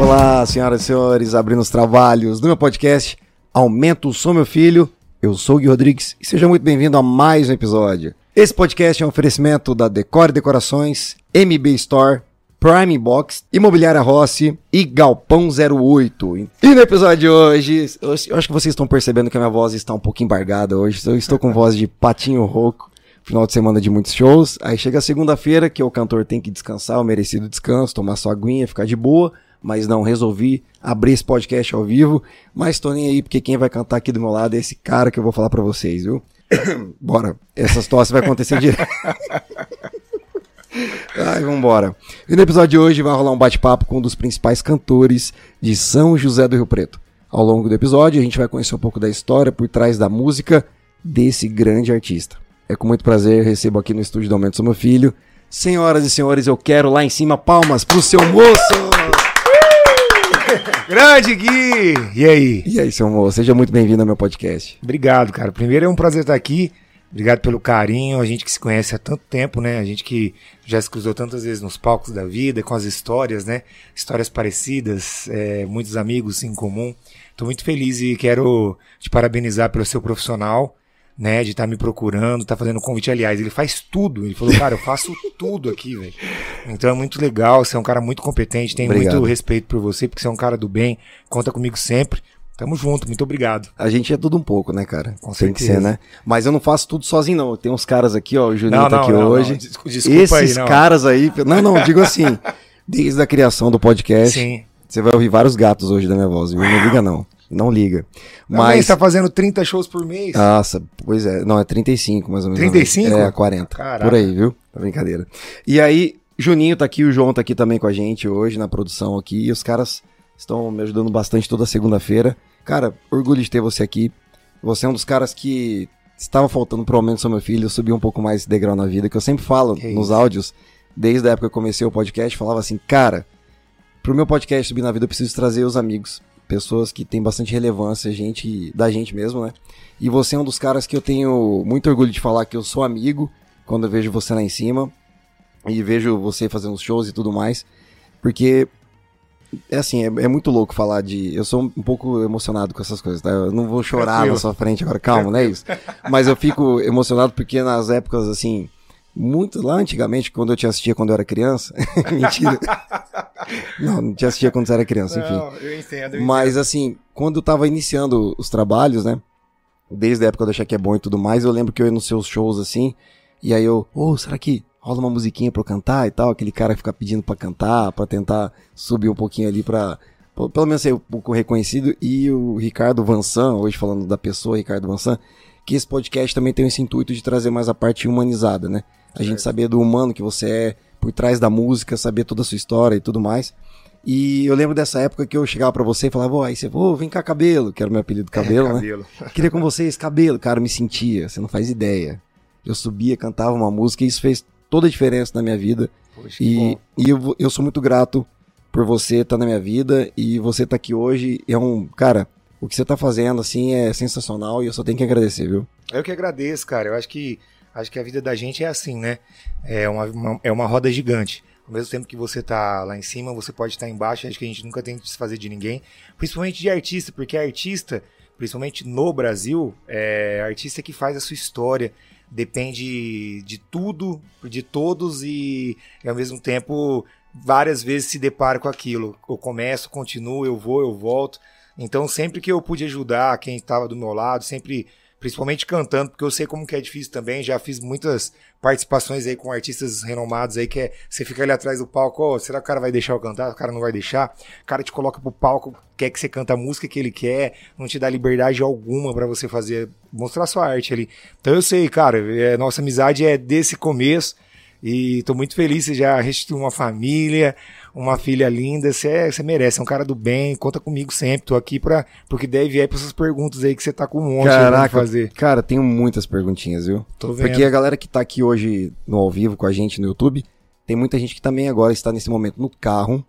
Olá, senhoras e senhores, abrindo os trabalhos do meu podcast Aumento o Som Meu Filho. Eu sou o Gui Rodrigues e seja muito bem-vindo a mais um episódio. Esse podcast é um oferecimento da Decore Decorações, MB Store, Prime Box, Imobiliária Rossi e Galpão 08. E no episódio de hoje, eu acho que vocês estão percebendo que a minha voz está um pouco embargada hoje. Eu estou com voz de patinho rouco. Final de semana de muitos shows. Aí chega a segunda-feira, que o cantor tem que descansar, o merecido descanso, tomar sua aguinha, ficar de boa. Mas não, resolvi abrir esse podcast ao vivo. Mas tô nem aí, porque quem vai cantar aqui do meu lado é esse cara que eu vou falar pra vocês, viu? Bora. Essas tosse vai acontecer direto. Ai, vambora. E no episódio de hoje vai rolar um bate-papo com um dos principais cantores de São José do Rio Preto. Ao longo do episódio, a gente vai conhecer um pouco da história por trás da música desse grande artista. É com muito prazer recebo aqui no estúdio do Aumento Sou Meu Filho. Senhoras e senhores, eu quero lá em cima palmas pro seu moço! Grande Gui! E aí? E aí, seu moço, seja muito bem-vindo ao meu podcast. Obrigado, cara. Primeiro é um prazer estar aqui. Obrigado pelo carinho. A gente que se conhece há tanto tempo, né? A gente que já se cruzou tantas vezes nos palcos da vida, com as histórias, né? Histórias parecidas, é, muitos amigos em comum. Estou muito feliz e quero te parabenizar pelo seu profissional, né? De estar me procurando, estar fazendo convite. Aliás, ele faz tudo. Ele falou, cara, eu faço tudo aqui, velho. Então é muito legal. Você é um cara muito competente. Tenho Obrigado. muito respeito por você, porque você é um cara do bem. Conta comigo sempre. Tamo junto. Muito obrigado. A gente é tudo um pouco, né, cara? Com Tem que certeza. ser, né? Mas eu não faço tudo sozinho, não. Tem uns caras aqui, ó. O Juninho tá aqui hoje. Des- Desculpa Esses aí, não. caras aí. Não, não, digo assim. Desde a criação do podcast, Sim. você vai ouvir vários gatos hoje da minha voz, viu? Não liga, não. Não liga. Mas Mas. você tá fazendo 30 shows por mês? Nossa, pois é. Não, é 35 mais ou menos. 35? É, 40. Caraca. Por aí, viu? Tá brincadeira. E aí, Juninho tá aqui, o João tá aqui também com a gente hoje na produção aqui. E os caras estão me ajudando bastante toda segunda-feira. Cara, orgulho de ter você aqui. Você é um dos caras que estava faltando pro aumento do meu filho. Eu subi um pouco mais esse degrau na vida, que eu sempre falo Que nos isso. áudios, desde a época que eu comecei o podcast, falava assim, cara, pro meu podcast subir na vida eu preciso trazer os amigos. Pessoas que têm bastante relevância, gente da gente mesmo, né? E você é um dos caras que eu tenho muito orgulho de falar que eu sou amigo quando eu vejo você lá em cima e vejo você fazendo os shows e tudo mais, porque é assim, é, é muito louco falar de. Eu sou um pouco emocionado com essas coisas, tá? Eu não vou chorar Tranquilo. na sua frente agora, calma, não é isso? Mas eu fico emocionado porque nas épocas assim, muito lá antigamente, quando eu te assistia quando eu era criança, mentira. Não, não te assistia quando você era criança, enfim. Não, eu entendo. eu Mas assim, quando eu tava iniciando os trabalhos, né? Desde a época do Achar Que É Bom e tudo mais, eu lembro que eu ia nos seus shows assim, e aí eu, ô, será que rola uma musiquinha pra eu cantar e tal? Aquele cara que fica pedindo pra cantar, pra tentar subir um pouquinho ali pra. Pelo menos ser um pouco reconhecido. E o Ricardo Vansan, hoje falando da pessoa, Ricardo Vansan, que esse podcast também tem esse intuito de trazer mais a parte humanizada, né? A gente saber do humano que você é, por trás da música, saber toda a sua história e tudo mais. E eu lembro dessa época que eu chegava pra você e falava, ô, aí você, ô, vem cá, cabelo, que era o meu apelido cabelo, né? cabelo. Queria com vocês, cabelo. Cara, eu me sentia, você não faz ideia. Eu subia, cantava uma música e isso fez toda a diferença na minha vida. Poxa, E, e eu, eu sou muito grato por você estar na minha vida e você estar aqui hoje. É um, cara, o que você tá fazendo, assim, é sensacional e eu só tenho que agradecer, viu? Eu que agradeço, cara. Eu acho que acho que a vida da gente é assim, né? É uma, uma- é uma roda gigante. Ao mesmo tempo que você tá lá em cima, você pode estar embaixo. Acho que a gente nunca tem que desfazer de ninguém. Principalmente de artista, porque artista, principalmente no Brasil, é artista que faz a sua história. Depende de tudo, de todos e, ao mesmo tempo várias vezes se depara com aquilo. Eu começo, continuo, eu vou, eu volto. Então sempre que eu pude ajudar quem estava do meu lado, sempre principalmente cantando, porque eu sei como que é difícil também, já fiz muitas participações aí com artistas renomados aí, que é, você fica ali atrás do palco, ó, será que o cara vai deixar eu cantar? O cara não vai deixar. O cara te coloca pro palco, quer que você canta a música que ele quer, não te dá liberdade alguma pra você fazer, mostrar sua arte ali. Então eu sei, cara, é, nossa amizade é desse começo, e tô muito feliz, você já restituiu uma família, uma filha linda, você, é, você merece, é um cara do bem, conta comigo sempre, tô aqui pra, porque deve ir pra essas perguntas aí que você tá com um monte pra Caraca, fazer. cara, tenho muitas perguntinhas, viu? Tô vendo. Porque a galera que tá aqui hoje no ao vivo com a gente no YouTube, tem muita gente que também agora está nesse momento no carro,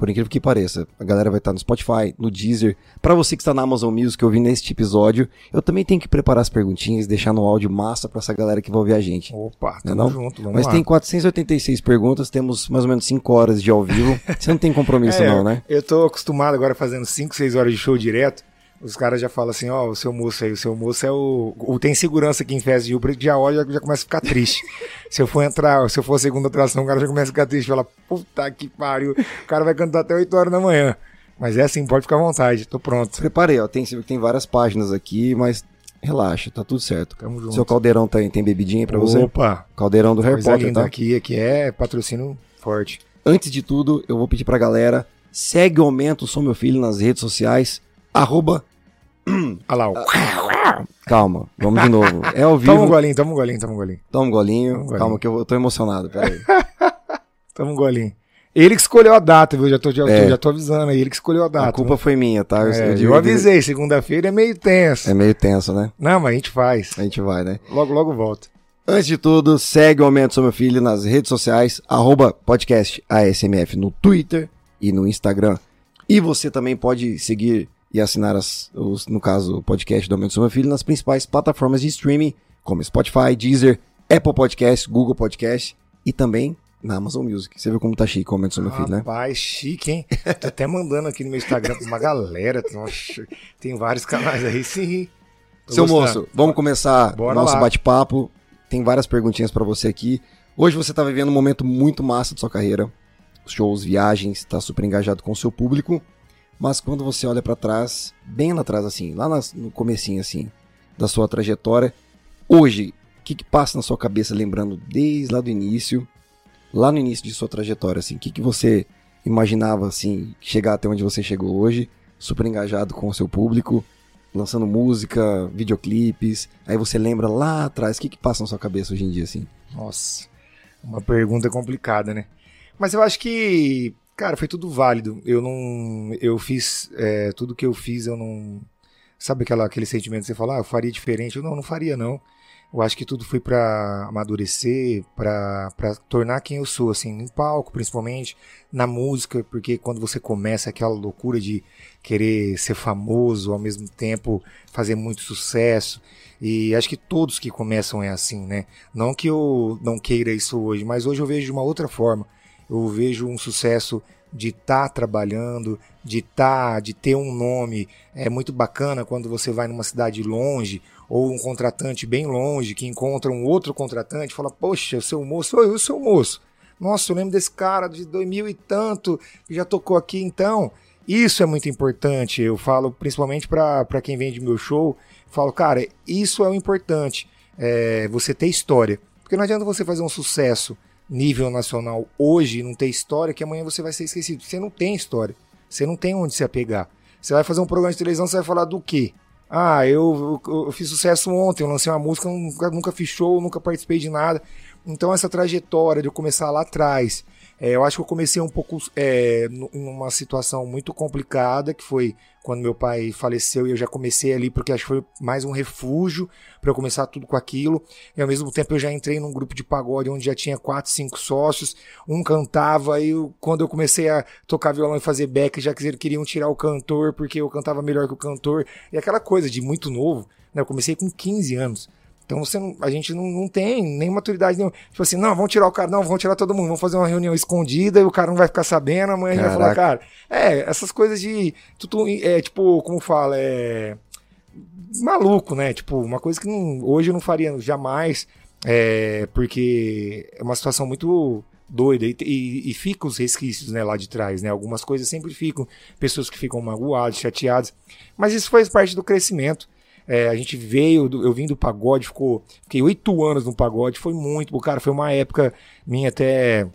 por incrível que pareça. A galera vai estar no Spotify, no Deezer. Para você que está na Amazon Music ouvindo este episódio, eu também tenho que preparar as perguntinhas, deixar no áudio massa para essa galera que vai ouvir a gente. Opa, é tamo não? junto, vamos Mas lá. tem 486 perguntas, temos mais ou menos 5 horas de ao vivo. Você não tem compromisso É, não, né? Eu tô acostumado agora fazendo 5, 6 horas de show direto. Os caras já falam assim, ó, o seu moço aí, o seu moço é o. o tem segurança aqui em festa de que já olha já, já começa a ficar triste. se eu for entrar, se eu for a segunda atração, o cara já começa a ficar triste. Fala, puta que pariu, o cara vai cantar até 8 horas da manhã. Mas é assim, pode ficar à vontade, tô pronto. Preparei, ó. Tem, tem várias páginas aqui, mas relaxa, tá tudo certo. Tamo junto. Seu caldeirão tem, tem bebidinha aí pra você? Opa, Caldeirão do Harry coisa Potter, linda tá? aqui, aqui é patrocínio forte. Antes de tudo, eu vou pedir pra galera, segue o Aumento Sou Meu Filho nas redes sociais, arroba... Olha lá, ó. Calma, vamos de novo. É ao toma um vivo, golinho, toma um golinho, toma um golinho. toma um golinho. Toma um golinho. Calma que eu eu tô emocionado, peraí. Toma um golinho. Ele que escolheu a data, viu? Já tô, já, tô- É. já tô avisando aí, ele que escolheu a data. A culpa foi minha, tá? É, devia- eu avisei, segunda-feira é meio tenso. É meio tenso, né? Não, mas a gente faz. A gente vai, né? Logo, logo volta. Antes de tudo, segue o Aumento Sou Meu Filho nas redes sociais, arroba podcast ASMF no Twitter e no Instagram. E você também pode seguir e assinar, as, os, no caso, o podcast do Aumento Sou Meu Filho nas principais plataformas de streaming, como Spotify, Deezer, Apple Podcast, Google Podcast e também na Amazon Music. Você viu como tá chique o Aumento Sou Meu Filho, né? Rapaz, chique, hein? Tô até mandando aqui no meu Instagram pra uma galera. Tem vários canais aí, sim. Tô Seu gostando. moço, vamos começar Bora nosso bate-papo. Tem várias perguntinhas pra você aqui. Hoje você tá vivendo um momento muito massa de sua carreira. Shows, viagens, tá super engajado com o seu público. Mas quando você olha pra trás, bem lá atrás assim, lá nas- no comecinho assim, da sua trajetória, hoje, o que que passa na sua cabeça lembrando desde lá do início, lá no início de sua trajetória assim, o que que você imaginava assim, chegar até onde você chegou hoje, super engajado com o seu público, lançando música, videoclipes. Aí você lembra lá atrás, o que que passa na sua cabeça hoje em dia, assim? Nossa, uma pergunta complicada, né? Mas eu acho que, cara, foi tudo válido. Eu não. Eu fiz. é, tudo que eu fiz, eu não. Sabe aquela, aquele sentimento que você fala, ah, eu faria diferente? Eu não, não faria, não. Eu acho que tudo foi pra amadurecer, pra tornar quem eu sou, assim, em palco, principalmente, na música, porque quando você começa aquela loucura de querer ser famoso, ao mesmo tempo fazer muito sucesso, e acho que todos que começam é assim, né? Não que eu não queira isso hoje, mas hoje eu vejo de uma outra forma. Eu vejo um sucesso de estar trabalhando, de estar, de ter um nome. É muito bacana quando você vai numa cidade longe ou um contratante bem longe que encontra um outro contratante e fala: Poxa, o seu moço, oi, o seu moço. Nossa, eu lembro desse cara de 2000 e tanto que já tocou aqui então. Isso é muito importante. Eu falo principalmente para quem vem de meu show. Falo, cara, isso é o importante. É você ter história. Porque não adianta você fazer um sucesso nível nacional hoje não ter história, que amanhã você vai ser esquecido. Você não tem história. Você não tem onde se apegar. Você vai fazer um programa de televisão, você vai falar do quê? Ah, eu, eu, eu fiz sucesso ontem, eu lancei uma música, nunca, nunca fiz show, nunca participei de nada. Então essa trajetória de eu começar lá atrás, é, eu acho que eu comecei um pouco é, numa situação muito complicada, que foi quando meu pai faleceu e eu já comecei ali, porque acho que foi mais um refúgio para eu começar tudo com aquilo. E ao mesmo tempo eu já entrei num grupo de pagode onde já tinha quatro, cinco sócios, um cantava, e eu, quando eu comecei a tocar violão e fazer back, já queriam tirar o cantor porque eu cantava melhor que o cantor. E aquela coisa de muito novo, né? Eu comecei com 15 anos. Então você não, a gente não, não tem nem maturidade nenhuma. Tipo assim, não, vamos tirar o cara, não, vamos tirar todo mundo, vamos fazer uma reunião escondida e o cara não vai ficar sabendo, amanhã a gente vai falar, cara. É, essas coisas de. Tudo, é, tipo, como fala, é. Maluco, né? Tipo, uma coisa que não, hoje eu não faria jamais, é, porque é uma situação muito doida e, e, e fica os resquícios né, lá de trás, né? Algumas coisas sempre ficam, pessoas que ficam magoadas, chateadas, mas isso faz parte do crescimento. É, a gente veio, do, eu vim do pagode, ficou, fiquei oito anos no pagode, foi muito, cara, foi uma época minha até.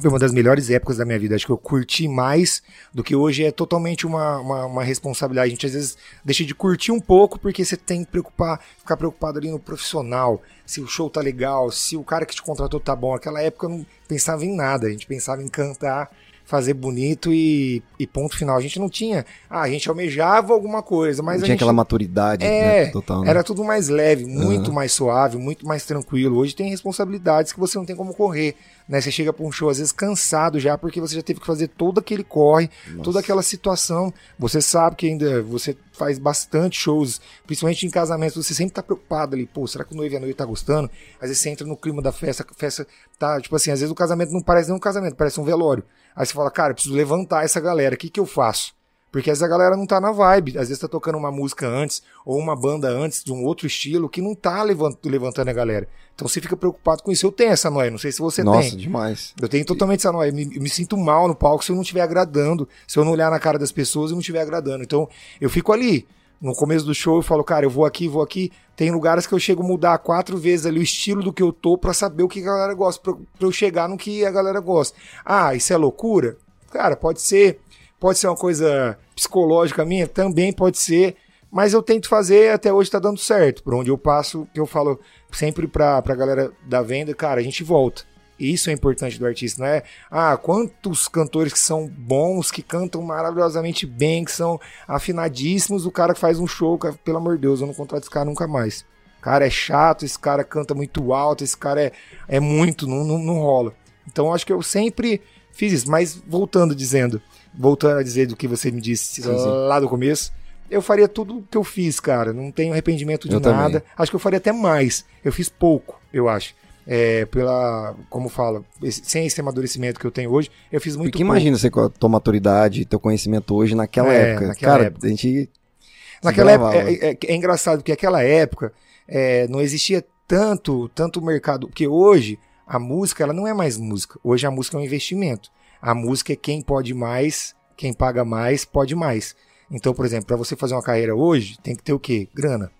Foi uma das melhores épocas da minha vida. Acho que eu curti mais do que hoje é totalmente uma, uma, uma responsabilidade. A gente às vezes deixa de curtir um pouco porque você tem que preocupar, ficar preocupado ali no profissional, se o show tá legal, se o cara que te contratou tá bom. Naquela época eu não pensava em nada, a gente pensava em cantar, fazer bonito e, e ponto final. A gente não tinha. Ah, a gente almejava alguma coisa, mas Não tinha gente. aquela maturidade É, né, total. né? Era tudo mais leve, muito Aham. mais suave, muito mais tranquilo. Hoje tem responsabilidades que você não tem como correr. Né? Você chega para um show, às vezes, cansado já, porque você já teve que fazer todo aquele corre, Nossa. toda aquela situação. Você sabe que ainda você faz bastante shows, principalmente em casamentos, você sempre tá preocupado ali, pô, será que o noivo e a noiva tá gostando? Às vezes você entra no clima da festa, a festa tá, tipo assim, às vezes o casamento não parece nem um casamento, parece um velório. Aí você fala, cara, eu preciso levantar essa galera, o que que eu faço? Porque essa galera não tá na vibe. Às vezes tá tocando uma música antes, ou uma banda antes, de um outro estilo, que não tá levant- levantando a galera. Então você fica preocupado com isso. Eu tenho essa noia, não sei se você Nossa, tem. demais. Eu tenho totalmente essa noia. Eu me, eu me sinto mal no palco se eu não estiver agradando, se eu não olhar na cara das pessoas e não estiver agradando. Então eu fico ali. No começo do show eu falo, cara, eu vou aqui, vou aqui. Tem lugares que eu chego a mudar quatro vezes ali o estilo do que eu tô pra saber o que a galera gosta, pra, pra eu chegar no que a galera gosta. Ah, isso é loucura? Cara, pode ser. Pode ser uma coisa psicológica minha? Também pode ser. Mas eu tento fazer, até hoje tá dando certo. Por onde eu passo, que eu falo sempre pra, pra galera da venda, cara, a gente volta. Isso é importante do artista, não é? Ah, quantos cantores que são bons, que cantam maravilhosamente bem, que são afinadíssimos, o cara que faz um show, cara, pelo amor de Deus, eu não contrato esse cara nunca mais. Cara é chato, esse cara canta muito alto, esse cara é, é muito, não, não, não rola. Então acho que eu sempre fiz isso. Mas voltando dizendo, voltando a dizer do que você me disse Sim, sim. lá do começo, eu faria tudo o que eu fiz, cara. Não tenho arrependimento de Eu também. nada. Acho que eu faria até mais. Eu fiz pouco, eu acho. É, pela, como fala, esse- sem esse amadurecimento que eu tenho hoje, eu fiz muito Porque pouco. imagina você com a tua maturidade, teu conhecimento hoje naquela É, época. naquela Cara, época. a gente. Naquela época, gravava. é, é- é engraçado porque aquela época é, não existia tanto, tanto mercado, porque hoje a música ela não é mais música. Hoje a música é um investimento. A música é quem pode mais, quem paga mais, pode mais. Então, por exemplo, para você fazer uma carreira hoje, tem que ter o quê? Grana.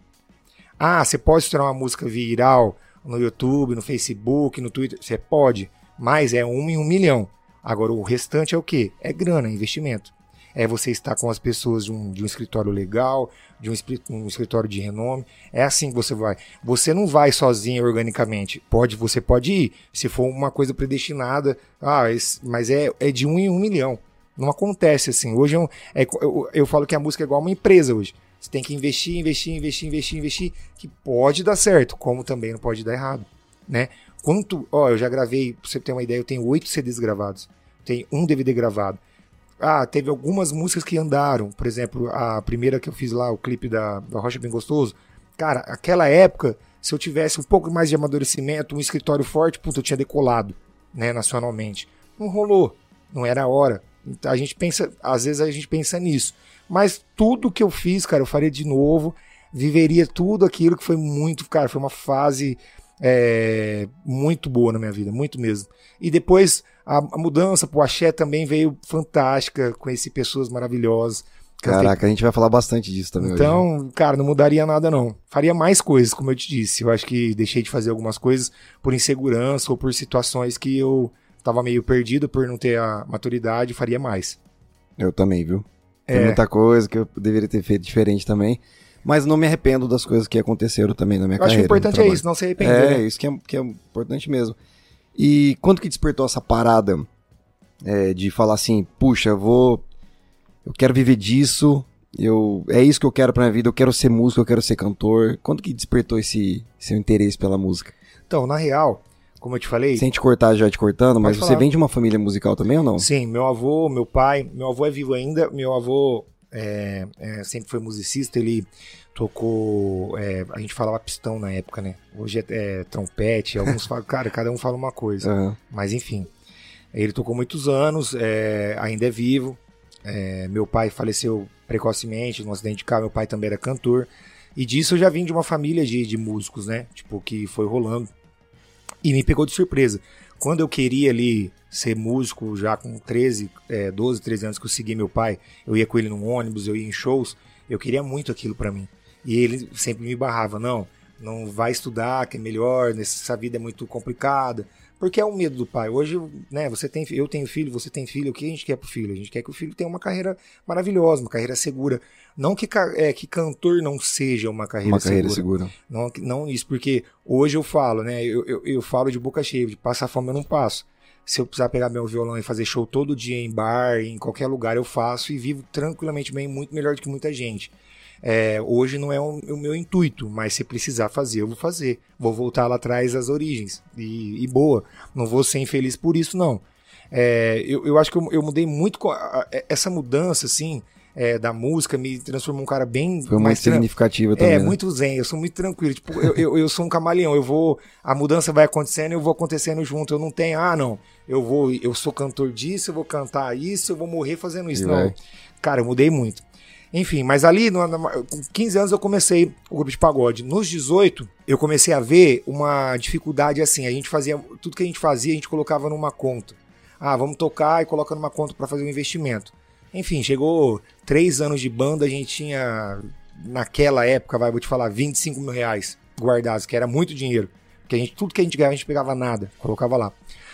Ah, você pode estourar uma música viral no YouTube, no Facebook, no Twitter. Você pode, mas é um em um milhão. Agora, o restante é o quê? É grana, é investimento. É você estar com as pessoas de um, de um escritório legal, de um, um escritório de renome. É assim que você vai. Você não vai sozinho organicamente. Pode, você pode ir. Se for uma coisa predestinada, ah, esse- mas é, é de um em um milhão. Não acontece assim. Hoje é um- é co- eu, eu falo que a música é igual uma empresa hoje. Você tem que investir, investir, investir, investir, investir, que pode dar certo, como também não pode dar errado, né? Quanto, ó, eu já gravei, pra você ter uma ideia, eu tenho oito CDs gravados, tenho um DVD gravado. Ah, teve algumas músicas que andaram, por exemplo, a primeira que eu fiz lá, o clipe da, da Rocha Bem Gostoso. Cara, aquela época, se eu tivesse um pouco mais de amadurecimento, um escritório forte, puta, eu tinha decolado, né, nacionalmente. Não rolou, não era a hora. Então, a gente pensa, às vezes a gente pensa nisso. Mas tudo que eu fiz, cara, eu faria de novo, viveria tudo aquilo que foi muito, cara, foi uma fase é, muito boa na minha vida, muito mesmo. E depois a, a mudança pro axé também veio fantástica, conheci pessoas maravilhosas. Caraca, a gente vai falar bastante disso também hoje. então, cara, não mudaria nada não. Faria mais coisas, como eu te disse. Eu acho que deixei de fazer algumas coisas por insegurança ou por situações que eu tava meio perdido por não ter a maturidade, faria mais. Eu também, viu? Tem É. muita coisa que eu deveria ter feito diferente também. Mas não me arrependo das coisas que aconteceram também na minha Eu acho que carreira. o importante é isso, não se arrepender. É, né? isso que é, que é importante mesmo. E quando que despertou essa parada é, de falar assim, puxa, eu vou. Eu quero viver disso, eu, é isso que eu quero pra minha vida, eu quero ser músico, eu quero ser cantor. Quando que despertou esse seu interesse pela música? Então, na real, como eu te falei, Sem te cortar já te cortando, mas Pode você falar. vem de uma família musical também ou não? Sim, meu avô, meu pai, meu avô é vivo ainda, meu avô é, é, sempre foi musicista, ele tocou, é, a gente falava pistão na época, né? Hoje é, é trompete, alguns falam, cara, cada um fala uma coisa, Aham. mas enfim. Ele tocou muitos anos, é, ainda é vivo, é, meu pai faleceu precocemente num acidente de carro, meu pai também era cantor, e disso eu já vim de uma família de, de músicos, né? Tipo, que foi rolando. E me pegou de surpresa. Quando eu queria ali ser músico, já com 13, é, 12, 13 anos que eu segui meu pai, eu ia com ele no ônibus, eu ia em shows, eu queria muito aquilo pra mim. E ele sempre me barrava, não, não vai estudar, que é melhor, essa vida é muito complicada. Porque é o medo do pai. Hoje, né, você tem, eu tenho filho, você tem filho, o que a gente quer pro filho? A gente quer que o filho tenha uma carreira maravilhosa, uma carreira segura. Não que, é, que cantor não seja uma carreira Uma carreira segura. segura. Não, não isso, porque hoje eu falo, né? Eu, eu, eu falo de boca cheia, de passar fome eu não passo. Se eu precisar pegar meu violão e fazer show todo dia em bar, em qualquer lugar, eu faço e vivo tranquilamente bem, muito melhor do que muita gente. É, hoje não é o, o, meu intuito, mas se precisar fazer, eu vou fazer. Vou voltar lá atrás às origens. E, e boa. Não vou ser infeliz por isso, não. É, eu, eu acho que eu, eu mudei muito. Essa mudança, assim, é, da música me transformou um cara bem. Foi mais significativa também. É, né? muito zen, eu sou muito tranquilo. Tipo, eu, eu, eu, sou um camaleão, eu vou. A mudança vai acontecendo e eu vou acontecendo junto. Eu não tenho, ah, não, eu vou, eu sou cantor disso, eu vou cantar isso, eu vou morrer fazendo isso. E não. Vai. Cara, eu mudei muito. Enfim, mas ali, no, com 15 anos, eu comecei o grupo de pagode. Nos 18, eu comecei a ver uma dificuldade assim. A gente fazia. Tudo que a gente fazia, a gente colocava numa conta. Ah, vamos tocar e coloca numa conta para fazer um investimento. Enfim, chegou três anos de banda, a gente tinha, naquela época, vai, vou te falar, 25 mil reais guardados, que era muito dinheiro. Porque a gente, tudo que a gente ganhava, a gente pegava nada, colocava lá.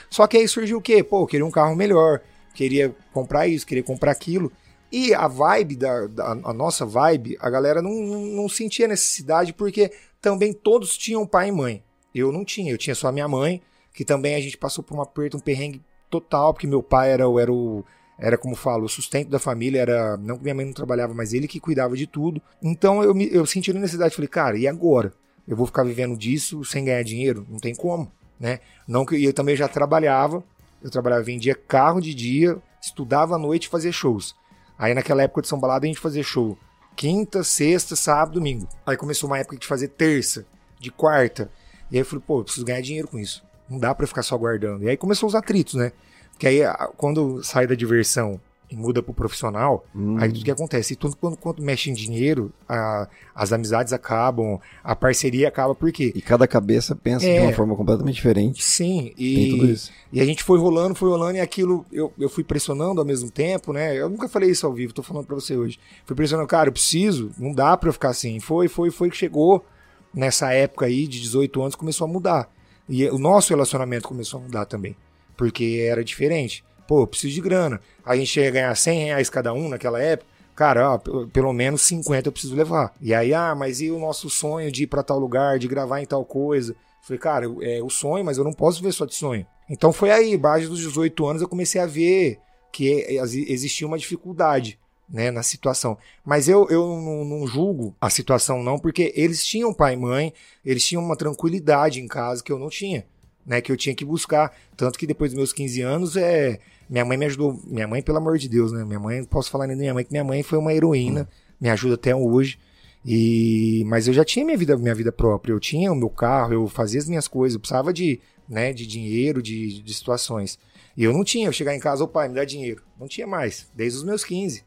Só que aí surgiu o quê? Pô, queria um carro melhor, queria comprar isso, queria comprar aquilo. E a vibe, da, da a nossa vibe, a galera não, não sentia necessidade, porque também todos tinham pai e mãe. Eu não tinha, eu tinha só a minha mãe, que também a gente passou por um aperto, um perrengue total, porque meu pai era, era o era como falo, o sustento da família era, não que minha mãe não trabalhava, mas ele que cuidava de tudo. Então eu, eu senti a necessidade, falei, cara, e agora? Eu vou ficar vivendo disso sem ganhar dinheiro? Não tem como, né? Não que eu também já trabalhava, eu trabalhava, vendia carro de dia, estudava à noite fazia shows. Aí naquela época de São Balada a gente fazia show quinta, sexta, sábado, domingo. Aí começou uma época de fazer terça, de quarta. E aí eu falei, pô, eu preciso ganhar dinheiro com isso. Não dá para ficar só guardando. E aí começou os atritos, né? Que aí, quando sai da diversão e muda pro profissional, hum. aí tudo que acontece. E tudo, quando, quando mexe em dinheiro, a, as amizades acabam, a parceria acaba, por quê? E cada cabeça pensa é, de uma forma completamente diferente. Sim, e, e a gente foi rolando, foi rolando, e aquilo eu, eu fui pressionando ao mesmo tempo, né? Eu nunca falei isso ao vivo, tô falando pra você hoje. Fui pressionando, cara, eu preciso, não dá pra eu ficar assim. Foi, foi, foi que chegou nessa época aí de 18 anos, começou a mudar. E o nosso relacionamento começou a mudar também porque era diferente. Pô, eu preciso de grana. A gente ia ganhar 100 reais cada um naquela época. Cara, ó, pelo menos 50 eu preciso levar. E aí, ah, mas e o nosso sonho de ir para tal lugar, de gravar em tal coisa? Falei, cara, é o sonho, mas eu não posso ver só de sonho. Então foi aí, base dos 18 anos, eu comecei a ver que existia uma dificuldade né, na situação. Mas eu, eu não, não, julgo a situação, não, porque eles tinham pai e mãe, eles tinham uma tranquilidade em casa que eu não tinha né, que eu tinha que buscar. Tanto que depois dos meus 15 anos, é, minha mãe me ajudou. Minha mãe, pelo amor de Deus, né? Minha mãe, posso falar nem da minha mãe, que minha mãe foi uma heroína, hum. me ajuda até hoje. E, mas eu já tinha minha vida, minha vida própria, eu tinha o meu carro, eu fazia as minhas coisas, eu precisava de, né, de dinheiro, de, de situações. E eu não tinha, eu chegar em casa, o pai, me dá dinheiro. Não tinha mais, desde os meus 15.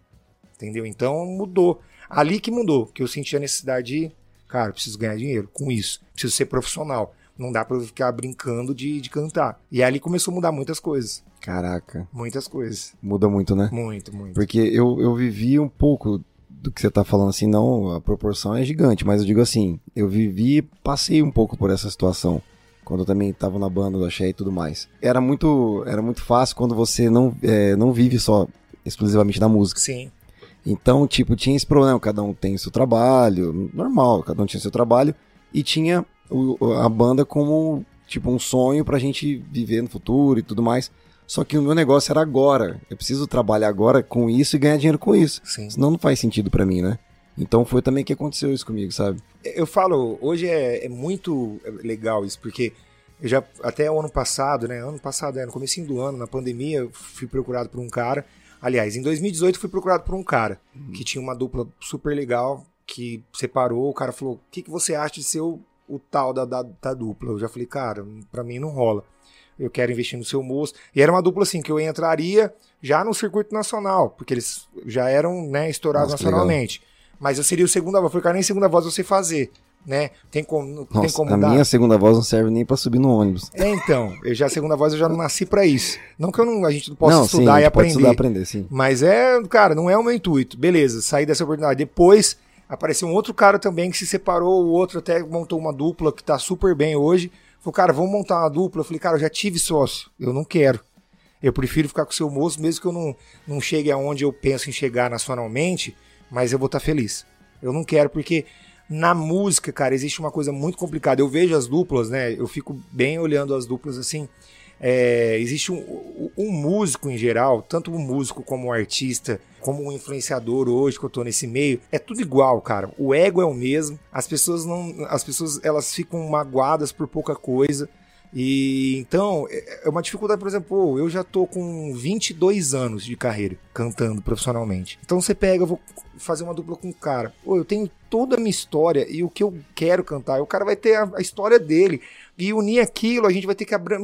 Entendeu? Então mudou. Ali que mudou, que eu senti a necessidade de, cara, preciso ganhar dinheiro com isso, preciso ser profissional. Não dá pra eu ficar brincando de, de cantar. E ali começou a mudar muitas coisas. Caraca. Muitas coisas. Muda muito, né? Muito, muito. Porque eu, eu vivi um pouco do que você tá falando assim, não, a proporção é gigante, mas eu digo assim, eu vivi, passei um pouco por essa situação quando eu também estava na banda do Axé e tudo mais. Era muito, era muito fácil quando você não, é, não vive só exclusivamente da música. Sim. Então, tipo, tinha esse problema, cada um tem seu trabalho, normal, cada um tinha seu trabalho, e tinha o, a banda como tipo um sonho pra gente viver no futuro e tudo mais. Só que o meu negócio era agora. Eu preciso trabalhar agora com isso e ganhar dinheiro com isso. Sim. Senão não faz sentido para mim, né? Então foi também que aconteceu isso comigo, sabe? Eu falo, hoje é, é muito legal isso, porque eu já, até o ano passado, né? Ano passado, é, no começo do ano, na pandemia, eu fui procurado por um cara. Aliás, em 2018 fui procurado por um cara uhum. que tinha uma dupla super legal, que separou. O cara falou: O que, que você acha de ser o o tal da, da, da dupla. Eu já falei, cara, para mim não rola. Eu quero investir no seu moço. E era uma dupla assim, que eu entraria já no circuito nacional, porque eles já eram né, estourados Nossa, nacionalmente. Legal. Mas eu seria o segunda voz. Falei, cara, nem segunda voz você fazer né? Tem como, Nossa, tem como a dar. minha segunda voz não serve nem para subir no ônibus. É, então, eu já a segunda voz eu já não nasci para isso. Não que eu não, a gente não possa não, estudar sim, e aprender. Estudar, aprender sim. Mas é, cara, não é o meu intuito. Beleza, sair dessa oportunidade. Depois Apareceu um outro cara também que se separou, o outro até montou uma dupla que tá super bem hoje. Falou, cara, vamos montar uma dupla. Eu falei, cara, eu já tive sócio, eu não quero. Eu prefiro ficar com o seu moço, mesmo que eu não, não chegue aonde eu penso em chegar nacionalmente, mas eu vou estar tá feliz. Eu não quero, porque na música, cara, existe uma coisa muito complicada. Eu vejo as duplas, né? Eu fico bem olhando as duplas assim. É, existe um, um, músico em geral, tanto um músico como um artista, como um influenciador hoje que eu tô nesse meio, é tudo igual, cara. O ego é o mesmo. As pessoas não, as pessoas elas ficam magoadas por pouca coisa. E então, é, é uma dificuldade, por exemplo, eu já tô com 22 anos de carreira cantando profissionalmente. Então você pega, eu vou fazer uma dupla com um cara. Pô, eu tenho toda a minha história e o que eu quero cantar. O cara vai ter a, a história dele. E unir aquilo, a gente vai ter que abrir,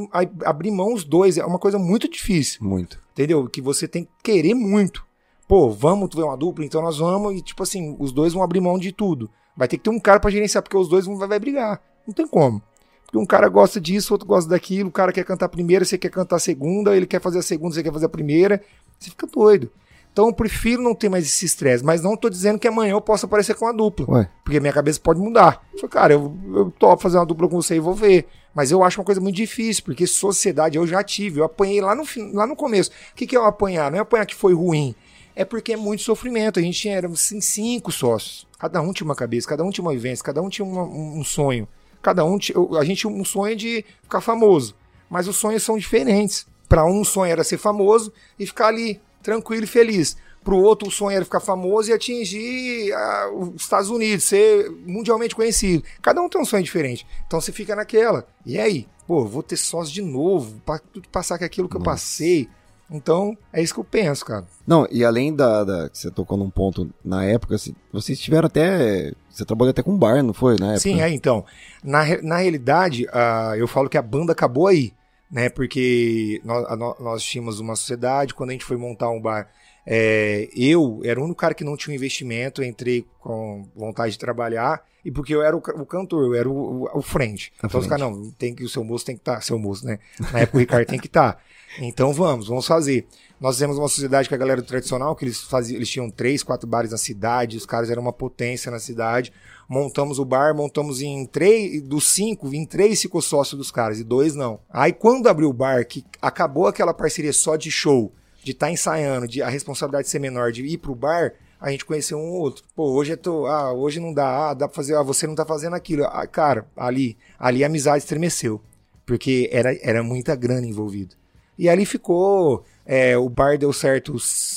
abrir mão os dois. É uma coisa muito difícil. Muito. Entendeu? Que você tem que querer muito. Pô, vamos ver uma dupla, então nós vamos. E tipo assim, os dois vão abrir mão de tudo. Vai ter que ter um cara para gerenciar, porque os dois vão vai, vai brigar. Não tem como. Porque um cara gosta disso, outro gosta daquilo, o cara quer cantar a primeira, você quer cantar a segunda, ele quer fazer a segunda, você quer fazer a primeira. Você fica doido. Então eu prefiro não ter mais esse estresse, mas não tô dizendo que amanhã eu possa aparecer com a dupla. Ué. Porque minha cabeça pode mudar. Eu falei, cara, eu, eu topo fazer uma dupla com você e vou ver. Mas eu acho uma coisa muito difícil, porque sociedade eu já tive. Eu apanhei lá no, lá no começo. O que, que é eu apanhar? Não é apanhar que foi ruim. É porque é muito sofrimento. A gente tinha assim, cinco sócios. Cada um tinha uma cabeça, cada um tinha uma vivência, cada um tinha uma, um sonho. Cada um, a gente tinha um sonho de ficar famoso, mas os sonhos são diferentes. Para um, o sonho era ser famoso e ficar ali, tranquilo e feliz. Para o outro, o sonho era ficar famoso e atingir ah, os Estados Unidos, ser mundialmente conhecido. Cada um tem um sonho diferente. Então você fica naquela. E aí? Pô, vou ter sócio de novo, para passar com aquilo que Nossa. eu passei. Então, é isso que eu penso, cara. Não, e além da, da que você tocou num ponto na época, assim, vocês tiveram até. Você trabalhou até com bar, não foi? Na época? Sim, é, então. Na, na realidade, uh, eu falo que a banda acabou aí, né? Porque nós, nós tínhamos uma sociedade, quando a gente foi montar um bar. É, eu era o único cara que não tinha um investimento, entrei com vontade de trabalhar, e porque eu era o, o cantor, eu era o, o, o frente. Então os caras, não, tem que, o seu moço tem que estar, tá, seu moço, né? Na época o Ricardo tem que estar. Tá. Então vamos, vamos fazer. Nós fizemos uma sociedade com a galera do tradicional, que eles faziam, eles tinham três, quatro bares na cidade, os caras eram uma potência na cidade. Montamos o bar, montamos em três, dos cinco, em três ficou sócio dos caras, e dois não. Aí quando abriu o bar, que acabou aquela parceria só de show, de estar tá ensaiando, de a responsabilidade ser menor, de ir pro bar, a gente conheceu um ou outro. Pô, hoje eu tô, ah, hoje não dá, ah, dá pra fazer, ah, você não tá fazendo aquilo. Ah, cara, ali, ali a amizade estremeceu, porque era, era muita grana envolvida. E ali ficou. É, o bar deu certo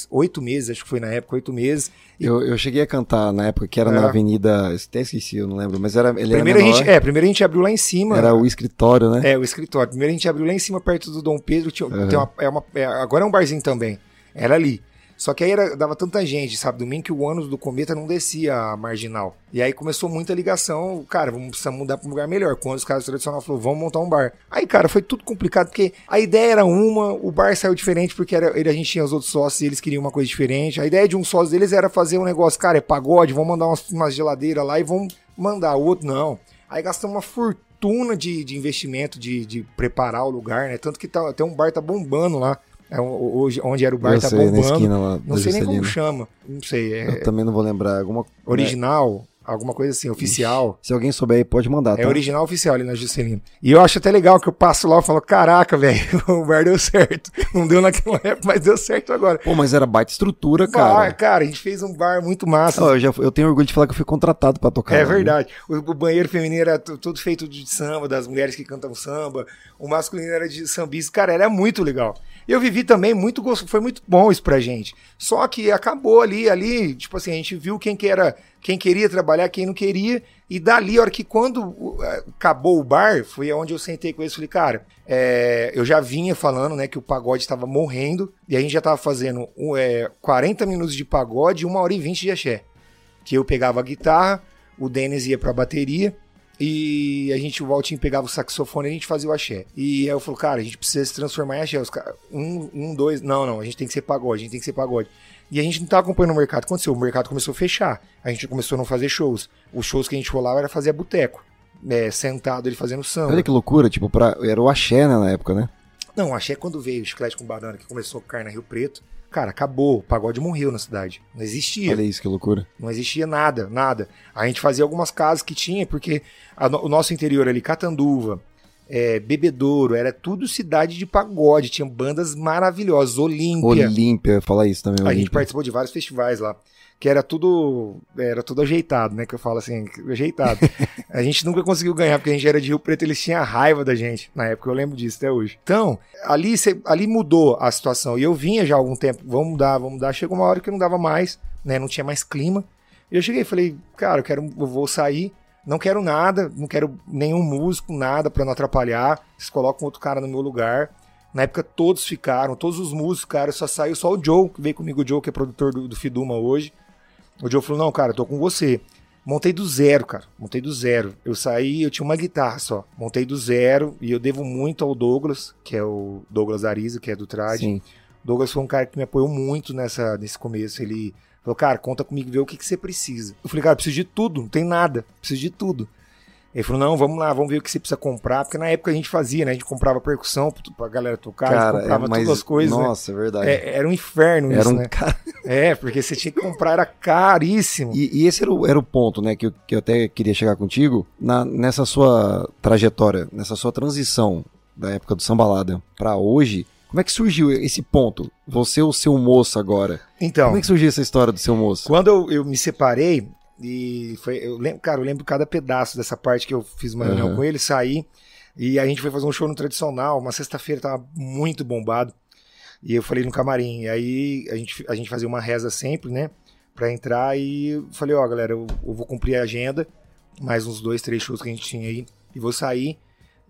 oito meses, acho que foi na época, oito meses. Eu, eu cheguei a cantar na época que era é. na Avenida. Até esqueci, eu não lembro, mas era. Ele primeiro, era a gente, é, primeiro a gente abriu lá em cima. Era o escritório, né? É, o escritório. Primeiro a gente abriu lá em cima, perto do Dom Pedro. Tinha, uhum. uma, é uma, é, agora é um barzinho também. Era ali. Só que aí era, dava tanta gente, sabe, domingo que o ônus do cometa não descia a marginal. E aí começou muita ligação, cara, vamos precisar mudar para um lugar melhor. Quando os caras tradicionais falaram, vamos montar um bar. Aí, cara, foi tudo complicado, porque a ideia era uma, o bar saiu diferente porque era, ele, a gente tinha os outros sócios e eles queriam uma coisa diferente. A ideia de um sócio deles era fazer um negócio, cara, é pagode, vamos mandar umas, umas geladeiras lá e vamos mandar. O outro não. Aí gastamos uma fortuna de, de investimento, de, de preparar o lugar, né? Tanto que tá, até um bar tá bombando lá. É, hoje, onde era o bar, eu tá sei, bombando. Na esquina lá, não sei nem como chama. Não sei. É... Eu também não vou lembrar. Alguma... Original? alguma coisa assim, oficial. Se alguém souber aí, pode mandar, tá? É original oficial ali na Juscelino. E eu acho até legal que eu passo lá e falo, caraca, velho, o bar deu certo. Não deu naquela época, mas deu certo agora. Pô, mas era baita estrutura, cara. Bar, cara, a gente fez um bar muito massa. eu, já, eu tenho orgulho de falar que eu fui contratado para tocar. É lá, verdade. O, o, banheiro feminino era todo feito de samba, das mulheres que cantam samba. O masculino era de sambista. Cara, era muito legal. Eu vivi também muito gosto, foi muito bom isso pra gente. Só que acabou ali, ali, tipo assim, a gente viu quem que era, quem queria trabalhar, quem não queria, e dali, a hora que quando é, acabou o bar, foi onde eu sentei com eles e falei, cara, é, eu já vinha falando, né, que o pagode estava morrendo, e a gente já tava fazendo é, 40 minutos de pagode e uma hora e 20 de axé. Que eu pegava a guitarra, o Denis ia pra bateria, e a gente, o Valtinho pegava o saxofone e a gente fazia o axé. E aí eu falei, cara, a gente precisa se transformar em axé. Os cara, um, um, dois, não, não, a gente tem que ser pagode, a gente tem que ser pagode. E a gente não tava acompanhando o mercado. Aconteceu? O mercado começou a fechar. A gente começou a não fazer shows. Os shows que a gente rolava era fazer boteco. É, sentado ele fazendo samba. Olha que loucura, tipo, pra, era o axé né, na época, né? Não, o axé quando veio o chiclete com banana, que começou a cair na Rio Preto, Cara, acabou. O pagode morreu na cidade. Não existia. Olha isso, que loucura. Não existia nada, nada. A gente fazia algumas casas que tinha, porque a, o nosso interior ali, Catanduva, é, Bebedouro, era tudo cidade de pagode, tinha bandas maravilhosas, Olímpia. Olímpia, fala isso também. A gente participou de vários festivais lá, que era tudo, era tudo ajeitado, né, que eu falo assim, ajeitado. a gente nunca conseguiu ganhar, porque a gente era de Rio Preto, eles tinham raiva da gente, na época, eu lembro disso até hoje. Então, ali, ali mudou a situação, e eu vinha já há algum tempo, vamos mudar, vamos mudar, chegou uma hora que não dava mais, né, não tinha mais clima, e eu cheguei e falei, cara, eu quero, eu vou sair, não quero nada, não quero nenhum músico, nada pra não atrapalhar. Vocês colocam outro cara no meu lugar. Na época todos ficaram, todos os músicos, cara, só saiu só o Joe, que veio comigo, o Joe, que é produtor do, do Fiduma hoje. O Joe falou: Não, cara, tô com você. Montei do zero, cara. Montei do zero. Eu saí, eu tinha uma guitarra só. Montei do zero e eu devo muito ao Douglas, que é o Douglas Ariza, que é do Trade. Sim. Douglas foi um cara que me apoiou muito nessa, nesse começo. Ele falou, cara, conta comigo, vê o que, que você precisa. Eu falei, cara, preciso de tudo, não tem nada, preciso de tudo. Ele falou, não, vamos lá, vamos ver o que você precisa comprar. Porque na época a gente fazia, né? A gente comprava percussão pra- galera tocar, a gente Cara, é, comprava mas, todas as coisas. né? Nossa, é verdade. É, era um inferno Era isso, um né? cara. É, porque você tinha que comprar, era caríssimo. E, e esse era o, era o ponto, né, que eu, que eu até queria chegar contigo, na, nessa sua trajetória, nessa sua transição da época do sambalada pra hoje, como é que surgiu esse ponto? Você, o seu moço agora. Então, Como é que surgiu essa história do seu moço? Quando eu, eu me separei, e foi, eu lembro, cara, eu lembro cada pedaço dessa parte que eu fiz uma reunião Aham. com ele, saí, e a gente foi fazer um show no tradicional, uma sexta-feira tava muito bombado, e eu falei no camarim, e aí a gente, a gente fazia uma reza sempre, né, pra entrar, e falei, ó, galera, eu, eu vou cumprir a agenda, mais uns dois, três shows que a gente tinha aí, e vou sair,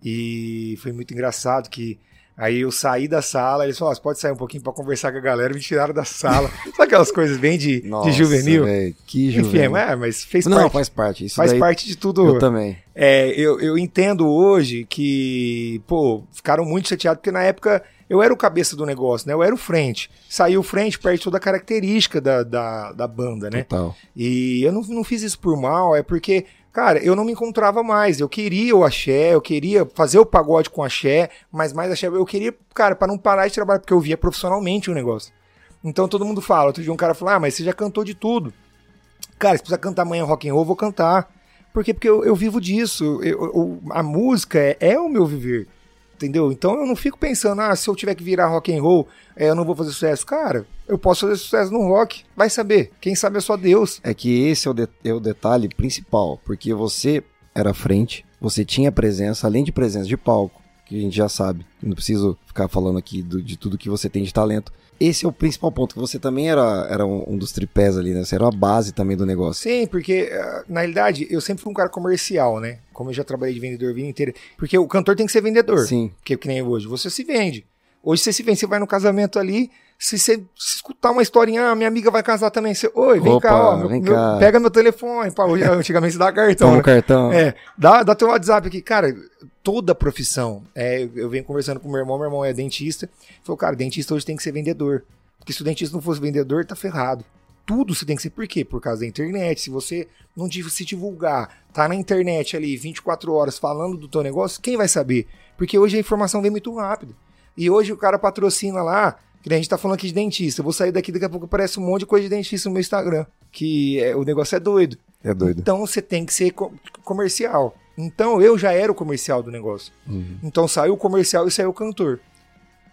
e foi muito engraçado que Aí eu saí da sala, eles falaram, "Ó, você pode sair um pouquinho pra conversar com a galera, me tiraram da sala. Sabe aquelas coisas bem de, de juvenil? véi, que Enfim, juvenil. é, mas fez Não, parte, faz parte. Isso faz parte de tudo. eu também. É, eu, eu entendo hoje que, pô, ficaram muito chateados, porque na época eu era o cabeça do negócio, né? Eu era o frente. Saiu o frente, perde toda a característica da, da, da banda, né? Total. E eu não, não fiz isso por mal, é porque, cara, eu não me encontrava mais. Eu queria o axé, eu queria fazer o pagode com axé, mas mais axé. Eu queria, cara, para não parar de trabalhar, porque eu via profissionalmente o negócio. Então todo mundo fala. Outro dia um cara falou: Ah, mas você já cantou de tudo. Cara, se precisa cantar amanhã rock and roll, eu vou cantar. Por quê? Porque eu, eu vivo disso. Eu- eu- a música é, é o meu viver. Entendeu? Então eu não fico pensando, ah, se eu tiver que virar rock and roll, é, eu não vou fazer sucesso. Cara, eu posso fazer sucesso no rock. Vai saber. Quem sabe é só Deus. É que esse é o, de- é o detalhe principal, porque você era frente, você tinha presença, além de presença de palco, que a gente já sabe, não preciso ficar falando aqui do- de tudo que você tem de talento. Esse é o principal ponto, que você também era, era um, um dos tripés ali, né? Você era a base também do negócio. Sim, porque ah, na realidade eu sempre fui um cara comercial, né? Como eu já trabalhei de vendedor a vida inteira. Porque o cantor tem que ser vendedor. Sim. Que, que nem hoje. Você se vende. Hoje você se vende, você vai no casamento ali, se você escutar uma historinha, ah, minha amiga vai casar também. Você, Oi, vem Opa, cá, ó. meu- vem meu- cá. Pega meu telefone. Pá, antigamente você dá cartão. Toma né? cartão. É, dá, dá teu WhatsApp aqui. Cara, toda profissão. É, eu- venho conversando com meu irmão, meu irmão é dentista. Falou, cara, dentista hoje tem que ser vendedor. Porque se o dentista não fosse vendedor, tá ferrado. Tudo você tem que ser. Por quê? Por causa da internet. Se você não se divulgar, tá na internet ali 24 horas falando do teu negócio, quem vai saber? Porque hoje a informação vem muito rápido. E hoje o cara patrocina lá, a gente tá falando aqui de dentista. Eu vou sair daqui, daqui a pouco aparece um monte de coisa de dentista no meu Instagram. Que é, o negócio é doido. É doido. Então você tem que ser co- comercial. Então eu já era o comercial do negócio. Uhum. Então saiu o comercial e saiu o cantor.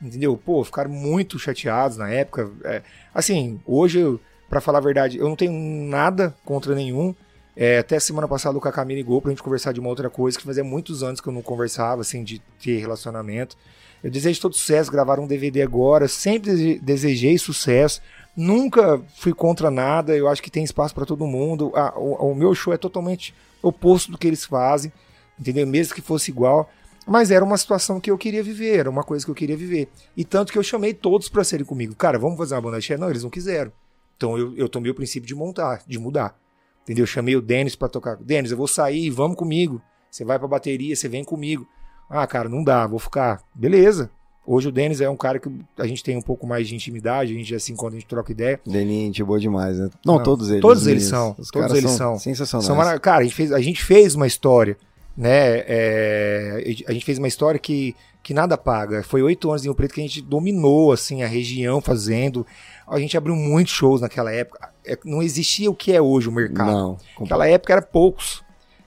Entendeu? Pô, ficaram muito chateados na época. É, assim, hoje, pra falar a verdade, eu não tenho nada contra nenhum. É, até semana passada o Kaká me ligou pra gente conversar de uma outra coisa, que fazia muitos anos que eu não conversava, assim, de ter relacionamento. Eu desejo todo sucesso, gravar um DVD agora, sempre dese- desejei sucesso, nunca fui contra nada, eu acho que tem espaço pra todo mundo. Ah, o, o meu show é totalmente oposto do que eles fazem, entendeu? Mesmo que fosse igual. Mas era uma situação que eu queria viver, era uma coisa que eu queria viver. E tanto que eu chamei todos pra serem comigo. Cara, vamos fazer uma banda cheia? Não, eles não quiseram. Então eu, eu tomei o princípio de montar, de mudar. Entendeu? Eu chamei o Denis pra tocar. Denis, eu vou sair, vamos comigo. Você vai pra bateria, você vem comigo. Ah, cara, não dá, vou ficar. Beleza. Hoje o Denis é um cara que a gente tem um pouco mais de intimidade, a gente assim, quando a gente troca ideia. Deninho, gente boa demais, né? Não, Não, todos eles. todos os eles são, Os todos caras eles são. são. Sensacionais. São mara- Cara, a gente, fez, a gente fez uma história, né? é, a gente fez uma história que, que nada paga. Foi oito anos em Rio Preto que a gente dominou assim a região fazendo. A gente abriu muitos shows naquela época. É, Não existia o que é hoje o mercado. Não. Naquela época era poucos.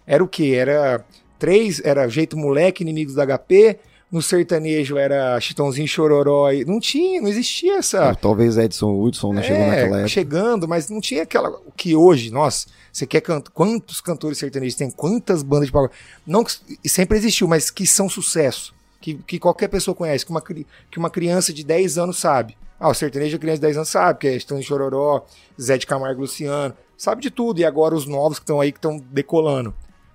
Era o quê? Era três era Jeito Moleque, Inimigos da HP. No sertanejo era Chitãozinho Chororó. e Não tinha, não existia essa. Talvez Edson Hudson né, chegou É, naquela época. chegando, mas não tinha aquela. O que hoje, nossa, você quer cantar. Quantos cantores sertanejos tem? Quantas bandas de pagode? Não sempre existiu, mas que são sucesso. Que, que qualquer pessoa conhece, que uma, que uma criança de 10 anos sabe. Ah, o sertanejo, a criança de 10 anos sabe, que é Chitãozinho Chororó, Zé de Camargo Luciano. Sabe de tudo. E agora os novos que estão aí, que estão decolando.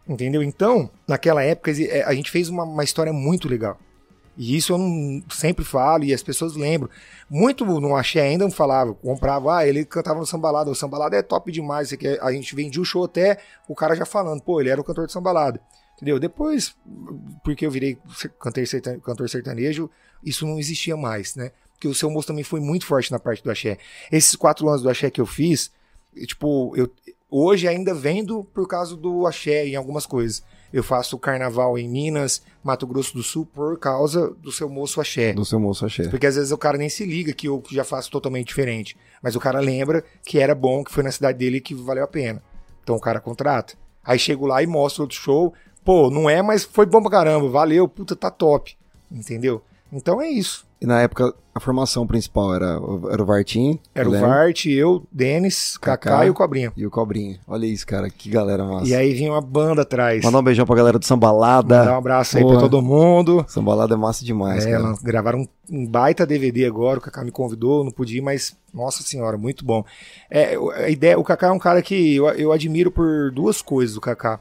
Entendeu? Então, naquela época, é, a gente fez uma, uma história muito legal. E isso eu não, sempre falo e as pessoas lembram. Muito no axé ainda não falava, comprava, ah, ele cantava no sambalada, o sambalada é top demais, quer- a gente vendia o show até o cara já falando, pô, ele era o cantor de sambalada. Entendeu? Depois, porque eu virei cantor serta- cantor sertanejo, isso não existia mais, né? Porque o seu moço também foi muito forte na parte do axé. Esses quatro anos do axé que eu fiz, tipo, eu hoje ainda vendo por causa do axé em algumas coisas. Eu faço carnaval em Minas, Mato Grosso do Sul, por causa do seu moço axé. Do seu moço axé. Porque às vezes o cara nem se liga que eu já faço totalmente diferente. Mas o cara lembra que era bom, que foi na cidade dele que valeu a pena. Então o cara contrata. Aí chego lá e mostro outro show. Pô, não é, mas foi bom pra caramba. Valeu, puta, tá top. Entendeu? Então é isso. E na época, a formação principal era, o- era o Vartim. Era o lembro, Vart, eu, Denis, Kaká, Kaká. e o Cobrinha. E o Cobrinha. Olha isso, cara. Que galera massa. E aí vinha uma banda atrás. Mandar um beijão pra galera do Sambalada. Mandar um abraço aí Porra. pra todo mundo. Sambalada é massa demais, É, cara. gravaram um, um baita DVD agora, o Kaká me convidou, não pude ir, mas, nossa senhora, muito bom. É, o- a ideia, o Kaká é um cara que eu, eu admiro por duas coisas, o Kaká.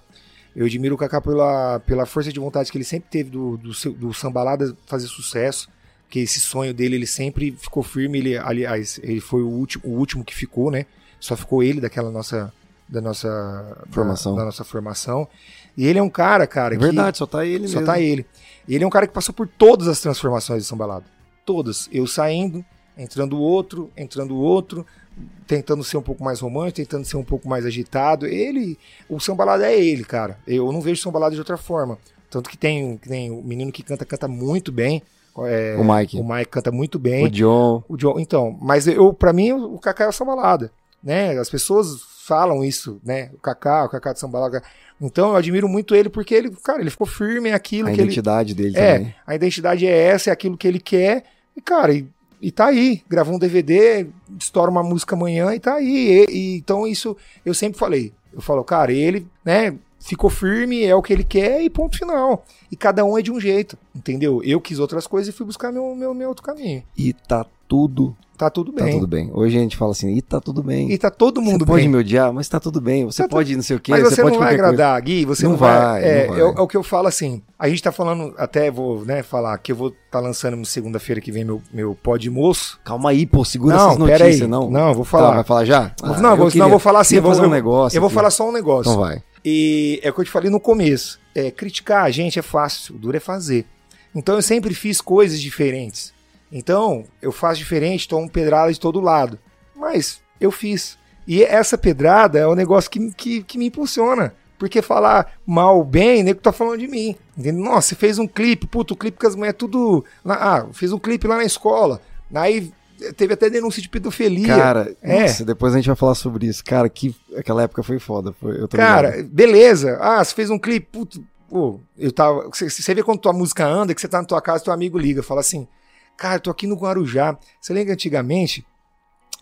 Eu admiro o Kaká pela, pela força de vontade que ele sempre teve do, do, do Sambalada fazer sucesso, que esse sonho dele, ele sempre ficou firme, ele, aliás, ele foi o último, o último que ficou, né? Só ficou ele daquela nossa, da nossa Formação. Da, da nossa formação. E ele é um cara, cara, É que- verdade, só tá ele só mesmo. tá ele. E ele é um cara que passou por todas as transformações de Sambalada. Todas. Eu saindo, entrando outro, entrando outro, tentando ser um pouco mais romântico, tentando ser um pouco mais agitado. Ele, o Sambalada é ele, cara. Eu não vejo Sambalada de outra forma. Tanto que tem, que tem o menino que canta, canta muito bem. É, O Mike. O Mike canta muito bem. O John. O John, então, mas eu, para mim, o Kaká é o sambalada, né? As pessoas falam isso, né? O Kaká, o Kaká de sambalada. Então, eu admiro muito ele porque ele, cara, ele ficou firme em aquilo A que ele identidade dele é, também. a identidade é essa, é aquilo que ele quer. E, cara, e, e tá aí. Gravou um DVD, estoura uma música amanhã e tá aí. E, e- então, isso eu sempre falei. Eu falo, cara, ele, né, ficou firme, é o que ele quer e ponto final. E cada um é de um jeito, entendeu? Eu quis outras coisas e fui buscar meu, meu, meu outro caminho. E tá tudo, Tá tudo tá bem. tudo bem. Hoje a gente fala assim, e tá tudo bem. E tá todo mundo você pode bem. me odiar, mas tá tudo bem. Você Tá pode não sei o quê, Mas você, pode não vai qualquer coisa. agradar, Gui, você Não não, vai, É, não vai. É, o- é o que eu falo assim. A gente tá falando, até vou né, falar que eu vou estar tá lançando segunda-feira que vem meu, meu pó de moço. Calma aí, pô, segura Não, essas pera notícias, aí. não. Não, vou Tá, falar. vai falar já? Ah, não, eu vou, queria- não, vou falar assim. vou, fazer um negócio Eu vou aqui. falar só um negócio. Então vai. E é o que eu te falei no começo. É, criticar a gente é fácil, o duro é fazer. Então eu sempre fiz coisas diferentes. Então eu faço diferente, tomo pedrada de todo lado. Mas eu fiz. E essa pedrada é o negócio que, que, que me impulsiona. Porque falar mal ou bem, nego tá falando de mim. Entendeu? Nossa, você fez um clipe, puto, o clipe com as mulheres tudo. ah, fez um clipe lá na escola. Aí teve até denúncia de pedofilia. Cara, É. depois a gente vai falar sobre isso. Cara, que aquela época foi foda. Foi, Cara, ligado. beleza. Ah, você fez um clipe, puto, pô, eu tava. Você, vê quando tua música anda, que você tá na tua casa, teu amigo liga, fala assim: Cara, eu tô aqui no Guarujá. Você lembra antigamente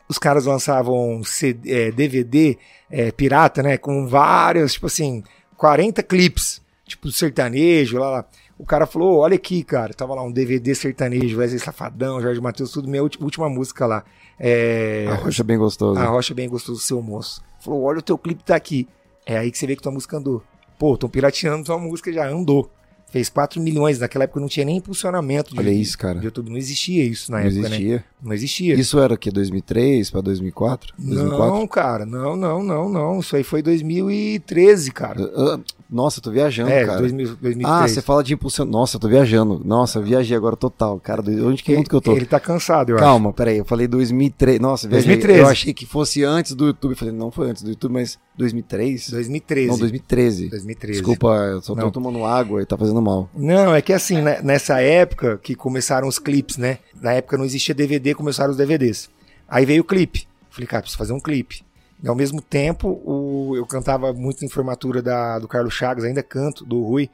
os caras lançavam CD, é, DVD é, pirata, né? Com vários, tipo assim, 40 clipes, tipo sertanejo, lá, lá. O cara falou: Olha aqui, cara, tava lá um DVD sertanejo, Wesley Safadão, Jorge Matheus, tudo, minha última música lá. É, A rocha é bem gostosa. a Rocha bem gostoso seu moço. Falou, olha o teu clipe tá aqui. É aí que você vê que tua música andou. Pô, tão pirateando tua música já andou. Fez 4 milhões, naquela época não tinha nem impulsionamento de, Olha isso, cara. de YouTube. Não existia isso na Não época, né? existia. Não existia. Isso era o quê? 2003 pra 2004? 2004? Não, cara, não, não, não, não. Isso aí foi 2013, cara. Ah, Nossa, eu tô viajando, é, cara. 2000, 2013. Ah, você fala de impulsion. Nossa, eu tô viajando. Nossa, eu viajei agora total. Cara, onde que mundo que eu tô? Ele tá cansado, eu Calma, peraí, eu falei 2003. Nossa, viajei. 2013. Eu achei que fosse antes do YouTube. Eu falei, não foi antes do YouTube, mas 2003? acho. 2013. Não, 2013. 2013. Desculpa, eu só tô Não. tomando água e tá fazendo mal. Não, é que assim, né, nessa época que começaram os clipes, né? Na época não existia DVD, começaram os DVDs. Aí veio o clipe. Falei, cara, preciso fazer um clipe. E ao mesmo tempo, o- eu cantava muito em formatura da, do Carlos Chagas, ainda canto, do Rui.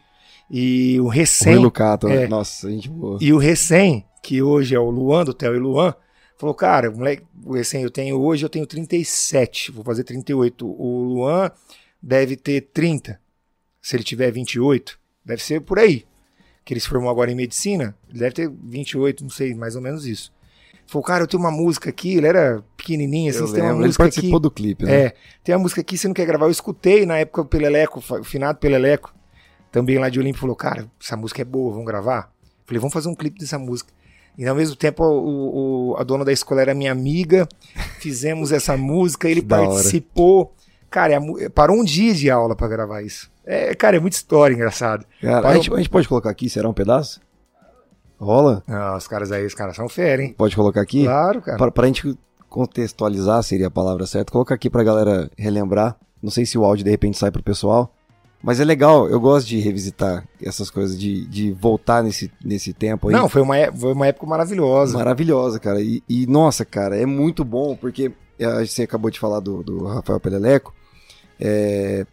E o O recém. Rui Lucato, é. nossa, gente boa. E o recém, que hoje é o Luan, do Theo e Luan, falou, cara, o moleque, o recém eu tenho hoje, eu tenho 37, vou fazer 38. O Luan deve ter 30. Se ele tiver 28, deve ser por aí. Que ele se formou agora em medicina, ele deve ter 28, não sei, mais ou menos isso. Falou, cara, eu tenho uma música aqui, ele era pequenininho, assim, Eu tem uma lembro, ele música participou aqui. do clipe, né? É, tem uma música aqui, você não quer gravar? Eu escutei na época o Peleleco, o finado Peleleco, também lá de Olímpio, falou, cara, essa música é boa, vamos gravar? Falei, vamos fazer um clipe dessa música. E ao mesmo tempo o, o- a dona da escola era minha amiga, fizemos essa música, ele participou. Cara, a parou um dia de aula pra gravar isso. É, cara, é muita história engraçada. Cara, a, Parou- gente, a gente pode colocar aqui, será um pedaço? Rola? Ah, os caras aí, os caras são fera, hein? Pode colocar aqui? Claro, cara. Pra, pra gente contextualizar, seria a palavra certa, colocar aqui pra galera relembrar. Não sei se o áudio de repente sai pro pessoal. Mas é legal, eu gosto de revisitar essas coisas, de, de voltar nesse, nesse tempo aí. Não, foi uma, é- foi uma época maravilhosa. Maravilhosa, cara. E, e, nossa, cara, é muito bom, porque eh, você acabou de falar do, do Rafael Peleleco. É,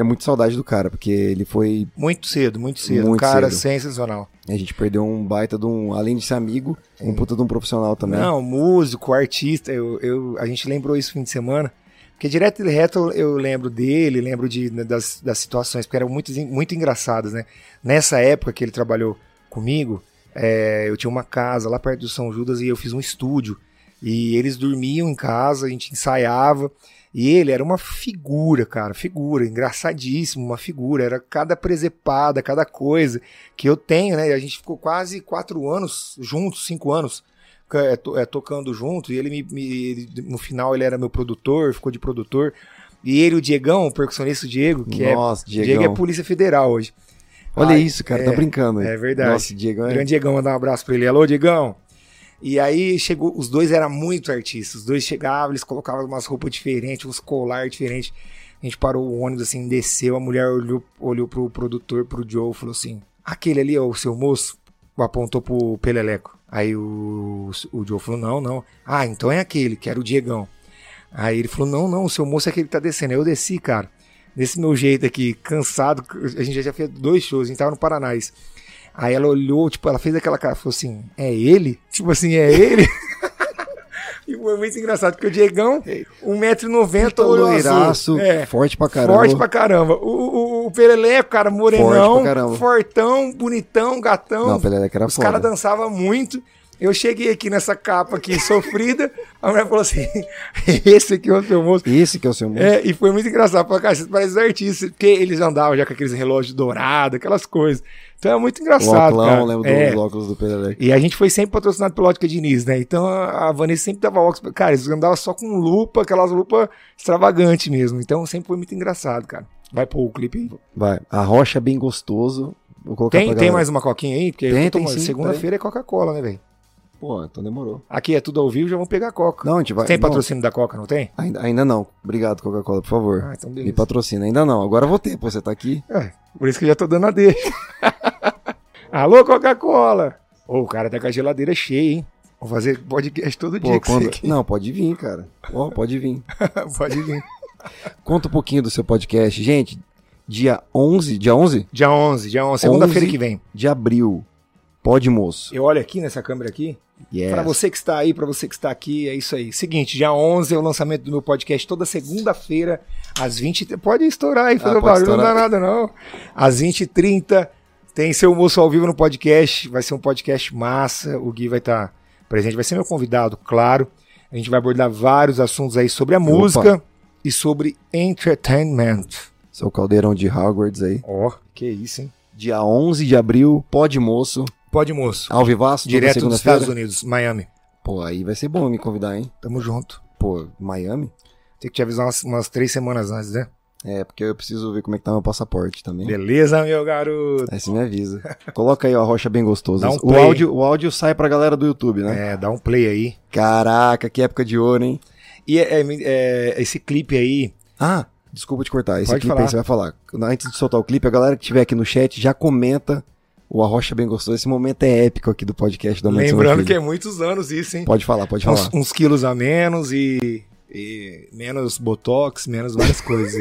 é muito saudade do cara, porque ele foi. Muito cedo, muito cedo. Muito cara cedo. sensacional. A gente perdeu um baita de um. Além de ser amigo, um puta de um profissional também. Não, músico, artista, eu, eu, a gente lembrou isso no fim de semana. Porque direto e reto eu lembro dele, lembro de, né, das, das situações, porque eram muito, muito engraçadas, né? Nessa época que ele trabalhou comigo, é, eu tinha uma casa lá perto do São Judas e eu fiz um estúdio. E eles dormiam em casa, a gente ensaiava. E ele era uma figura, cara, figura, engraçadíssimo, uma figura. Era cada presepada, cada coisa que eu tenho, né? A gente ficou quase quatro anos juntos, cinco anos, é, é, tocando junto. E ele me, me- no final ele era meu produtor, ficou de produtor. E ele, o Diegão, o percussionista Diego, que Nossa, é. Diego Diegão. é Polícia Federal hoje. Olha Ai, isso, cara, é, tá brincando. é verdade. Nossa, Diego é. Grande Diegão, mandar um abraço pra ele. Alô, Diegão. E aí chegou, os dois eram muito artistas. Os dois chegavam, eles colocavam umas roupas diferentes, uns colar diferentes. A gente parou o ônibus assim, desceu, a mulher olhou, olhou pro produtor, pro Joe, falou assim: aquele ali é o seu moço? Apontou pro Peleleco. Aí o, o Joe falou: não, não. Ah, então é aquele, que era o Diegão. Aí ele falou: não, não, o seu moço é aquele que tá descendo. Aí eu desci, cara. Desse meu jeito aqui, cansado, a gente já fez dois shows, a gente tava no Paranás. Aí ela olhou, tipo, ela fez aquela cara, falou assim, é ele? Tipo assim, é ele? e foi muito engraçado, porque o Diegão, 1,90m, Puta olho loiraço, azul. É, forte pra caramba. forte pra caramba. O, o, o Pereleco, cara, morenão, Forte pra caramba. fortão, bonitão, gatão. Não, o Peleleco era Os caras dançavam muito. Eu cheguei aqui nessa capa aqui, sofrida, a mulher falou assim, esse aqui é o seu moço. Esse que é o seu moço. É, e foi muito engraçado. Falei, cara, vocês parecem artistas, porque eles andavam já com aqueles relógios dourados, aquelas coisas. Então é muito o engraçado, óculão, cara. lembro É. dos óculos do Peleleco. E a gente foi sempre patrocinado pela Ótica Diniz, né? Então a Vanessa sempre dava óculos. Cara, eles andavam só com lupa, aquelas lupas extravagantes mesmo. Então sempre foi muito engraçado, cara. Vai pôr o clipe aí. Vai. A rocha é bem gostoso. Vou colocar Tem, tem mais uma coquinha aí? Porque Tem, tem segunda-feira é Coca-Cola, né, velho? Pô, então demorou. Aqui é tudo ao vivo, já vamos pegar Coca. Não, a gente vai. tem não, patrocínio da Coca, não tem? Ainda, ainda não. Obrigado, Coca-Cola, por favor. Ah, então Me beleza. patrocina. Ainda não. Agora vou ter, pô. Você tá aqui. É, por isso que eu já tô dando a deixa. Alô, Coca-Cola! Ô, o cara tá com a geladeira cheia, hein? Vou fazer podcast todo Pô, dia quando... você aqui. Não, pode vir, cara. Ó, pode vir. Pode vir. Conta um pouquinho do seu podcast. Gente, dia 11, dia 11 Dia 11, dia 11, segunda-feira 11. que vem. de abril. Pode, moço. Eu olho aqui nessa câmera aqui. Yes. Pra você que está aí, pra você que está aqui, é isso aí. Seguinte, dia 11 é o lançamento do meu podcast toda segunda-feira, às 20 Pode estourar aí, fazer Ah, o pode barulho, não dá estourar. nada não. Às 20h30 tem seu moço ao vivo no podcast. Vai ser um podcast massa. O Gui vai estar presente, vai ser meu convidado, claro. A gente vai abordar vários assuntos aí sobre a música e sobre entertainment. Seu caldeirão de Hogwarts aí. Ó, que isso, hein? Dia 11 de abril, pode, moço. Pode, moço. Ao vivaço, Direto dos. Estados Unidos, Miami. Pô, aí vai ser bom me convidar, hein? Tamo junto. Pô, Miami? Tem que te avisar umas, umas três semanas antes, né? É, porque eu preciso ver como é que tá meu passaporte também. Beleza, meu garoto? Aí você me avisa. Coloca aí ó, a rocha bem gostosa. Dá um o, áudio, o áudio sai pra galera do YouTube, né? É, dá um play aí. Caraca, que época de ouro, hein? E é, é, é, esse clipe aí, Ah, desculpa te cortar. Esse Pode clipe falar. aí você vai falar. Antes de soltar o clipe, a galera que estiver aqui no chat já comenta o Arrocha Bem Gostoso. Esse momento é épico aqui do podcast Seu lembrando que é muitos anos isso, hein? Pode falar, pode falar. uns, uns quilos a menos e, e menos botox, menos várias coisas.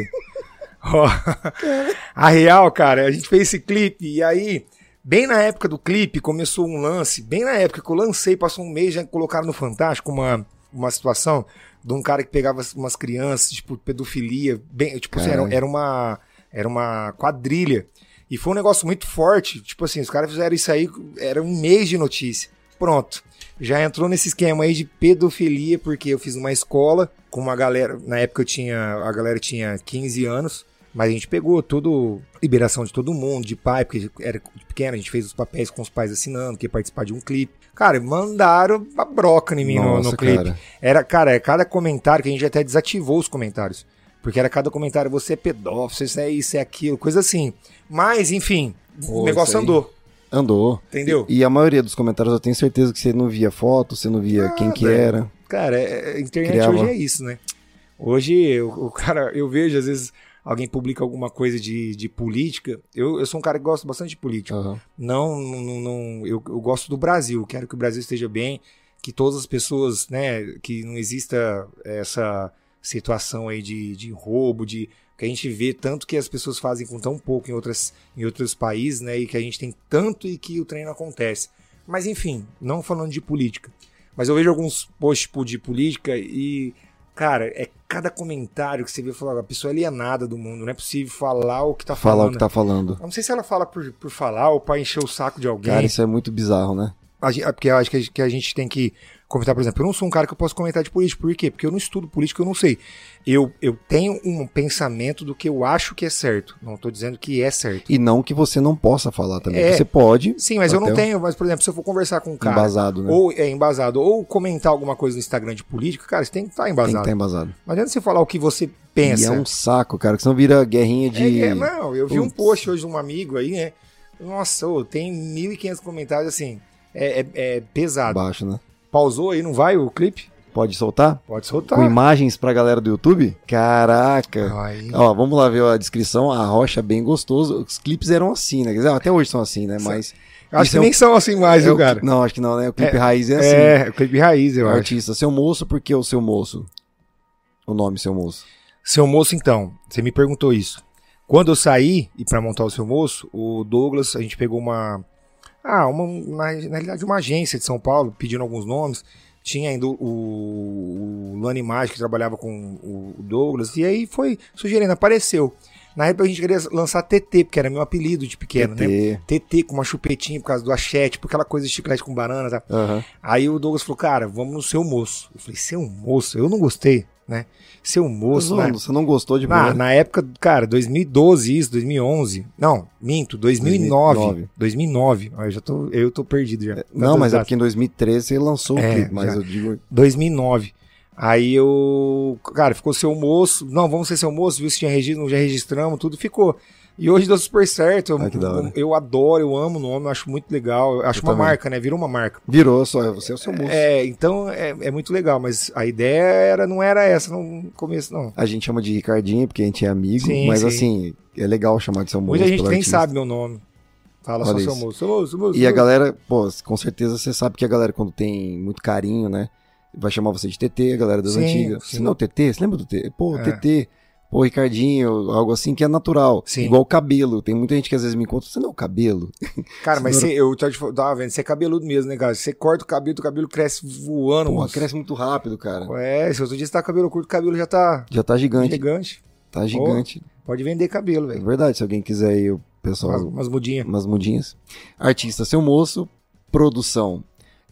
a real, cara, a gente fez esse clipe e aí, bem na época do clipe, começou um lance, bem na época que eu lancei, passou um mês, já colocaram no Fantástico uma, uma situação de um cara que pegava umas crianças, tipo, pedofilia, bem, tipo assim, era, era uma era uma quadrilha. E foi um negócio muito forte, tipo assim, os caras fizeram isso aí, era um mês de notícia. Pronto. Já entrou nesse esquema aí de pedofilia, porque eu fiz uma escola com uma galera, na época eu tinha, a galera tinha 15 anos, mas a gente pegou tudo, liberação de todo mundo, de pai, porque era pequeno, a gente fez os papéis com os pais assinando, que ia participar de um clipe. Cara, mandaram a broca em mim no, Nossa, no clipe. cara. Era, cara, é cada comentário que a gente até desativou os comentários. Porque era cada comentário, você é pedófilo, isso é isso, é aquilo, coisa assim. Mas, enfim, Pô, o negócio andou, Andou. entendeu? E a maioria dos comentários eu tenho certeza que você não via foto, você não via quem que Nada. era. Cara, é- a internet Criava. hoje é isso, né? Hoje, o, o cara, eu vejo, às vezes, alguém publica alguma coisa de, de política. Eu, eu sou um cara que gosta bastante de política. Aham. Não, não, não eu, eu gosto do Brasil, quero que o Brasil esteja bem, que todas as pessoas, né, que não exista essa situação aí de, de roubo, de que a gente vê tanto que as pessoas fazem com tão pouco em, outras, em outros países, né, e que a gente tem tanto e que o treino acontece. Mas enfim, não falando de política. Mas eu vejo alguns posts tipo, de política e, cara, é cada comentário que você vê falar, a pessoa é alienada do mundo, não é possível falar o que tá Falar falando. o que tá falando. Eu não sei se ela fala por, por falar ou pra encher o saco de alguém. Cara, isso é muito bizarro, né? A é porque eu acho que a, que a gente tem que comentar, por exemplo, eu não sou um cara que eu posso comentar de política. Por quê? Porque eu não estudo política, eu não sei. Eu, eu tenho um pensamento do que eu acho que é certo. Não tô dizendo que é certo. E não que você não possa falar também. É. Você pode, Sim, mas eu não tenho. Mas, por exemplo, se eu for conversar com um cara. embasado, né? Ou é embasado, ou comentar alguma coisa no Instagram de política, cara, você tem que estar Tem que embasado. estar embasado. Não adianta você falar o que você pensa. E é um saco, cara, que senão vira guerrinha de. É, é, não, eu vi um post hoje de um amigo aí, né? Nossa, tem 1.500 comentários assim. É, é- é pesado. baixo, né? Pausou aí, não vai o clipe? Pode soltar? Pode soltar. Com imagens pra galera do YouTube? Caraca! Ó, vamos lá ver a descrição. A rocha bem gostoso. Os clipes eram assim, né? Quer dizer, até hoje são assim, né? Mas. Acho que é um- nem são assim mais, é viu, o- cara? Não, acho que não, né? O clipe É, raiz é assim. É, o clipe raiz, eu acho. Artista, seu moço, por que o seu moço? O nome, seu moço. Seu moço, então, você me perguntou isso. Quando eu saí e pra montar o seu moço, o Douglas, a gente pegou uma. Ah, uma, na, na realidade, uma agência de São Paulo, pedindo alguns nomes. Tinha ainda o, o Lani Mágico, que trabalhava com o Douglas, e aí foi sugerindo, apareceu. Na época a gente queria lançar TT, porque era meu apelido de pequeno, né? TT. TT com uma chupetinha por causa do achete, tipo aquela coisa de chiclete com banana, tá? Aham. Aí o Douglas falou, cara, vamos no seu moço. Eu falei, seu moço? Eu não gostei, né? Seu moço, né? Zoando, Você não gostou de primeira? na época, cara, 2012 isso, 2011. Não, minto, 2009. 2009. 2009. Ó, Eu já tô, eu tô perdido já. Não, mas é Tantas porque em 2013 você lançou É, o clipe, mas já. eu digo. 2009. Aí eu, cara, ficou seu moço. Não, vamos ser seu moço, viu se tinha registro, já registramos, tudo ficou. E hoje deu super certo. Eu, Ah, eu adoro, eu amo o nome, eu acho muito legal. Eu acho Eu uma também. marca, né? Virou uma marca. Virou só, você é o seu moço. É, então é, é muito legal, mas a ideia era, não era essa no começo, não. A gente chama de Ricardinho porque a gente é amigo, Sim, mas sim. assim, é legal chamar de seu moço. Muita gente nem artista. sabe meu nome. Fala Olha só seu isso. moço, seu moço, seu moço. E a seu galera, pô, com certeza você sabe que a galera, quando tem muito carinho, né? Vai chamar você de TT, a galera das Sim, antigas. Você não é TT? Você lembra do TT? Pô, É. TT. Pô, Ricardinho, algo assim que é natural. Sim. Igual o cabelo. Tem muita gente que às vezes me encontra, você não é o cabelo. Cara, mas você, eu tava, vendo, você é cabeludo mesmo, né, cara? Você corta o cabelo, o cabelo cresce voando, Pô, cresce muito rápido, cara. É, se outro dia você tá com cabelo curto, o cabelo já tá Já tá gigante. gigante. Tá gigante. Pode vender cabelo, É velho. verdade, se alguém quiser aí, o pessoal, Umas, umas mudinhas. umas mudinhas. Artista, seu moço, produção.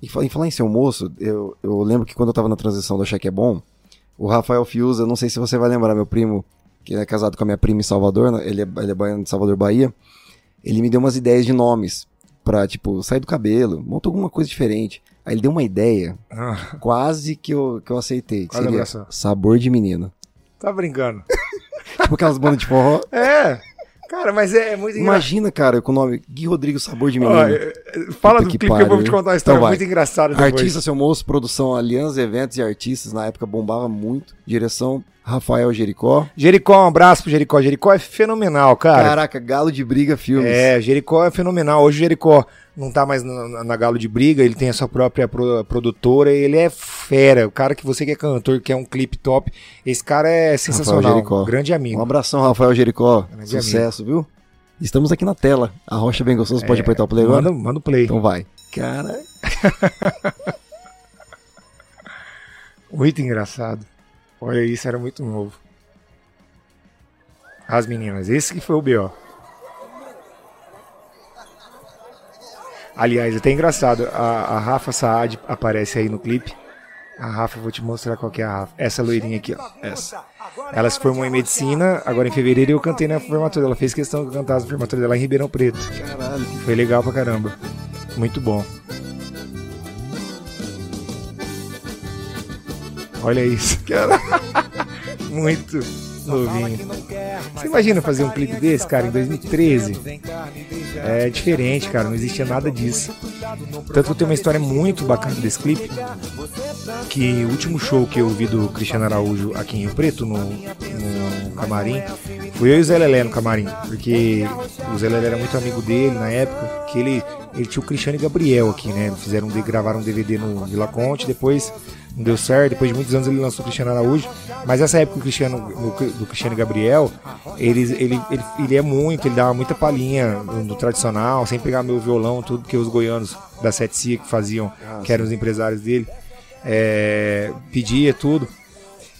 E em falar em seu moço, eu, eu lembro que quando eu tava na transição do Cheque é Bom, o Rafael Fiuza, não sei se você vai lembrar, meu primo, que é casado com a minha prima em Salvador, né? ele é, ele é baiano de Salvador, Bahia, ele me deu umas ideias de nomes pra, tipo, sair do cabelo, monta alguma coisa diferente. Aí ele deu uma ideia, Ah, quase que eu, que eu aceitei, que seria lembrança? sabor de menino. tá brincando. tipo aquelas bandas de forró. É, cara, mas é, é muito engraçado. Imagina, cara, com o nome Gui Rodrigo Sabor de Menino. É, fala Puta do que clipe que eu vou te contar uma história Então muito engraçada depois. Artista, seu moço, produção Aliança, eventos e artistas, na época bombava muito. Direção Rafael Jericó. Jericó, um abraço pro Jericó. Jericó é fenomenal, cara. Caraca, Galo de Briga Filmes. É, Jericó é fenomenal. Hoje o Jericó não tá mais na, na- Galo de Briga, ele tem a sua própria pro- produtora ele é fera. O cara que você que é cantor, que é um clipe top. Esse cara é sensacional. Jericó. Grande amigo. Um abração, Rafael Jericó. Grande Sucesso, viu? Estamos aqui na tela. A Rocha Bem Gostoso pode apertar o play agora? Manda, manda o play. Então vai. Cara, Muito engraçado. Olha isso, era muito novo. As meninas, esse que foi o B.O. Aliás, é até engraçado, a, a Rafa Saad aparece aí no clipe. A Rafa, vou te mostrar qual que é a Rafa. Essa loirinha aqui, ó. Essa. Ela se formou em medicina, agora em fevereiro eu cantei na formatura. Ela fez questão de eu cantar na formatura dela em Ribeirão Preto. caralho. Foi legal pra caramba. Muito bom. Olha isso, cara. Muito novinho. Você imagina fazer um clipe desse, cara, em 2013? É diferente, cara, não existia nada disso. Tanto que tenho uma história muito bacana desse clipe, que o último show que eu vi do Cristiano Araújo aqui em Rio Preto, no, no camarim, fui eu e o Zé Lelé no camarim, porque o Zé Lelé era muito amigo dele na época, que ele, ele tinha o Cristiano e Gabriel aqui, né? Fizeram, gravaram um DVD no Vila Conte, depois não deu certo, depois de muitos anos ele lançou o Cristiano Araújo, mas essa época do Cristiano, no- do Cristiano Gabriel, ele, ele, ele, ele é muito, ele dava muita palhinha no, tradicional, sem pegar meu violão, tudo que os goianos da Sete Cia que faziam, que eram os empresários dele, é, pedia tudo.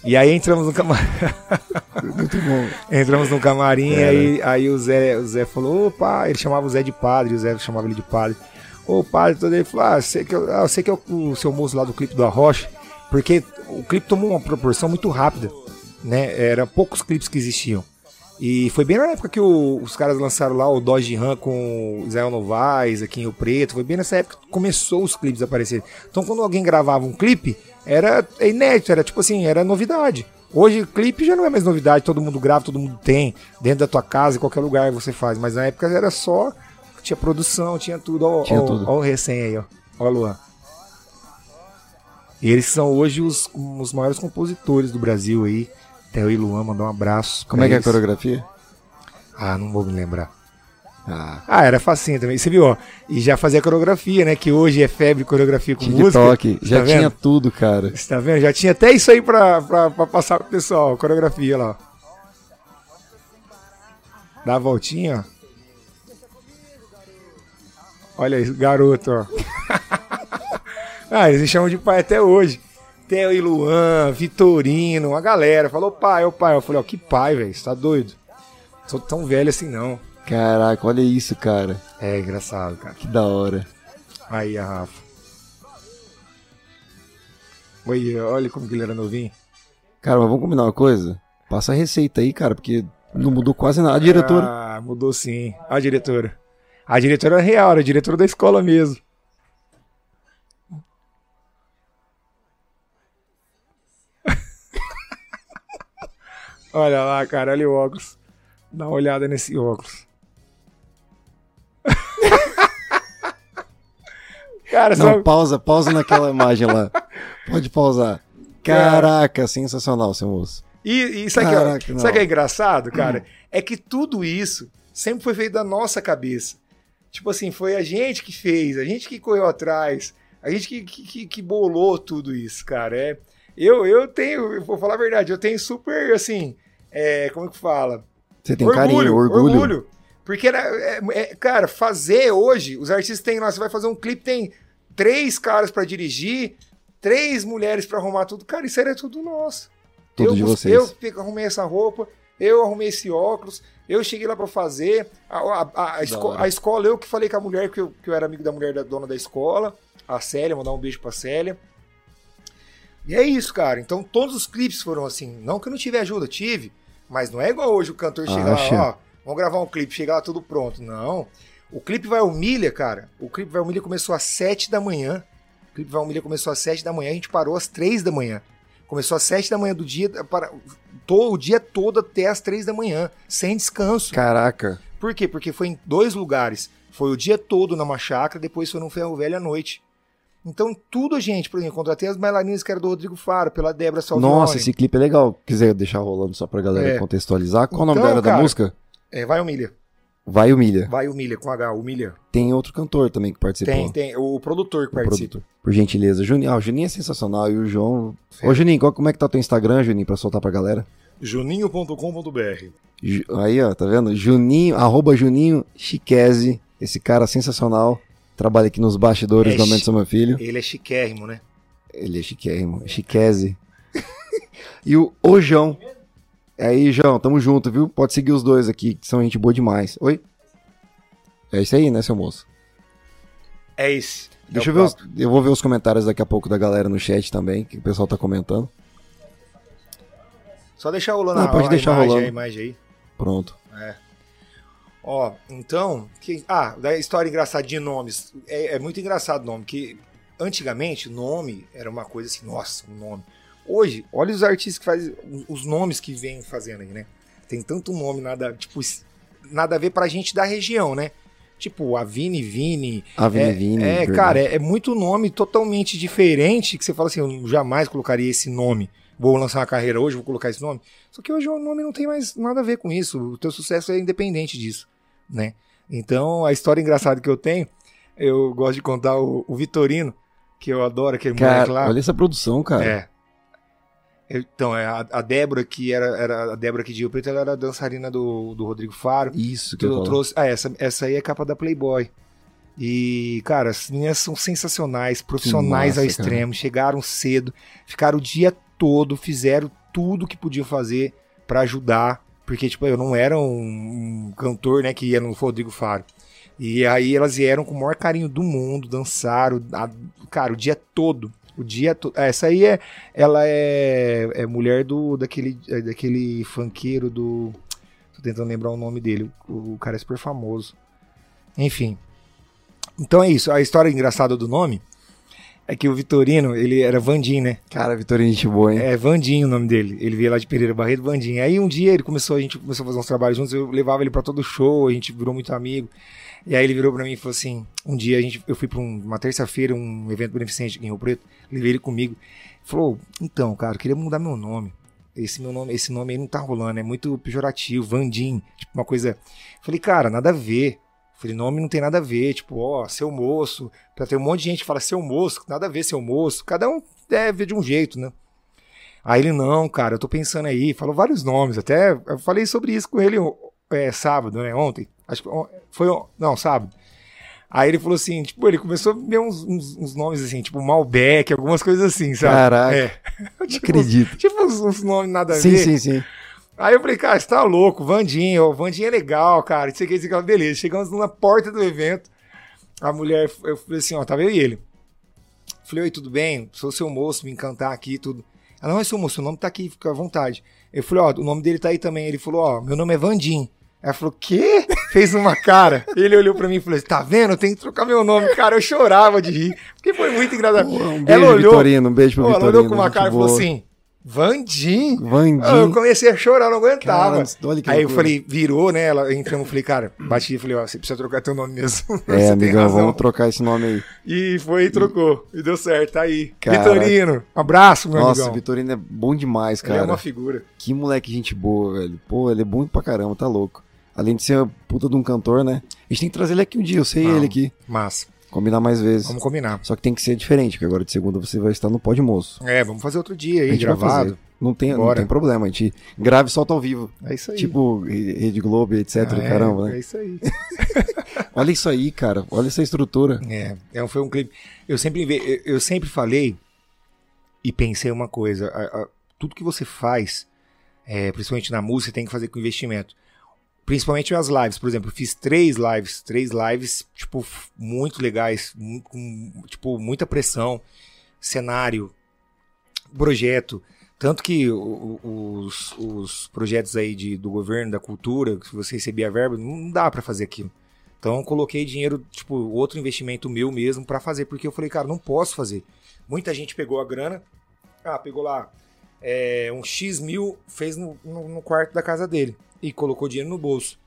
E aí entramos no camarim. Muito bom. Entramos no camarim, É. aí, aí o, Zé, o Zé falou, opa, ele chamava o Zé de padre, o Zé chamava ele de padre. Ô padre, todo ele falou, ah, sei que, eu, ah, eu sei que é o, o seu moço lá do clipe do Arrocha, porque o clipe tomou uma proporção muito rápida, né? Eram poucos clipes que existiam. E foi bem na época que o- os caras lançaram lá o Dodge Ram com o Israel Novaes aqui em o Preto. Foi bem nessa época que começou os clipes a aparecerem. Então quando alguém gravava um clipe, era inédito, era tipo assim, era novidade. Hoje clipe já não é mais novidade, todo mundo grava, todo mundo tem, dentro da tua casa, em qualquer lugar você faz. Mas na época era só, tinha produção, tinha tudo. Ó, Tinha ó, tudo. ó o recém aí, ó. Ó a Luan. E eles são hoje os, os maiores compositores do Brasil aí. Theo e Luan, mandar um abraço. Como é que é a coreografia? Ah, não vou me lembrar. Ah, Ah, era facinho também. Você viu, ó. E já fazia coreografia, né? Que hoje é febre coreografia com música. TikTok. Já tá tinha tudo, cara. Você tá vendo? Já tinha até isso aí pra, pra, pra passar pro pessoal. Coreografia lá. ó. Dá a voltinha, ó. Olha isso, garoto, ó. ah, eles me chamam de pai até hoje. Theo e Luan, Vitorino, uma galera. Falou pai, ô pai. Eu falei, ó, que pai, velho. Você tá doido? Sou tão velho assim, não. Caraca, olha isso, cara. É engraçado, cara. Que da hora. Aí, a Rafa. Oi, olha como que ele era novinho. Cara, mas vamos combinar uma coisa? Passa a receita aí, cara, porque não mudou quase nada. A diretora. Ah, mudou sim. A diretora. A diretora era real, era a diretora da escola mesmo. Olha lá, cara, olha o óculos. Dá uma olhada nesse óculos. cara, Não, só... pausa, pausa naquela imagem lá. Pode pausar. Caraca, sensacional, seu moço. E, e sabe, Caraca, que, sabe que é engraçado, cara? É que tudo isso sempre foi feito da nossa cabeça. Tipo assim, foi a gente que fez, a gente que correu atrás, a gente que, que, que- que bolou tudo isso, cara. É, eu, eu tenho, eu vou falar a verdade, eu tenho super, assim, é, como que fala? Você tem carinho, orgulho. orgulho. Porque, era, é- é- cara, fazer hoje, os artistas têm lá, você vai fazer um clipe, tem três caras pra dirigir, três mulheres pra arrumar tudo. Cara, isso era tudo nosso. Tudo eu, de vocês. Eu fico- arrumei essa roupa, eu arrumei esse óculos, eu cheguei lá pra fazer. A, a- a- a esco- hora. a escola, eu que falei com a mulher, que eu, que eu era amigo da mulher da dona da escola, a Célia, mandar um beijo pra Célia. E é isso, cara. Então todos os clipes foram assim. Não que eu não tive ajuda, tive. Mas não é igual hoje o cantor chega Acha? lá, ó, vamos gravar um clipe, chega lá tudo pronto. Não. O clipe vai humilha, cara. O clipe vai humilha começou às 7 da manhã. O clipe vai humilha começou às 7 da manhã, a gente parou às 3 da manhã. Começou às 7 da manhã do dia, para, to- o dia todo até às 3 da manhã, sem descanso. Caraca. Por quê? Porque foi em dois lugares. Foi o dia todo numa chácara, depois foi num ferro velho à noite. Então, tudo a gente, por exemplo, contratei as bailarinas que era do Rodrigo Faro, pela Débora Salvione. Nossa, esse clipe é legal. Quiser deixar rolando só pra galera É. contextualizar. Qual o nome Então, dela da cara, música? É, vai humilha. Vai Humilha. Vai Humilha, com H, Humilha. Tem outro cantor também que participou. Tem, tem. O produtor que O participa. produtor. Por gentileza. Juninho, ah, o Juninho é sensacional. E o João. Sim. Ô, Juninho, qual- como é que tá o teu Instagram, Juninho, pra soltar pra galera? Juninho.com.br. Ju- Aí, ó, tá vendo? Juninho, arroba Juninho Chiquese. Esse cara sensacional. Trabalha aqui nos bastidores É do Aumento Sou Meu Filho. Ele é chiquérrimo, né? Ele é chiquérrimo. Chiquese. e o Ojão. Aí, João, tamo junto, viu? Pode seguir os dois aqui, que são gente boa demais. Oi? É isso aí, né, seu moço? É esse. Deixa É eu ver, os, eu vou ver os comentários daqui a pouco da galera no chat também, que o pessoal tá comentando. Só deixar rolando Não, a, pode a deixar imagem, rolando. a imagem aí. Pronto. Ó, então. que- ah, da história engraçada de nomes. É, é muito engraçado o nome, que antigamente nome era uma coisa assim, nossa, um nome. Hoje, olha os artistas que fazem. Os nomes que vêm fazendo aí, né? Tem tanto nome, nada, tipo, nada a ver pra gente da região, né? Tipo, a Vini Vini. Avini É, Vini. é verdade. cara, é, é muito nome totalmente diferente que você fala assim, eu jamais colocaria esse nome. Vou lançar uma carreira hoje, vou colocar esse nome. Só que hoje o nome não tem mais nada a ver com isso. O teu sucesso é independente disso, né? Então, a história engraçada que eu tenho, eu gosto de contar o, o Vitorino, que eu adoro aquele moleque Cara, lá. olha essa produção, cara. É. Então, é, a, a Débora, que era, era a Débora aqui de Rio Preto, ela era dançarina do, do Rodrigo Faro. Isso que Que eu trouxe. Ah, essa, essa aí é a capa da Playboy. E, cara, as meninas são sensacionais, profissionais massa, ao extremo, chegaram cedo, ficaram o dia todo, fizeram tudo que podiam fazer pra ajudar, porque, tipo, eu não era um, cantor, né, que ia no Rodrigo Faro. E aí elas vieram com o maior carinho do mundo, dançaram, a- cara, o dia todo. O dia todo. Essa aí é. Ela é, é mulher do daquele, é daquele funkeiro do. Tô tentando lembrar o nome dele. O, o cara é super famoso. Enfim. Então é isso. A história engraçada do nome é que o Vitorino, ele era Vandim, né? Cara, Vitorino, gente boa, hein? É Vandinho o nome dele. Ele veio lá de Pereira Barreto, Vandinho. Aí um dia ele começou, a gente começou a fazer uns trabalhos juntos, eu levava ele pra todo show, a gente virou muito amigo. E aí ele virou pra mim e falou assim: um dia a gente, eu fui pra um- uma terça-feira, um evento beneficente aqui em Rio Preto, levei ele comigo. Falou: então, cara, eu queria mudar meu nome. Esse meu nome, esse nome aí não tá rolando, é muito pejorativo, Vandim, tipo uma coisa. Falei, cara, nada a ver. Falei, nome não tem nada a ver, tipo, ó, seu moço. Pra ter um monte de gente que fala seu moço, nada a ver, seu moço. Cada um deve ver de um jeito, né? Aí ele, não, cara, eu tô pensando aí, falou vários nomes, até eu falei sobre isso com ele é, sábado, né? Ontem. Acho que foi. Não, sábado. Aí ele falou assim, tipo, ele começou a ver uns, uns- uns nomes assim, tipo Malbec, algumas coisas assim, sabe? Caraca. É. Tipo, acredito. tipo uns, uns nomes nada a Sim, ver. sim, sim. Aí eu falei, cara, você tá louco, Vandinho, ó, Vandinho é legal, cara, isso aqui, isso aqui, beleza. Chegamos na porta do evento, a mulher, eu falei assim, ó, tava eu e ele. Falei, oi, tudo bem? Sou seu moço, me encantar aqui tudo. Ela, não, é seu moço, o nome tá aqui, fica à vontade. Eu falei, ó, o nome dele tá aí também. Ele falou, ó, meu nome é Vandim. Ela falou, quê? Fez uma cara. Ele olhou pra mim e falou, tá vendo? Eu tenho que trocar meu nome. Cara, eu chorava de rir, porque foi muito engraçado. Um beijo, ela olhou, Vitorino. Um beijo pro pô, ela Vitorino. olhou com uma cara e falou assim, Vandim? Vandim. Eu comecei a chorar, não aguentava. Cara, Aí eu falei, virou, né? Ela entramos, falei, cara, bati e falei, ó, você precisa trocar teu nome mesmo. É, amigão, vamos trocar esse nome aí. E foi e trocou. E deu certo, tá aí. Caraca. Vitorino, abraço, meu Nossa, amigão. Vitorino é bom demais, Ele cara. é uma figura. Que moleque gente boa, velho. Pô, ele é bom pra caramba, tá louco. Além de ser puta de um cantor, né? A gente tem que trazer ele aqui um dia, eu sei Vamos. ele aqui. Massa. Combinar mais vezes. Vamos combinar. Só que tem que ser diferente, porque agora de segunda você vai estar no Pod Moço. É, vamos fazer outro dia aí, gravado. Não tem, não tem problema, a gente grava e solta ao vivo. É isso aí. Tipo Re- Rede Globo, etc. é, Caramba, né? É isso aí. Olha isso aí, cara. Olha essa estrutura. É, é, foi um clipe. Eu sempre, eu sempre falei e pensei uma coisa: a- a- tudo que você faz, é, principalmente na música, tem que fazer com investimento. Principalmente as lives, por exemplo, eu fiz três lives, três lives, tipo, muito legais, com, tipo, muita pressão, cenário, projeto. Tanto que os, os projetos aí de, do governo, da cultura, que você recebia verba, não dá pra fazer aquilo. Então coloquei dinheiro, tipo, outro investimento meu mesmo pra fazer, porque eu falei, cara, não posso fazer. Muita gente pegou a grana, ah, pegou lá é, um X mil, fez no, no, no quarto da casa dele e colocou dinheiro no bolso.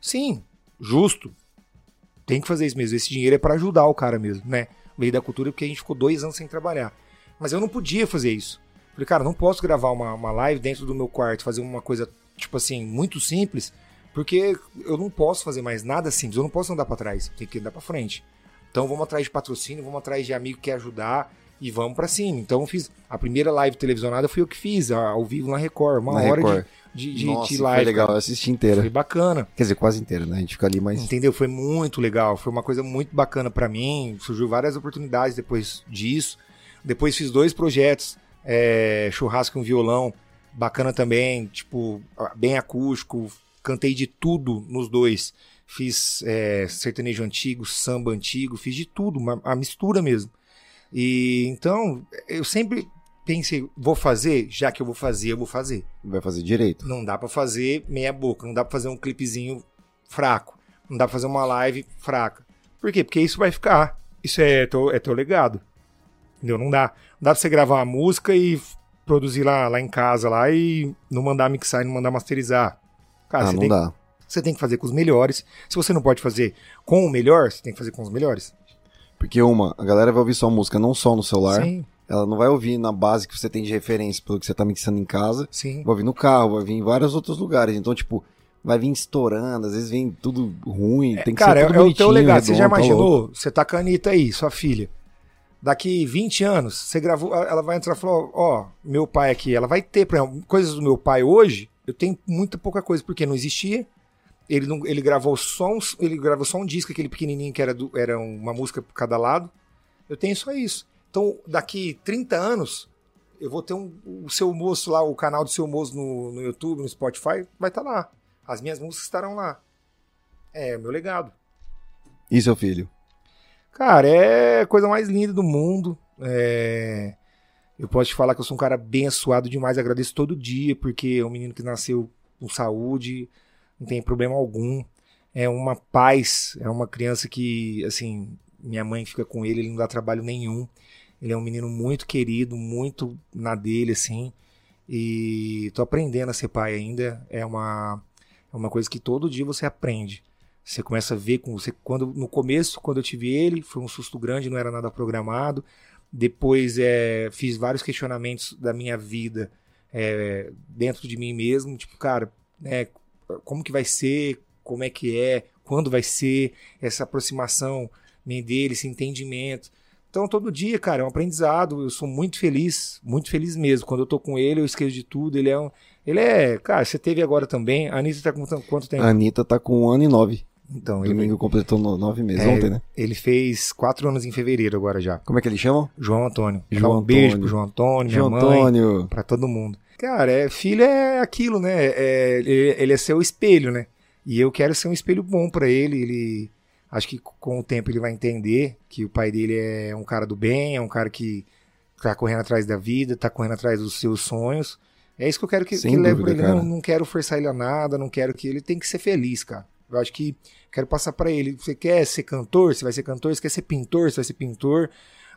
Sim, justo. Tem que fazer isso mesmo. Esse dinheiro é pra ajudar o cara mesmo, né? Meio da cultura, porque a gente ficou dois anos sem trabalhar. Mas eu não podia fazer isso. Falei, cara, não posso gravar uma, uma live dentro do meu quarto, fazer uma coisa, tipo assim, muito simples, Porque eu não posso fazer mais nada simples, eu não posso andar para trás, tenho que andar para frente. Então vamos atrás de patrocínio, vamos atrás de amigo que quer ajudar e vamos para cima. Então eu fiz a primeira live televisionada foi eu que fiz, ao vivo na Record, uma Na hora Record. de, de, Nossa, de live. foi legal, eu assisti inteira. Foi bacana. Quer dizer, quase inteira, né? A gente fica ali mais. Entendeu? Foi muito legal. Foi uma coisa muito bacana pra mim. Surgiu várias oportunidades depois disso. Depois fiz dois projetos: é, churrasco e um violão. Bacana também, tipo, bem acústico. Cantei de tudo nos dois. Fiz é, sertanejo antigo, samba antigo, fiz de tudo, uma, a mistura mesmo. E então, eu sempre pensei, vou fazer, já que eu vou fazer, eu vou fazer. Vai fazer direito. Não dá pra fazer meia boca, não dá pra fazer um clipezinho fraco, não dá pra fazer uma live fraca. Por quê? Porque isso vai ficar. Isso é teu, é teu legado. Entendeu? Não dá. Não dá pra você gravar uma música e produzir lá, lá em casa lá e não mandar mixar e não mandar masterizar. Cara, ah, você, não tem, dá. você tem que fazer com os melhores. Se você não pode fazer com o melhor, você tem que fazer com os melhores. Porque uma, a galera vai ouvir sua música não só no celular, Sim, ela não vai ouvir na base que você tem de referência pelo que você tá mixando em casa, sim. vai ouvir no carro, vai vir em vários outros lugares. Então, tipo, vai vir estourando, às vezes vem tudo ruim, tem que Cara, ser é, tudo é o bonitinho, teu legado. Você já redondo, tá imaginou? Você tá com a Anitta aí, sua filha. Daqui 20 anos, você gravou. Ela vai entrar e falar: Ó, meu pai aqui. Ela vai ter, por exemplo, coisas do meu pai hoje. Eu tenho muita pouca coisa, porque não existia. Ele, não, ele gravou só um, ele gravou só um disco, aquele pequenininho que era, do, era uma música por cada lado. Eu tenho só isso. Então, daqui 30 anos, eu vou ter um, o seu moço lá, o canal do seu moço no, no YouTube, no Spotify, vai estar lá. As minhas músicas estarão lá. É o meu legado. E seu filho? Cara, é a coisa mais linda do mundo. É, Eu posso te falar que eu sou um cara abençoado demais. Agradeço todo dia, porque é um menino que nasceu com saúde, não tem problema algum. É uma paz, é uma criança que, assim, minha mãe fica com ele, ele não dá trabalho nenhum. Ele é um menino muito querido, muito na dele, assim. E tô aprendendo a ser pai ainda. É uma, é uma coisa que todo dia você aprende. Você começa a ver com você quando no começo, quando eu tive ele, foi um susto grande, não era nada programado. Depois é, fiz vários questionamentos da minha vida é, dentro de mim mesmo, tipo, cara, né, como que vai ser, como é que é, quando vai ser essa aproximação minha dele, esse entendimento. Então todo dia, cara, é um aprendizado. Eu sou muito feliz, muito feliz mesmo. Quando eu tô com ele, eu esqueço de tudo. Ele é um, ele é, cara, você teve agora também. A Anitta tá com tanto- quanto tempo? A Anitta tá com um ano e nove. Então, ele, Domingo completou no- nove meses, É, ontem, né? ele fez quatro anos em fevereiro agora já. Como é que eles chamam? João Antônio. Dá João um beijo Antônio. pro João Antônio, minha João mãe, Antônio. pra todo mundo. Cara, é, filho é aquilo, né? É, ele, ele é seu espelho, né? E eu quero ser um espelho bom pra ele. Ele acho que com o tempo ele vai entender que o pai dele é um cara do bem, é um cara que tá correndo atrás da vida, tá correndo atrás dos seus sonhos. É isso que eu quero que, que ele leve pra dúvida, ele. Não, não quero forçar ele a nada, não quero que ele tem que ser feliz, cara. Eu acho que quero passar pra ele. Você quer ser cantor? Você vai ser cantor. Você quer ser pintor? Você vai ser pintor.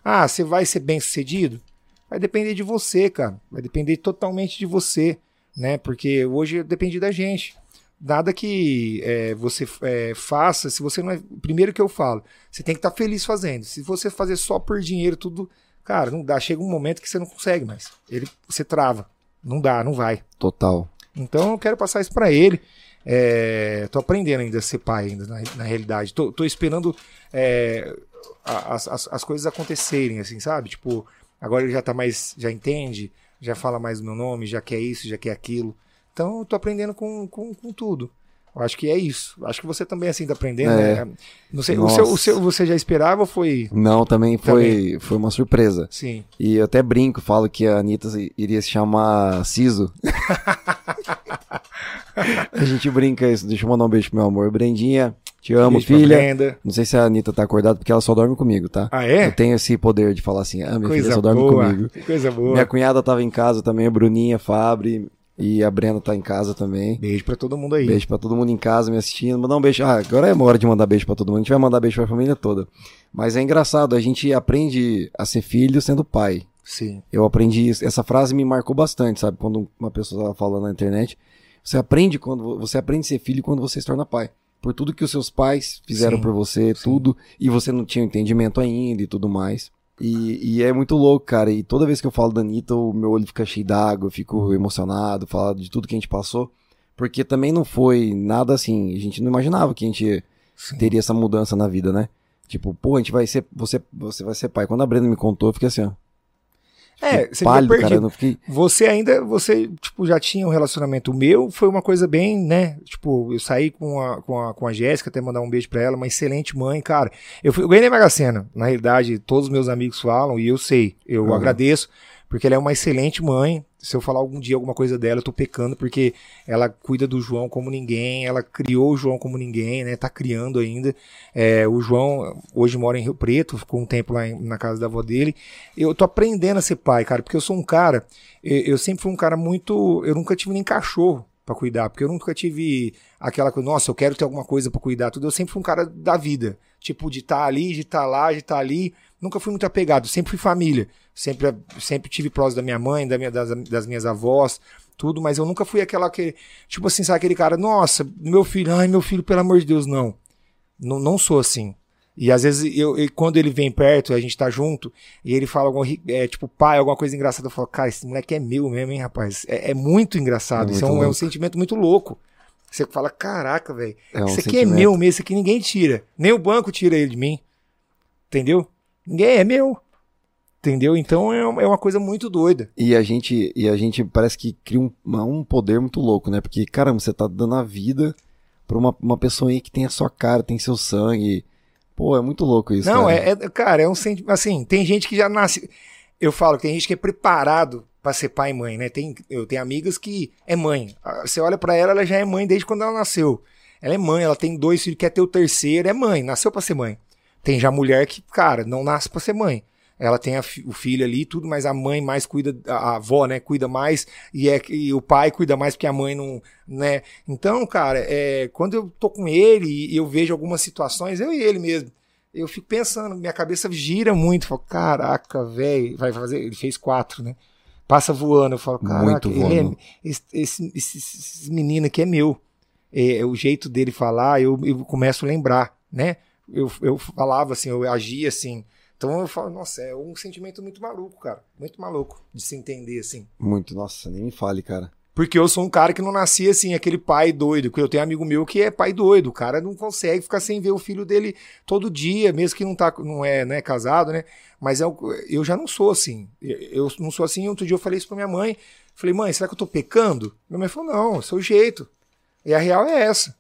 Ah, você vai ser bem sucedido? Vai depender de você, cara. Vai depender totalmente de você, né? Porque hoje depende da gente. Nada que é, você é, faça, se você não é. Primeiro que eu falo, você tem que estar feliz fazendo. Se você fazer só por dinheiro, tudo. Cara, não dá. Chega um momento que você não consegue mais. Ele, você trava. Não dá, não vai. Total. Então eu quero passar isso pra ele. É, tô aprendendo ainda a ser pai, ainda, na, na realidade. Tô, tô esperando é, as, as coisas acontecerem, assim, sabe? Tipo, agora ele já tá mais. já entende, já fala mais o meu nome, já quer isso, já quer aquilo. Então eu tô aprendendo com, com, com tudo. Eu acho que é isso. Acho que você também assim tá aprendendo. É. né? Não sei, o seu, o seu você já esperava ou foi. Não, também foi, foi uma surpresa. Sim. E eu até brinco, falo que a Anitta iria se chamar Ciso. a gente brinca isso. Deixa eu mandar um beijo pro meu amor. Brendinha, te amo, Beijo filha. Não sei se a Anitta tá acordada, porque ela só dorme comigo, tá? Ah, é? Eu tenho esse poder de falar assim, ah, minha filha Coisa só dorme boa. comigo. Coisa boa. Minha cunhada tava em casa também, a Bruninha, Fabri, e a Brenda tá em casa também. Beijo pra todo mundo aí. Beijo pra todo mundo em casa me assistindo. Mandar um beijo. Ah, agora é hora de mandar beijo pra todo mundo. A gente vai mandar beijo pra família toda. Mas é engraçado, a gente aprende a ser filho sendo pai. Sim. Eu aprendi isso. Essa frase me marcou bastante, sabe? Quando uma pessoa tava falando na internet. Você aprende quando você aprende a ser filho quando você se torna pai. Por tudo que os seus pais fizeram Sim, por você, sim. tudo, e você não tinha entendimento ainda e tudo mais. E, e é muito louco, cara. E toda vez que eu falo da Anitta, o meu olho fica cheio d'água, eu fico emocionado, falo de tudo que a gente passou. Porque também não foi nada assim, a gente não imaginava que a gente Sim. teria essa mudança na vida, né? Tipo, pô, a gente vai ser, você, você vai ser pai. Quando a Brenda me contou, eu fiquei assim, ó. É, você pálido, fica cara, perdido. não fiquei... Você ainda, você, tipo, já tinha um relacionamento O meu, foi uma coisa bem, né? Tipo, eu saí com a, com a, com a Jéssica, até mandar um beijo pra ela, uma excelente mãe, cara. Eu, fui, eu ganhei na Mega Sena, na realidade, todos os meus amigos falam, e eu sei, eu Uhum. agradeço, porque ela é uma excelente mãe. Se eu falar algum dia alguma coisa dela, eu tô pecando, porque ela cuida do João como ninguém, ela criou o João como ninguém, né? Tá criando ainda. É, o João hoje mora em Rio Preto, ficou um tempo lá em- na casa da avó dele. Eu tô aprendendo a ser pai, cara, porque eu sou um cara, eu, eu sempre fui um cara muito, eu nunca tive nem cachorro pra cuidar, porque eu nunca tive aquela coisa, nossa, eu quero ter alguma coisa pra cuidar, tudo. Eu sempre fui um cara da vida, tipo de estar ali, de estar lá, de estar ali. Nunca fui muito apegado, sempre fui família. Sempre, sempre tive próximo da minha mãe, da minha, das, das minhas avós, tudo, mas eu nunca fui aquela que, tipo assim, sabe aquele cara, nossa, meu filho, ai, meu filho, pelo amor de Deus, não. Não, não sou assim. E às vezes, eu, eu- quando ele vem perto, a gente tá junto, e ele fala algum, é, tipo, pai, alguma coisa engraçada, eu falo, cara, esse moleque é meu mesmo, hein, rapaz? É, é muito engraçado. É Isso é muito um, é um sentimento muito louco. Você fala, caraca, velho, É um isso aqui é sentimento. meu mesmo, isso aqui ninguém tira. Nem o banco tira ele de mim. Entendeu? Ninguém é meu. Entendeu? Então é uma, é uma coisa muito doida. E a gente, e a gente parece que cria um, um poder muito louco, né? Porque, caramba, você tá dando a vida pra uma, uma pessoa aí que tem a sua cara, tem seu sangue. Pô, é muito louco isso, Não, cara. é, é- cara, é um sentimento. Assim, tem gente que já nasce. Eu falo que tem gente que é preparado pra ser pai e mãe, né? Tem, eu tenho amigas que é mãe. Você olha pra ela, ela já é mãe desde quando ela nasceu. Ela é mãe, ela tem dois filhos, quer ter o terceiro, é mãe, nasceu pra ser mãe. Tem já mulher que, cara, não nasce pra ser mãe. Ela tem a o filho ali e tudo, mas a mãe mais cuida, a avó, né, cuida mais, e, é, e o pai cuida mais porque a mãe não, né. Então, cara, é, quando eu tô com ele e eu vejo algumas situações, eu e ele mesmo, eu fico pensando, minha cabeça gira muito, falo, caraca, velho, vai fazer, ele fez quatro, né? Passa voando, eu falo, caraca, é, esse, esse, esse- esse menino aqui é meu. É, o jeito dele falar, eu, eu começo a lembrar, né? Eu, eu falava assim, eu agia assim. Então eu falo, nossa, é um sentimento muito maluco, cara. Muito maluco de se entender assim. Muito, nossa, nem me fale, cara. Porque eu sou um cara que não nasci assim, aquele pai doido. Porque eu tenho amigo meu que é pai doido. O cara não consegue ficar sem ver o filho dele todo dia, mesmo que não, tá, não é né, casado, né? Mas é, o- eu já não sou assim. Eu eu não sou assim. Outro dia eu falei isso pra minha mãe. Falei, mãe, será que eu tô pecando? Minha mãe falou, não, é o seu jeito. E a real é essa.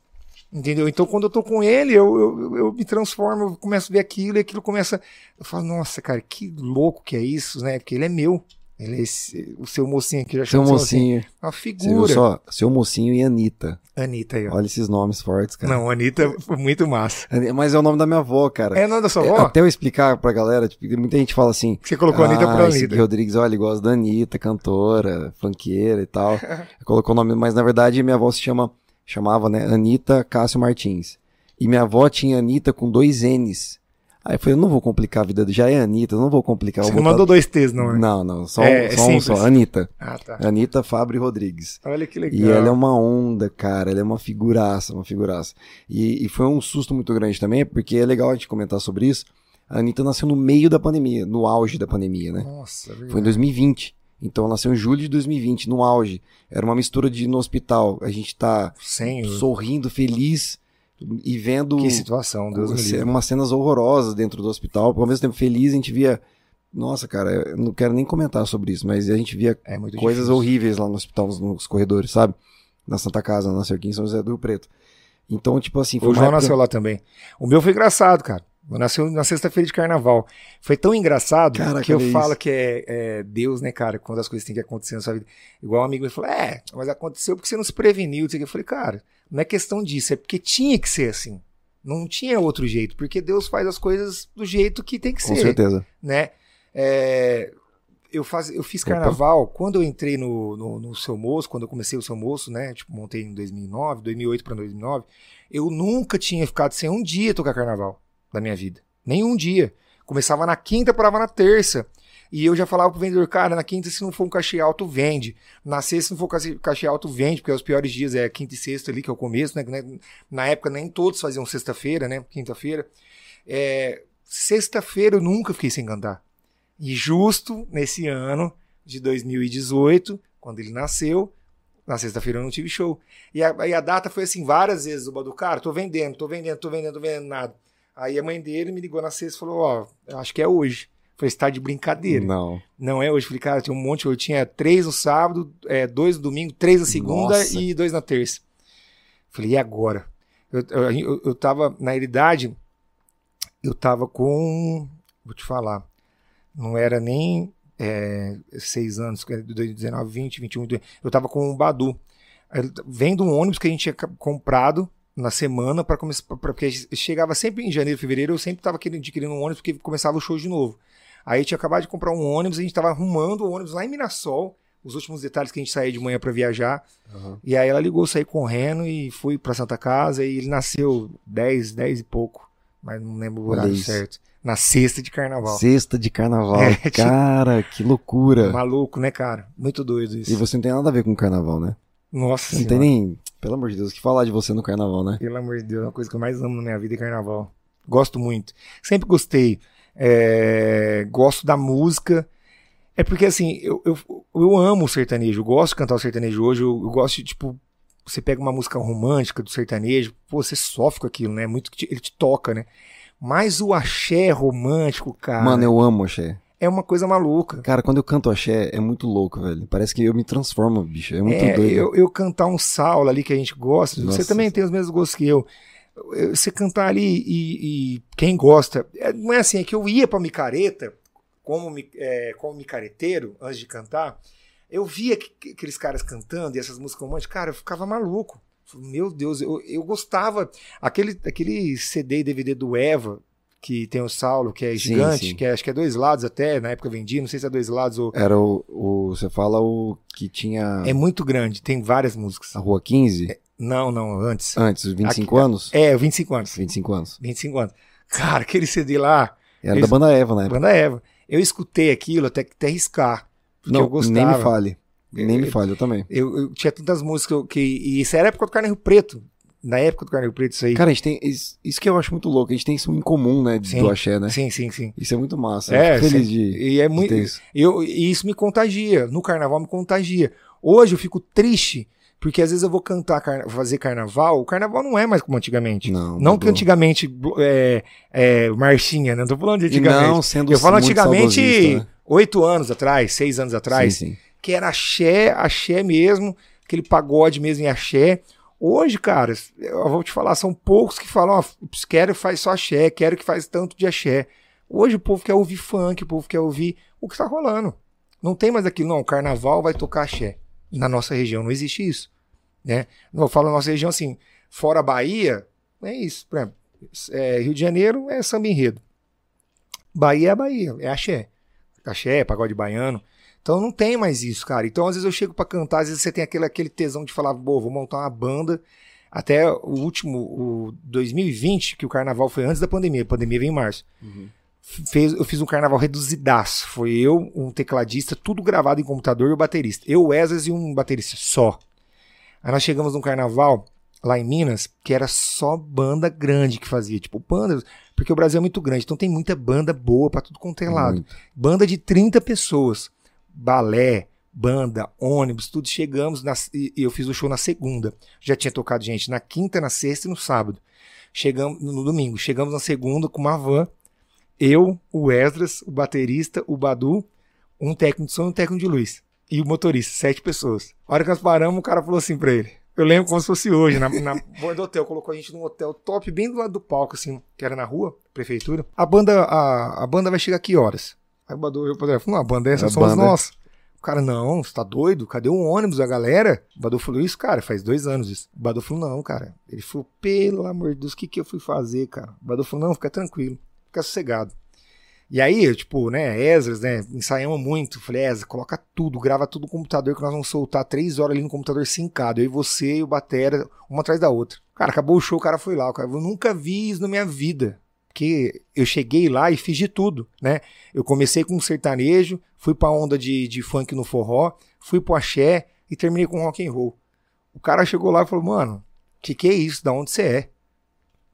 Entendeu? Então, quando eu tô com ele, eu, eu, eu me transformo, eu começo a ver aquilo, e aquilo começa. Eu falo, nossa, cara, que louco que é isso, né? Porque ele é meu. Ele é esse- o seu mocinho aqui, já Seu mocinho. Uma Você viu figura. só? Seu mocinho e Anitta. Anitta aí, ó. Olha esses nomes fortes, cara. Não, Anitta foi muito massa. Mas é o nome da minha avó, cara. É o nome da sua É, avó? Até eu explicar pra galera, tipo, muita gente fala assim. Você colocou Anitta ah, por esse Anitta. Gui Rodrigues, olha, ele gosta da Anitta, cantora, funkeira e tal. Colocou o nome, mas na verdade minha avó se chama, chamava, né, Anitta Cássio Martins. E minha avó tinha Anitta com dois N's. Aí eu falei, eu não vou complicar a vida, já é Anitta, eu não vou complicar. Você não mandou dois T's, não, né? Não, não, só, É, um, só um simples. só, Anitta. Ah, tá. Anitta Fábio Rodrigues. Olha que legal. E ela é uma onda, cara. Ela é uma figuraça, uma figuraça. E, e foi um susto muito grande também, porque é legal a gente comentar sobre isso. A Anitta nasceu no meio da pandemia, no auge da pandemia, né? Nossa, é verdade. Foi em 2020. Então nasceu em julho de 2020, no auge. Era uma mistura de ir no hospital. A gente tá Senhor. sorrindo, feliz e vendo Que situação, Deus me livre. umas cenas horrorosas dentro do hospital. Ao mesmo tempo feliz, a gente via. Nossa, cara, eu não quero nem comentar sobre isso, mas a gente via É coisas difícil. horríveis lá no hospital, nos, corredores, sabe? Na Santa Casa, na Cerquinha, em São José do Rio Preto. Então, tipo assim, foi O João época- nasceu lá também. O meu foi engraçado, cara. Eu nasceu na sexta-feira de carnaval. Foi tão engraçado Caraca, que eu olha falo que é, é Deus, né, cara? Quando as coisas têm que acontecer na sua vida. Igual um amigo me falou: É, mas aconteceu porque você não se preveniu. Eu falei, cara, não é questão disso, é porque tinha que ser assim. Não tinha outro jeito, porque Deus faz as coisas do jeito que tem que Com ser certeza. né? É, eu, faz, eu fiz Opa. carnaval quando eu entrei no, no, no seu moço, quando eu comecei o seu moço, né? Tipo, montei em 2009, 2008 para 2009. Eu nunca tinha ficado sem um dia tocar carnaval da minha vida. Nenhum dia. Começava na quinta, parava na terça. E eu já falava pro vendedor, cara, na quinta, se não for um cachê alto, vende. Na sexta, se não for cachê- alto, vende, porque os piores dias é quinta e sexta ali, que é o começo, né? né? Na época, nem todos faziam sexta-feira, né? Quinta-feira. É, Sexta-feira eu nunca fiquei sem cantar. E justo nesse ano de 2018, quando ele nasceu, Na sexta-feira eu não tive show. E a, e a data foi assim, várias vezes o Badu, cara, tô vendendo, tô vendendo, tô vendendo, tô vendendo nada. Aí a mãe dele me ligou na sexta e falou, ó, eu acho que é hoje. Falei, você tá de brincadeira. Não. Não é hoje. Falei, cara, tinha um monte. Eu tinha três no sábado, é, dois no domingo, três na segunda Nossa. e dois na terça. Falei, e agora? Eu, eu, eu, eu tava, na realidade, eu tava com. Vou te falar. Não era nem é, seis anos, que era de 2019, 20, 21. Eu tava com o Badu. Vendo um ônibus que a gente tinha comprado na semana para começar. pra- Porque chegava sempre em janeiro, fevereiro, eu sempre tava querendo, adquirindo um ônibus porque começava o show de novo. Aí tinha acabado de comprar um ônibus, a gente tava arrumando o ônibus lá em Mirassol, os últimos detalhes que a gente saía de manhã para viajar. Uhum. E aí ela ligou, eu saí correndo e fui pra Santa Casa e ele nasceu 10, 10 e pouco, mas não lembro o horário certo. Na sexta de carnaval. Sexta de carnaval. É, tipo- Cara, que loucura. Maluco, né, cara? Muito doido isso. E você não tem nada a ver com carnaval, né? Nossa Não tem senhora. nem. Pelo amor de Deus, o que falar de você no carnaval, né? Pelo amor de Deus, é uma coisa que eu mais amo na minha vida é carnaval. Gosto muito. Sempre gostei. É, Gosto da música. É porque, assim, eu, eu, eu amo o sertanejo. Eu gosto de cantar o sertanejo hoje. Eu, eu gosto de, tipo, você pega uma música romântica do sertanejo, pô, você sofre com aquilo, né? Muito que ele te toca, né? Mas o axé romântico, cara, Mano, eu amo axé. É uma coisa maluca. Cara, quando eu canto axé, é muito louco, velho. Parece que eu me transformo, bicho. É muito É, doido. eu, eu cantar um Saulo ali que a gente gosta, Nossa. você também tem os mesmos gostos que eu. Você cantar ali e, e quem gosta, é, não é assim, é que eu ia pra micareta, como, é, como micareteiro, antes de cantar, eu via que- aqueles caras cantando e essas músicas românticas, cara, eu ficava maluco. Meu Deus, eu, eu gostava. Aquele, aquele CD e DVD do Eva, que tem o Saulo, que é Sim, gigante, sim. que é- acho que é dois lados até, na época eu vendi, não sei se é dois lados ou. Era o, o- Você fala o que tinha É muito grande, tem várias músicas. a Rua 15? Não, não, antes. Antes, os 25 Aqui- anos? É, 25 anos. 25 anos. 25 anos. Cara, aquele CD lá, Era Isso. da banda Eva, né? Banda Eva. Eu escutei aquilo até, até riscar. Porque eu Não, gostava. nem me fale. Nem me Eu- fale, eu também. Eu, eu tinha tantas músicas que, eu-. E isso era época do Carne Rio Preto. Na época do Carne Rio Preto, isso aí. Cara, a gente tem. Isso, isso que eu acho muito louco. A gente tem isso em comum, né? Sim. Do axé, né? Sim, sim, sim. Isso é muito massa. É, feliz sim. de, E é de muito. isso. Eu, e isso me contagia. No carnaval me contagia. Hoje eu fico triste. Porque às vezes eu vou cantar, carna- fazer carnaval. O carnaval não é mais como antigamente. Não, Não que mudou. antigamente é, é, marchinha, né? Não tô falando de E antigamente. não sendo Eu falo antigamente, né? oito anos atrás, seis anos atrás, Sim, sim. que era axé, axé mesmo, aquele pagode mesmo em axé. Hoje, cara, eu vou te falar, são poucos que falam, ó, quero que faz só axé, quero que faz tanto de axé. Hoje o povo quer ouvir funk, o povo quer ouvir o que tá rolando. Não tem mais aquilo, não, o carnaval vai tocar axé. Na nossa região não existe isso, né? Eu falo nossa região assim, fora Bahia, é isso, por exemplo, é, Rio de Janeiro é samba enredo. Bahia é Bahia, é axé. Axé, pagode baiano. Então não tem mais isso, cara. Então às vezes eu chego pra cantar, às vezes você tem aquele, aquele tesão de falar, pô, vou montar uma banda. Até o último, o 2020, que o carnaval foi antes da pandemia, a pandemia veio em março. Fez, eu fiz um carnaval reduzidaço. Foi eu, um tecladista, tudo gravado em computador e o baterista. Eu, Wesley e um baterista só. Aí nós chegamos num carnaval lá em Minas, que era só banda grande que fazia, tipo banda, porque o Brasil é muito grande, então tem muita banda boa pra tudo quanto é lado. Muito. Banda de 30 pessoas. Balé, banda, ônibus, tudo. Chegamos na- e eu fiz o show na segunda. Já tinha tocado gente na quinta, na sexta e no sábado. Chegamos no domingo. Chegamos na segunda com uma van. Eu, o Esdras, o baterista, o Badu, um técnico de som e um técnico de luz. E o motorista, sete pessoas. A hora que nós paramos, o cara falou assim pra ele. Eu lembro como se fosse hoje, na, na borda do hotel. Colocou a gente num hotel top, bem do lado do palco, assim, que era na rua, prefeitura. A banda, a, a banda vai chegar que horas? Aí o Badu olhou pra ele e falou, não, a banda é essa, A somos banda- nós. O cara, não, você tá doido? Cadê o ônibus, a galera? O Badu falou isso, cara, faz dois anos isso. O Badu falou, não, cara. Ele falou, pelo amor de Deus, o que que eu fui fazer, cara? O Badu falou, não, fica tranquilo, fica sossegado. E aí, tipo, né, Esdras, né, ensaiamos muito. Falei, Esdras, coloca tudo, grava tudo no computador que nós vamos soltar três horas ali no computador sincado. Eu e você e o Batera, uma atrás da outra. Cara, acabou o show, o cara foi lá. o Cara, eu nunca vi isso na minha vida. Porque eu cheguei lá e fiz de tudo, né? Eu comecei com sertanejo, fui pra onda de, de funk no forró, fui pro axé e terminei com rock and roll. O cara chegou lá e falou, mano, que que é isso? Da onde você é?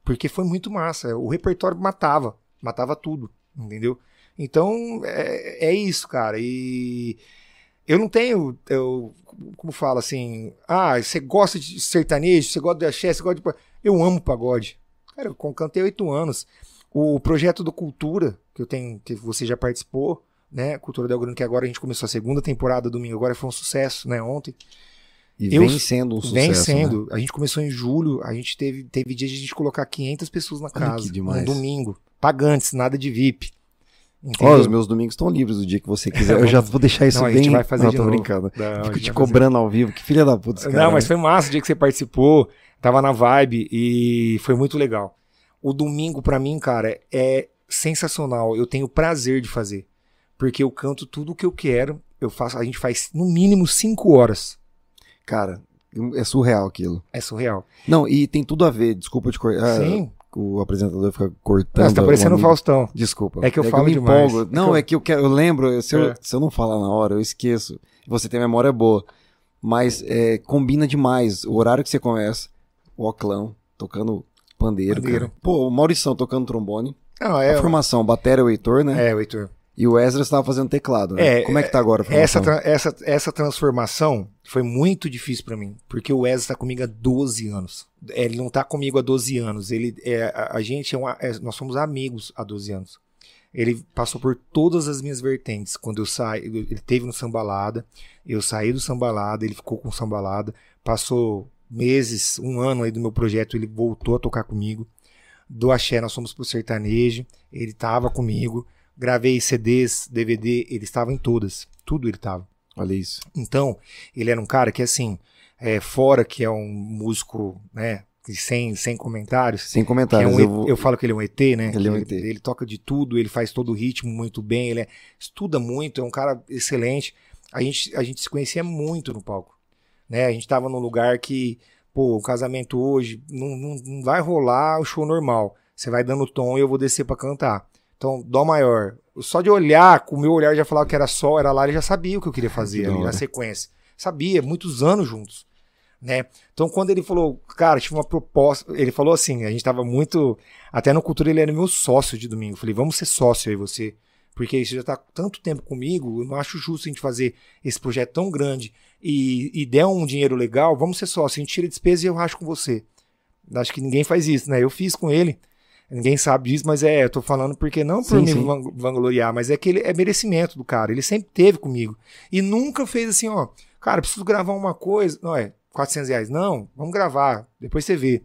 Porque foi muito massa. O repertório matava, matava tudo, entendeu? Então é, é isso, cara. E eu não tenho, eu, como fala assim, ah, você gosta de sertanejo, você gosta de axé, você gosta de... Eu amo pagode. Cara, eu cantei oito anos. O projeto do Cultura, que eu tenho, que você já participou, né? Cultura Del Grande, que agora a gente começou a segunda temporada domingo, agora foi um sucesso, né? Ontem. E eu, vem sendo um sucesso. Vem sendo. Né? A gente começou em julho, a gente teve, teve dias de a gente colocar 500 pessoas na casa. Um domingo. Pagantes, nada de VIP. Ó, os meus domingos estão livres o dia que você quiser. Eu já vou deixar isso não, bem. A gente vai fazer não, de tô novo. brincando. Não, Fico te cobrando fazer... ao vivo. Que filha da puta cara. Não, mas foi massa o dia que você participou. Tava na vibe e foi muito legal. O domingo, para mim, cara, é sensacional. Eu tenho prazer de fazer. Porque eu canto tudo o que eu quero. Eu faço, a gente faz no mínimo cinco horas. Cara, é surreal aquilo. É surreal. Não, e tem tudo a ver, desculpa te cortar. Sim. O apresentador fica cortando. Você tá parecendo o Faustão. Desculpa. É que eu é falo que eu demais. Empolgo. É não, eu... é que eu quero. Eu lembro, se eu, é. se eu não falar na hora, eu esqueço. Você tem memória boa. Mas é, combina demais. O horário que você começa, o Oclão tocando pandeiro. pandeiro. Pô, o Maurição tocando trombone. Não, é. A formação, bateria o Heitor, né? É, o Heitor. E o Ezra estava fazendo teclado, né? É, Como é que tá agora a essa, essa, essa transformação foi muito difícil para mim, porque o Ezra está comigo há 12 anos. Ele não tá comigo há 12 anos. Ele, é, a, a gente é, uma, é nós somos amigos há 12 anos. Ele passou por todas as minhas vertentes. Quando eu saí, ele teve no Sambalada, eu saí do Sambalada, ele ficou com o Sambalada, passou meses, um ano aí do meu projeto, ele voltou a tocar comigo. Do Axé, nós fomos pro sertanejo, ele tava comigo gravei CDs, DVD, ele estava em todas. Tudo ele estava. Olha isso. Então, ele era um cara que, assim, é, fora que é um músico, né, sem, sem comentários. Sem comentários. É um, eu, vou... eu, falo que ele é um ET, né? Ele é um ET. Ele, ele, toca de tudo, ele faz todo o ritmo muito bem, ele é, estuda muito, é um cara excelente. A gente, a gente se conhecia muito no palco. Né? A gente estava num lugar que, pô, o casamento hoje não, não, não vai rolar o show normal. Você vai dando tom e eu vou descer para cantar. Então, Dó maior. Só de olhar, com o meu olhar já falava que era Sol, era Lá, ele já sabia o que eu queria fazer ali na sequência. Sabia, muitos anos juntos. Né? Então, quando ele falou, cara, tive uma proposta. Ele falou assim: a gente tava muito. Até no Cultura ele era meu sócio de domingo. Eu falei, vamos ser sócio aí, você. Porque você já tá tanto tempo comigo, eu não acho justo a gente fazer esse projeto tão grande e, e der um dinheiro legal, vamos ser sócio. A gente tira despesa e eu racho com você. Acho que ninguém faz isso, né? Eu fiz com ele. Ninguém sabe disso, mas é, eu tô falando porque não por sim, me sim. vangloriar, mas é que ele é merecimento do cara. Ele sempre teve comigo. E nunca fez assim, ó, cara, preciso gravar uma coisa. Não, é 400 reais. Não, vamos gravar, depois você vê.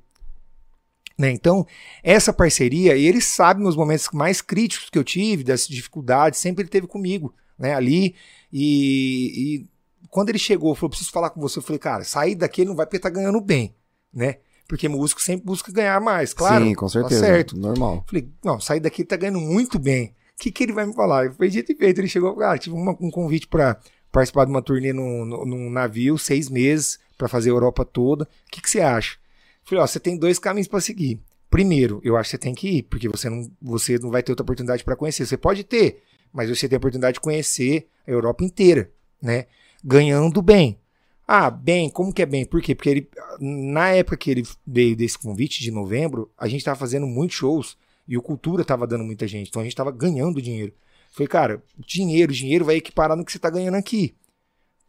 Né? Então, essa parceria, e ele sabe nos momentos mais críticos que eu tive, das dificuldades, sempre ele teve comigo, né, ali. E, e quando ele chegou, falou: preciso falar com você. Eu falei, cara, sair daqui não vai porque tá ganhando bem, né? Porque músico sempre busca ganhar mais, claro. Sim, com certeza. Tá certo. Normal. Falei, não, sair daqui tá ganhando muito bem. O que, que ele vai me falar? Foi dito e feito. Ele chegou, ah, tive uma, um convite para participar de uma turnê num, num navio, seis meses, para fazer a Europa toda. O que, que você acha? Falei, ó, você tem dois caminhos para seguir. Primeiro, eu acho que você tem que ir, porque você não, você não vai ter outra oportunidade para conhecer. Você pode ter, mas você tem a oportunidade de conhecer a Europa inteira, né? Ganhando bem. Ah, bem, como que é bem? Por quê? Porque ele, na época que ele veio desse convite de novembro, a gente estava fazendo muitos shows e o Cultura estava dando muita gente, então a gente estava ganhando dinheiro. Falei, cara, dinheiro, dinheiro vai equiparar no que você está ganhando aqui.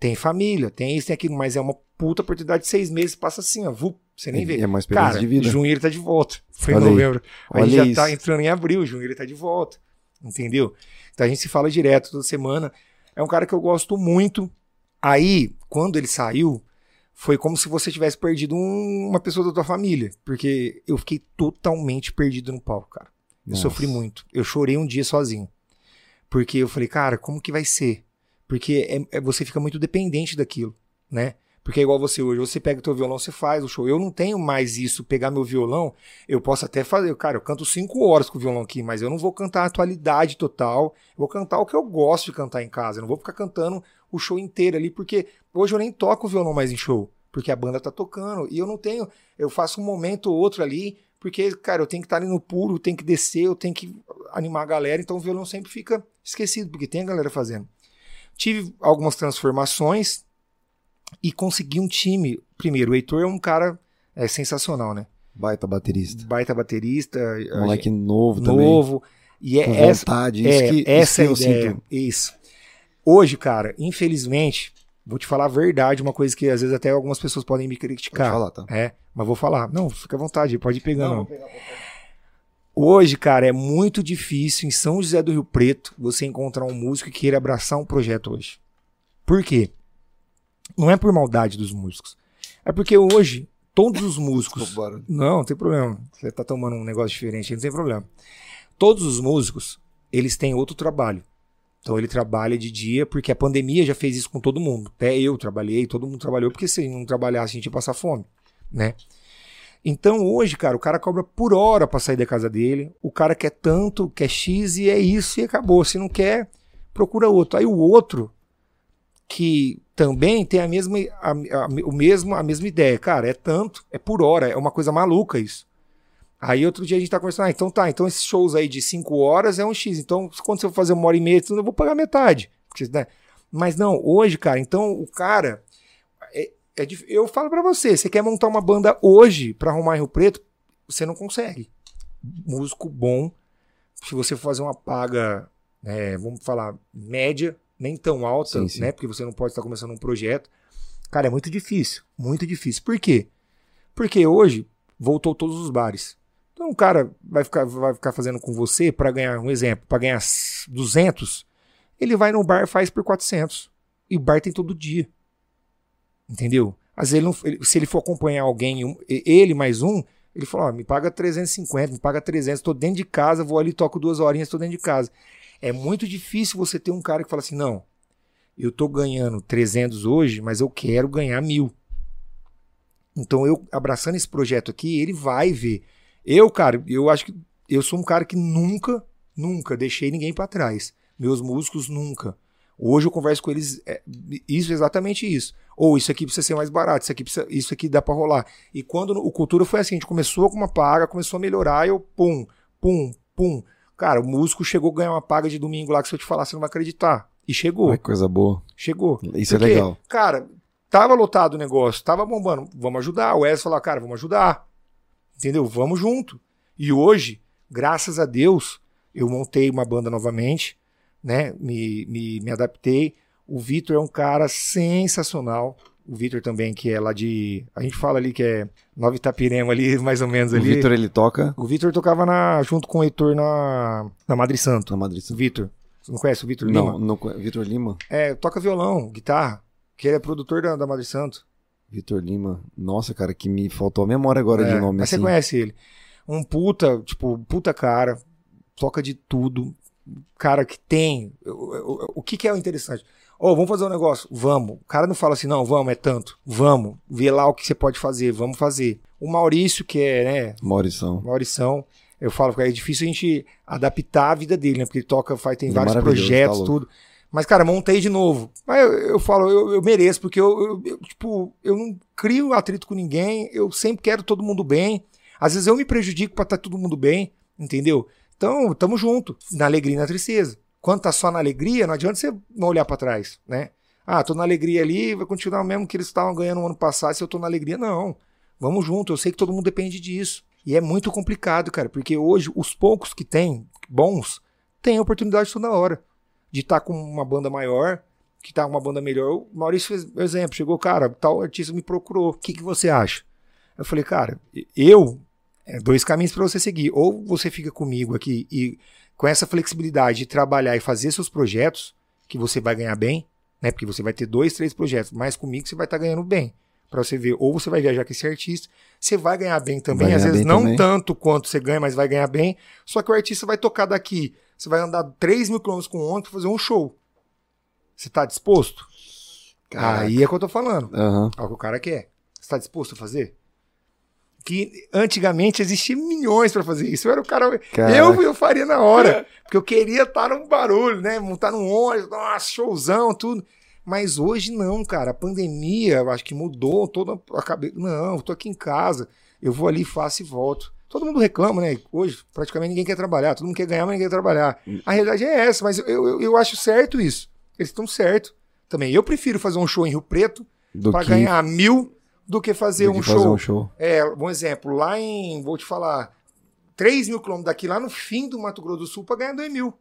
Tem família, tem isso, tem aquilo, mas é uma puta oportunidade de seis meses, passa assim, ó, vup, você nem é, vê. É uma experiência cara, de vida. junho ele tá de volta. Foi em novembro. Aí. A gente já isso. tá entrando em abril, junho ele tá de volta. Entendeu? Então a gente se fala direto toda semana. É um cara que eu gosto muito. Aí, quando ele saiu, foi como se você tivesse perdido um, uma pessoa da tua família. Porque eu fiquei totalmente perdido no palco, cara. Eu Nossa. sofri muito. Eu chorei um dia sozinho. Porque eu falei, cara, como que vai ser? Porque é, é, você fica muito dependente daquilo, né? Porque é igual você hoje, você pega o teu violão, você faz o show. Eu não tenho mais isso, pegar meu violão, eu posso até fazer, cara, eu canto cinco horas com o violão aqui, mas eu não vou cantar a atualidade total, eu vou cantar o que eu gosto de cantar em casa, eu não vou ficar cantando o show inteiro ali, porque hoje eu nem toco o violão mais em show, porque a banda tá tocando, e eu não tenho, eu faço um momento ou outro ali, porque, cara, eu tenho que estar ali no puro, eu tenho que descer, eu tenho que animar a galera, então o violão sempre fica esquecido, porque tem a galera fazendo. Tive algumas transformações e consegui um time. Primeiro, o Heitor é um cara é, sensacional, né? Baita baterista. Baita baterista. Moleque novo também. Novo. E é Com essa, vontade. é, isso que, essa isso é que a eu ideia. sinto. Isso. Hoje, cara, infelizmente, vou te falar a verdade, uma coisa que às vezes até algumas pessoas podem me criticar. Pode falar, tá? É, mas vou falar. Não, fica à vontade, pode ir pegando. Hoje, cara, é muito difícil em São José do Rio Preto você encontrar um músico que queira abraçar um projeto hoje. Por quê? Não é por maldade dos músicos. É porque hoje, todos os músicos. Não, não tem problema. Você tá tomando um negócio diferente, não tem problema. Todos os músicos, eles têm outro trabalho. Então ele trabalha de dia, porque a pandemia já fez isso com todo mundo. Até eu trabalhei, todo mundo trabalhou, porque se não trabalhasse a gente ia passar fome, né? Então hoje, cara, o cara cobra por hora pra sair da casa dele. O cara quer tanto, quer X e é isso e acabou. Se não quer, procura outro. Aí o outro, que também tem a mesma, a, a, o mesmo, a mesma ideia. Cara, é tanto, é por hora, é uma coisa maluca isso. Aí outro dia a gente tá conversando, ah, então tá, então esses shows aí de 5 horas é um X. Então, quando você for fazer uma hora e meia, eu vou pagar metade. Porque, né? Mas não, hoje, cara, então o cara. É, é eu falo pra você, você quer montar uma banda hoje pra arrumar Rio Preto, você não consegue. Músico bom, se você for fazer uma paga, né, vamos falar, média, nem tão alta, Sim, sim. né? Porque você não pode estar começando um projeto. Cara, é muito difícil, muito difícil. Por quê? Porque hoje voltou todos os bares. Então o cara vai ficar, vai ficar fazendo com você para ganhar, um exemplo, para ganhar 200, ele vai no bar e faz por 400. E o bar tem todo dia. Entendeu? Às vezes, ele não- ele- se ele for acompanhar alguém, um- ele mais um, ele fala, me paga 350, me paga 300, tô dentro de casa, vou ali, toco duas horinhas, tô dentro de casa. É muito difícil você ter um cara que fala assim, não, eu tô ganhando 300 hoje, mas eu quero ganhar mil. Então eu abraçando esse projeto aqui, ele vai ver. Eu, cara, eu acho que eu sou um cara que nunca, nunca deixei ninguém pra trás. Meus músicos nunca. Hoje eu converso com eles, é, isso exatamente isso. Ou isso aqui precisa ser mais barato, isso aqui precisa, isso aqui dá pra rolar. E quando o cultura foi assim, a gente começou com uma paga, começou a melhorar, eu pum, pum, pum. Cara, o músico chegou a ganhar uma paga de domingo lá que se eu te falar você não vai acreditar. E chegou. Ai, coisa boa. Chegou. Isso é Porque, legal. Cara, tava lotado o negócio, tava bombando. Vamos ajudar. O Wes falou, cara, vamos ajudar. Entendeu? Vamos junto. E hoje, graças a Deus, eu montei uma banda novamente, né? Me, me, me adaptei. O Vitor é um cara sensacional. O Vitor também, que é lá de. A gente fala ali que é Nova Itapirema ali, mais ou menos O ali. Vitor, ele toca O Vitor tocava na, junto com o Heitor na, na Madre Santo. na Madrid. O Vitor. Você não conhece o Vitor Lima? Não, não, Vitor Lima? É, toca violão, guitarra, que ele é produtor da, da Madre Santo. Vitor Lima. Nossa, cara, que me faltou a memória agora É, de nome mas assim. você conhece ele. Um puta, tipo, puta cara, toca de tudo. Cara que tem. O, que, que é o interessante? Ô, vamos fazer um negócio? Vamos. O cara não fala assim, não, vamos, é tanto. Vamos. Vê lá o que você pode fazer, vamos fazer. O Maurício, que é, né, Maurição. Maurição, eu falo que é difícil a gente adaptar a vida dele, né? Porque ele toca, faz, tem Ele é vários maravilhoso, projetos, tá tudo. Mas, cara, montei de novo. Mas eu, eu falo, eu, eu mereço, porque eu, eu- tipo, eu não crio atrito com ninguém, eu sempre quero todo mundo bem. Às vezes eu me prejudico pra estar todo mundo bem, entendeu? Então, tamo junto, na alegria e na tristeza. Quando tá só na alegria, não adianta você não olhar pra trás, né? Ah, tô na alegria ali, vai continuar mesmo que eles estavam ganhando no ano passado, se eu tô na alegria, não. Vamos junto, eu sei que todo mundo depende disso. E é muito complicado, cara, porque hoje os poucos que tem, bons, têm oportunidade toda hora de estar com uma banda maior, que tá uma banda melhor. O Maurício fez o exemplo, chegou, cara, tal artista me procurou, o que, que você acha? Eu falei, cara, eu, é dois caminhos para você seguir. Ou você fica comigo aqui e com essa flexibilidade de trabalhar e fazer seus projetos, que você vai ganhar bem, né? Porque você vai ter dois, três projetos, mas comigo você vai estar ganhando bem. Pra você ver, ou você vai viajar com esse artista, você vai ganhar bem também, Vai às vezes não também. tanto quanto você ganha, mas vai ganhar bem. Só que o artista vai tocar daqui. Você vai andar 3 mil quilômetros com ônibus pra fazer um show. Você tá disposto? Caraca. Aí é o que eu tô falando. Aham. É o que o cara quer. Você tá disposto a fazer? Que antigamente existia milhões pra fazer isso. Eu era o cara. Caraca. Eu, eu faria na hora. Porque eu queria estar num barulho, né? Montar num ônibus, nossa, showzão, tudo. Mas hoje não, cara. A pandemia, eu acho que mudou toda a cabeça. Não, eu tô aqui em casa. Eu vou ali, faço e volto. Todo mundo reclama, né? Hoje, praticamente ninguém quer trabalhar. Todo mundo quer ganhar, mas ninguém quer trabalhar. A realidade é essa, mas eu, eu, eu acho certo isso. Eles estão certo. Também eu prefiro fazer um show em Rio Preto para que, ganhar mil do que fazer, do que um, fazer show. um show. É, um exemplo, lá em, vou te falar, 3 mil quilômetros daqui, lá no fim do Mato Grosso do Sul, para ganhar 2 mil.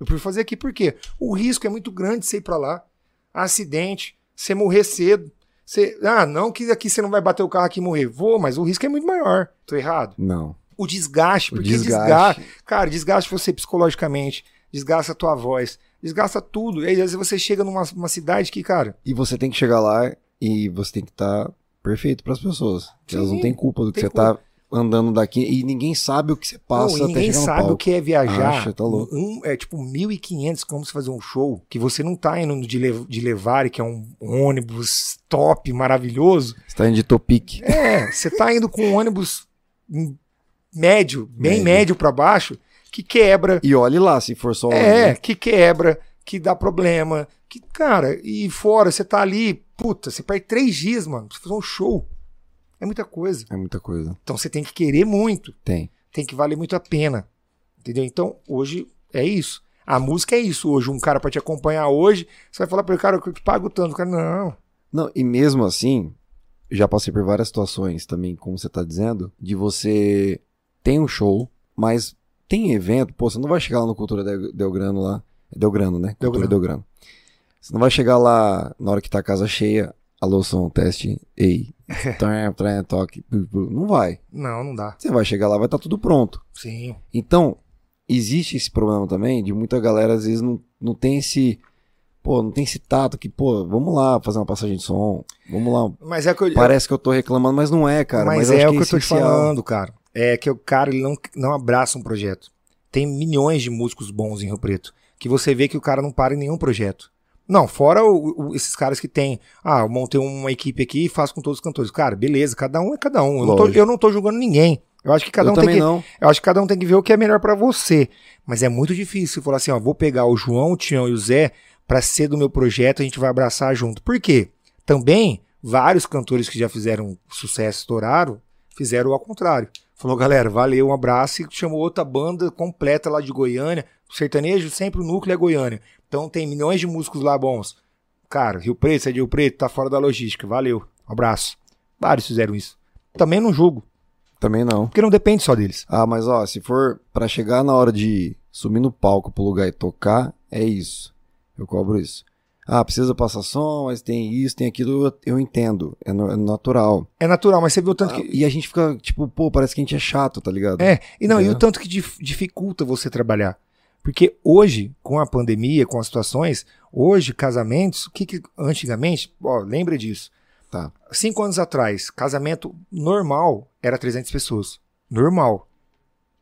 Eu prefiro fazer aqui por quê? O risco é muito grande você ir pra lá. Acidente, você morrer cedo. Você, ah, não que aqui você não vai bater o carro aqui e morrer. Vou, mas o risco é muito maior. Tô errado? Não. O desgaste, O porque desgaste. desgaste. Cara, desgaste você psicologicamente, desgasta a tua voz, desgasta tudo. E aí, às vezes você chega numa uma cidade que, cara, E você tem que chegar lá e você tem que estar perfeito pras pessoas. que Elas não Sim, têm culpa do que você tá andando daqui e ninguém sabe o que você passa não, e ninguém sabe o que é viajar. Acha, tá louco. Um, é tipo 1.500 como você fazer um show, que você não tá indo de, Le de Levare, que é um ônibus top, maravilhoso. Você tá indo de Topic. É, você tá indo com um ônibus médio, bem Médio. médio pra baixo, que quebra. E olhe lá, se for só. É, né? que quebra, que dá problema. Que, cara, e fora, você tá ali, puta, você perde três dias, mano, pra você fazer um show. É muita coisa. É muita coisa. Então você tem que querer muito. Tem. Tem que valer muito a pena. Entendeu? Então, hoje é isso. A música é isso hoje. Um cara pra te acompanhar hoje, você vai falar pra ele, cara, eu te pago tanto. O cara, não. Não, e mesmo assim, já passei por várias situações também, como você tá dizendo, de você tem um show, mas tem evento, pô, você não vai chegar lá no Cultura Del, Delgrano lá. É Delgrano, né? Cultura Delgrano. Delgrano. Você não vai chegar lá na hora que tá a casa cheia, alô, som, teste, ei, trem, trem, toque, pu, pu. não vai. Não, não dá. Você vai chegar lá, vai estar tudo pronto. Sim. Então, existe esse problema também de muita galera às vezes não, não tem esse. Pô, não tem esse tato que, pô, vamos lá fazer uma passagem de som. Vamos lá. Mas é que eu, Parece que eu tô reclamando, mas não é, cara. mas, eu é acho o que eu tô te falando, cara. É que o cara ele não, não abraça um projeto. Tem milhões de músicos bons em Rio Preto. Que você vê que o cara não para em nenhum projeto. Não, fora o- o- esses caras que tem. Ah, eu montei uma equipe aqui e faço com todos os cantores. Cara, beleza, cada um é cada um. Eu não, tô, eu não tô julgando ninguém. Eu acho que cada eu um tem que. não. Eu acho que cada um tem que ver o que é melhor pra você. Mas é muito difícil falar assim, ó, vou pegar o João, o Tião e o Zé pra ser do meu projeto, a gente vai abraçar junto. Por quê? Também vários cantores que já fizeram sucesso, estouraram, fizeram ao contrário. Falou, galera, valeu, um abraço e chamou outra banda completa lá de Goiânia. O sertanejo sempre o núcleo é Goiânia. Então tem milhões de músicos lá bons. Cara, Rio Preto, você é de Rio Preto, tá fora da logística. Valeu, um abraço. Vários fizeram isso. Também não julgo, Também não. porque não depende só deles. Ah, mas ó, se for pra chegar na hora de subir no palco pro lugar e tocar, é isso. Eu cobro isso. Ah, precisa passar som, mas tem isso, tem aquilo, eu, eu entendo. É, no- é natural. É natural, mas você viu o tanto Ah, que. E a gente fica, tipo, pô, parece que a gente é chato, tá ligado? É, e não, e o tanto que dif- dificulta você trabalhar. Porque hoje, com a pandemia, com as situações, hoje, casamentos, o que, que antigamente, ó, lembra disso. Tá. Cinco anos atrás, casamento normal era 300 pessoas. Normal.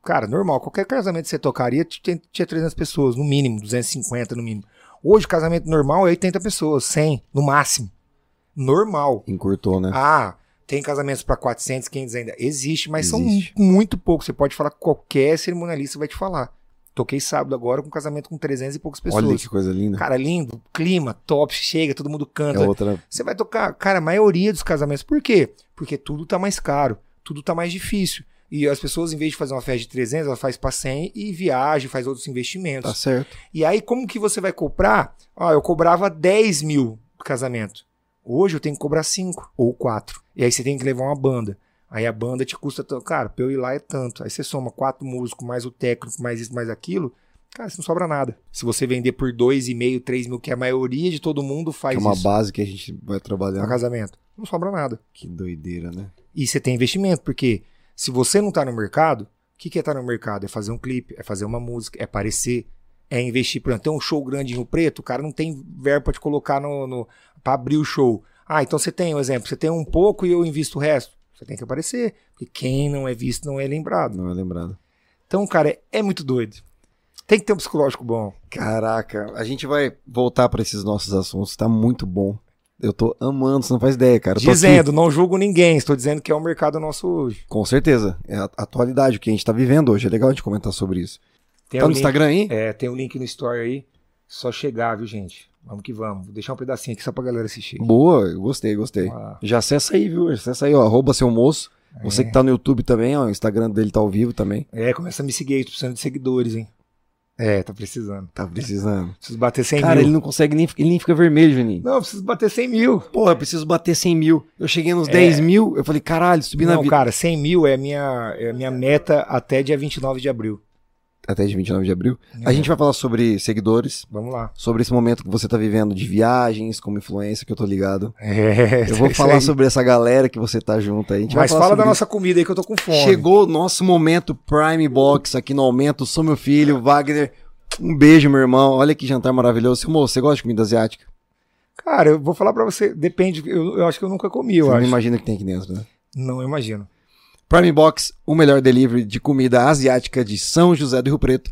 Cara, normal. Qualquer casamento que você tocaria tinha, tinha 300 pessoas, no mínimo, 250 no mínimo. Hoje, casamento normal é 80 pessoas, 100 no máximo. Normal. Encurtou, né? Ah, tem casamentos para 400, 500 ainda. Existe, mas Existe. são muito poucos. Você pode falar, qualquer cerimonialista vai te falar. Toquei sábado agora com um casamento com 300 e poucas pessoas. Olha que coisa linda. Cara, lindo, clima, top, chega, todo mundo é canta. outra. Você vai tocar, cara, a maioria dos casamentos. Por quê? Porque tudo tá mais caro, tudo tá mais difícil. E as pessoas, em vez de fazer uma festa de 300, ela faz para 100 e viaja, faz outros investimentos. Tá certo. E aí, como que você vai cobrar? Ah, eu cobrava 10 mil do casamento. Hoje eu tenho que cobrar 5 ou 4. E aí você tem que levar uma banda. Aí a banda te custa tanto. Cara, pra eu ir lá é tanto. Aí você soma quatro músicos, mais o técnico, mais isso, mais aquilo. Cara, você não sobra nada. Se você vender por 2,5, 3 mil, que a maioria de todo mundo faz é uma isso base que a gente vai no trabalhar. casamento, não sobra nada. Que doideira, né? E você tem investimento, porque se você não tá no mercado, o que, que é estar no mercado? É fazer um clipe, é fazer uma música, é aparecer, é investir. Por exemplo, tem um show grande em Rio Preto, o cara não tem verbo pra te colocar no, no, pra abrir o show. Ah, então você tem um exemplo, você tem um pouco e eu invisto o resto. Você tem que aparecer, porque quem não é visto não é lembrado. Não é lembrado. Então, cara, é, é muito doido. Tem que ter um psicológico bom. Caraca, a gente vai voltar pra esses nossos assuntos. Tá muito bom. Eu tô amando, você não faz ideia, cara. Tô aqui- Dizendo, não julgo ninguém, estou dizendo que é o mercado nosso hoje. Com certeza. É a atualidade, o que a gente tá vivendo hoje. É legal a gente comentar sobre isso. Tem tá o no link- Instagram aí? É, tem o link no story aí. Só chegar, viu, gente? Vamos que vamos. Vou deixar um pedacinho aqui só pra galera assistir. Boa, eu gostei, gostei. Lá. Já acessa aí, viu? Acessa aí, ó. Arroba seu moço. Você que tá no YouTube também, ó. O Instagram dele tá ao vivo também. É, começa a me seguir aí, tô precisando de seguidores, hein? É, tá precisando. Tá precisando. Preciso bater 100 Cara, mil. ele não consegue nem, ele nem fica vermelho, Juninho. Não, preciso bater 100 mil. Pô, eu preciso bater 100 mil. Eu cheguei nos 10 mil, eu falei, caralho, subi na É. Não, vida. cara, 100 mil é minha, é minha meta até dia 29 de abril. Até de 29 de abril. A gente vai falar sobre seguidores, Vamos lá. sobre esse momento que você tá vivendo de viagens, como influência, que eu tô ligado. É, Eu vou falar sobre essa galera que você tá junto aí. A gente vai Mas fala da isso. nossa comida aí que eu tô com fome. Chegou o nosso momento Prime Box aqui no Aumento. Sou meu filho, Wagner. Um beijo, meu irmão. Olha que jantar maravilhoso. Moço, você gosta de comida asiática? Cara, eu vou falar pra você, depende, eu, eu acho que eu nunca comi, eu Você não acho. imagina o que tem aqui dentro, né? Não, eu imagino. Prime Box, o melhor delivery de comida asiática de São José do Rio Preto.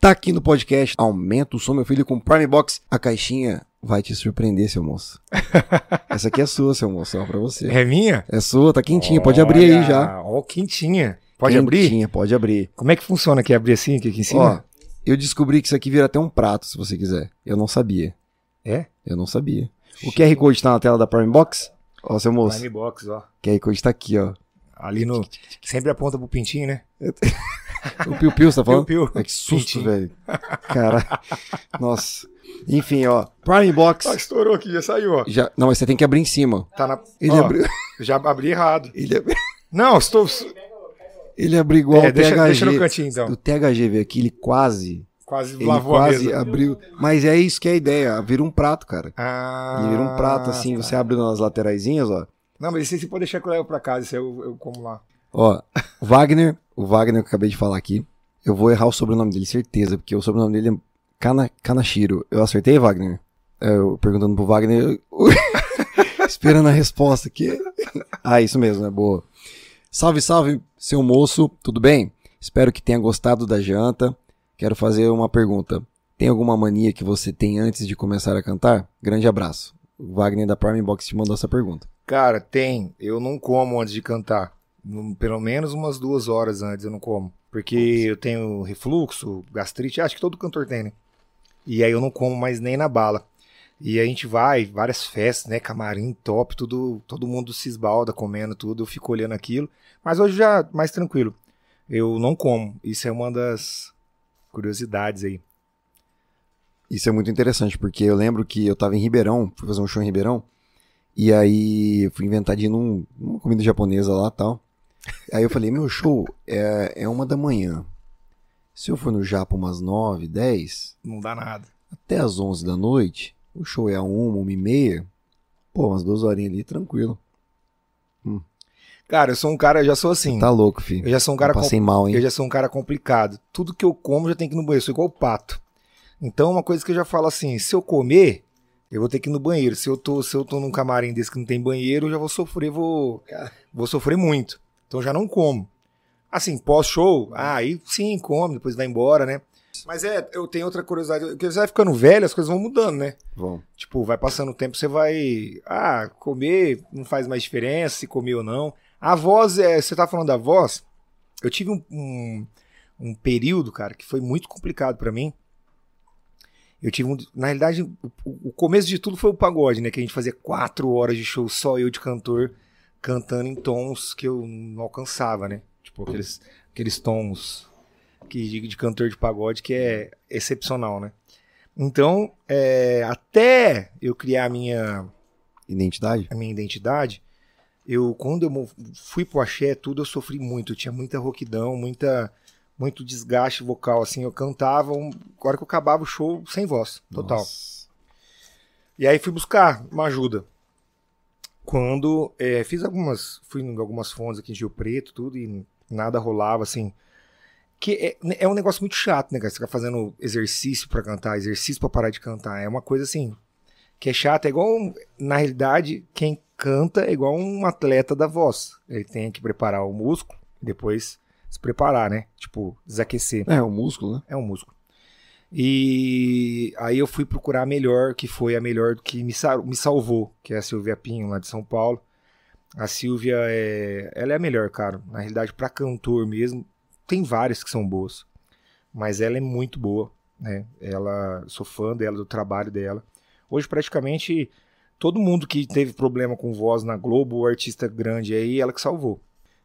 Tá aqui no podcast. Aumenta o som, meu filho, com Prime Box. A caixinha vai te surpreender, seu moço. Essa aqui é sua, seu moço, ó, pra você. É minha? É sua, tá quentinha, pode abrir aí já. Ó, quentinha. Pode abrir? Quentinha, pode abrir. Como é que funciona aqui? Abrir assim, aqui, aqui em Ó, cima? eu descobri que isso aqui vira até um prato, se você quiser. Eu não sabia. É? Eu não sabia. O QR Code tá na tela da Prime Box? Ó, seu moço. Prime Box, ó. O QR Code tá aqui, ó. Ali no... Sempre aponta pro pintinho, né? O Piu Piu, você tá falando? Piu Piu. É que susto, velho. Cara, nossa. Enfim, ó. Prime Box. Ah, estourou aqui, já saiu, ó. Já... Não, mas você tem que abrir em cima. Tá na... Ele ó, abriu. Já abri errado. Ele, ab- Não, estou... ele abriu igual É, o deixa, THG. deixa no cantinho, então. O THG veio aqui, ele quase. Quase Ele lavou a quase mesa. abriu. Mas é isso que é a ideia. Vira um prato, cara. Ah, Ele vira um prato assim, você abre nas lateraisinhas, ó. Não, mas esse você pode deixar que eu levo pra casa, aí eu, eu como lá. Ó, Wagner, o Wagner que eu acabei de falar aqui. Eu vou errar o sobrenome dele, certeza, porque o sobrenome dele é Kana, Kanashiro. Eu acertei, Wagner? É, Eu perguntando pro Wagner, esperando a resposta aqui. ah, isso mesmo, é boa. Salve, salve, seu moço, tudo bem? Espero que tenha gostado da janta. Quero fazer uma pergunta. Tem alguma mania que você tem antes de começar a cantar? Grande abraço. O Wagner da Prime Box te mandou essa pergunta. Cara, tem. Eu não como antes de cantar. Pelo menos umas duas horas antes eu não como. Porque eu tenho refluxo, gastrite, acho que todo cantor tem, né? E aí eu não como mais nem na bala. E a gente vai, várias festas, né? Camarim, top, tudo, todo mundo se esbalda comendo tudo, eu fico olhando aquilo. Mas hoje já mais tranquilo. Eu não como. Isso é uma das curiosidades aí. Isso é muito interessante, porque eu lembro que eu tava em Ribeirão, fui fazer um show em Ribeirão, e aí eu fui inventar de ir num, numa comida japonesa lá e tal. Aí eu falei, meu show é, é uma da manhã. Se eu for no Japão umas 9, 10, Não dá nada. até às 11 da noite, o show é a 1, 1 e meia, pô, umas duas horinhas ali, tranquilo. Cara, eu sou um cara, já sou assim. Tá louco, filho. Eu já sou um cara Eu passei mal, hein? Eu já sou um cara complicado. Tudo que eu como já tem que ir no banheiro. Eu sou igual o pato. Então, uma coisa que eu já falo assim: se eu comer, eu vou ter que ir no banheiro. Se eu tô, se eu tô num camarim desse que não tem banheiro, eu já vou sofrer, vou, vou sofrer muito. Então, já não como. Assim, pós-show, ah, aí sim, come, depois vai embora, né? Mas é, eu tenho outra curiosidade. Porque você vai ficando velho, as coisas vão mudando, né? Bom, Tipo, vai passando o tempo, você vai. Ah, comer não faz mais diferença se comer ou não. A voz, é, você tá falando da voz? Eu tive um, um, um período, cara, que foi muito complicado pra mim. Eu tive um. Na realidade, o, o começo de tudo foi o pagode, né? Que a gente fazia quatro horas de show, só eu de cantor, cantando em tons que eu não alcançava, né? Tipo, aqueles, aqueles tons que, de, de cantor de pagode que é excepcional, né? Então, é, até eu criar a minha, identidade? a minha identidade, eu quando eu fui pro axé, tudo eu sofri muito. Eu tinha muita rouquidão, muita, muito desgaste vocal. Assim, eu cantava, um, a hora que eu acabava o show, sem voz, total. Nossa. E aí fui buscar uma ajuda. Quando é, fiz algumas, fui em algumas fontes aqui em Rio Preto, tudo, e nada rolava, assim. Que é, é um negócio muito chato, né, cara? Você ficar fazendo exercício pra cantar, exercício pra parar de cantar. É uma coisa assim, que é chato. É igual, na realidade, quem canta é igual um atleta da voz. Ele tem que preparar o músculo, depois se preparar, né? Tipo, desaquecer. É, o músculo, né? É um músculo. E aí eu fui procurar a melhor, que foi a melhor que me, sa- me salvou, que é a Silvia Pinho, lá de São Paulo. A Silvia é. Ela é a melhor, cara. Na realidade, pra cantor mesmo, tem várias que são boas. Mas ela é muito boa, né? Ela. Sou fã dela, do trabalho dela. Hoje, praticamente, todo mundo que teve problema com voz na Globo, o artista grande aí, ela que salvou.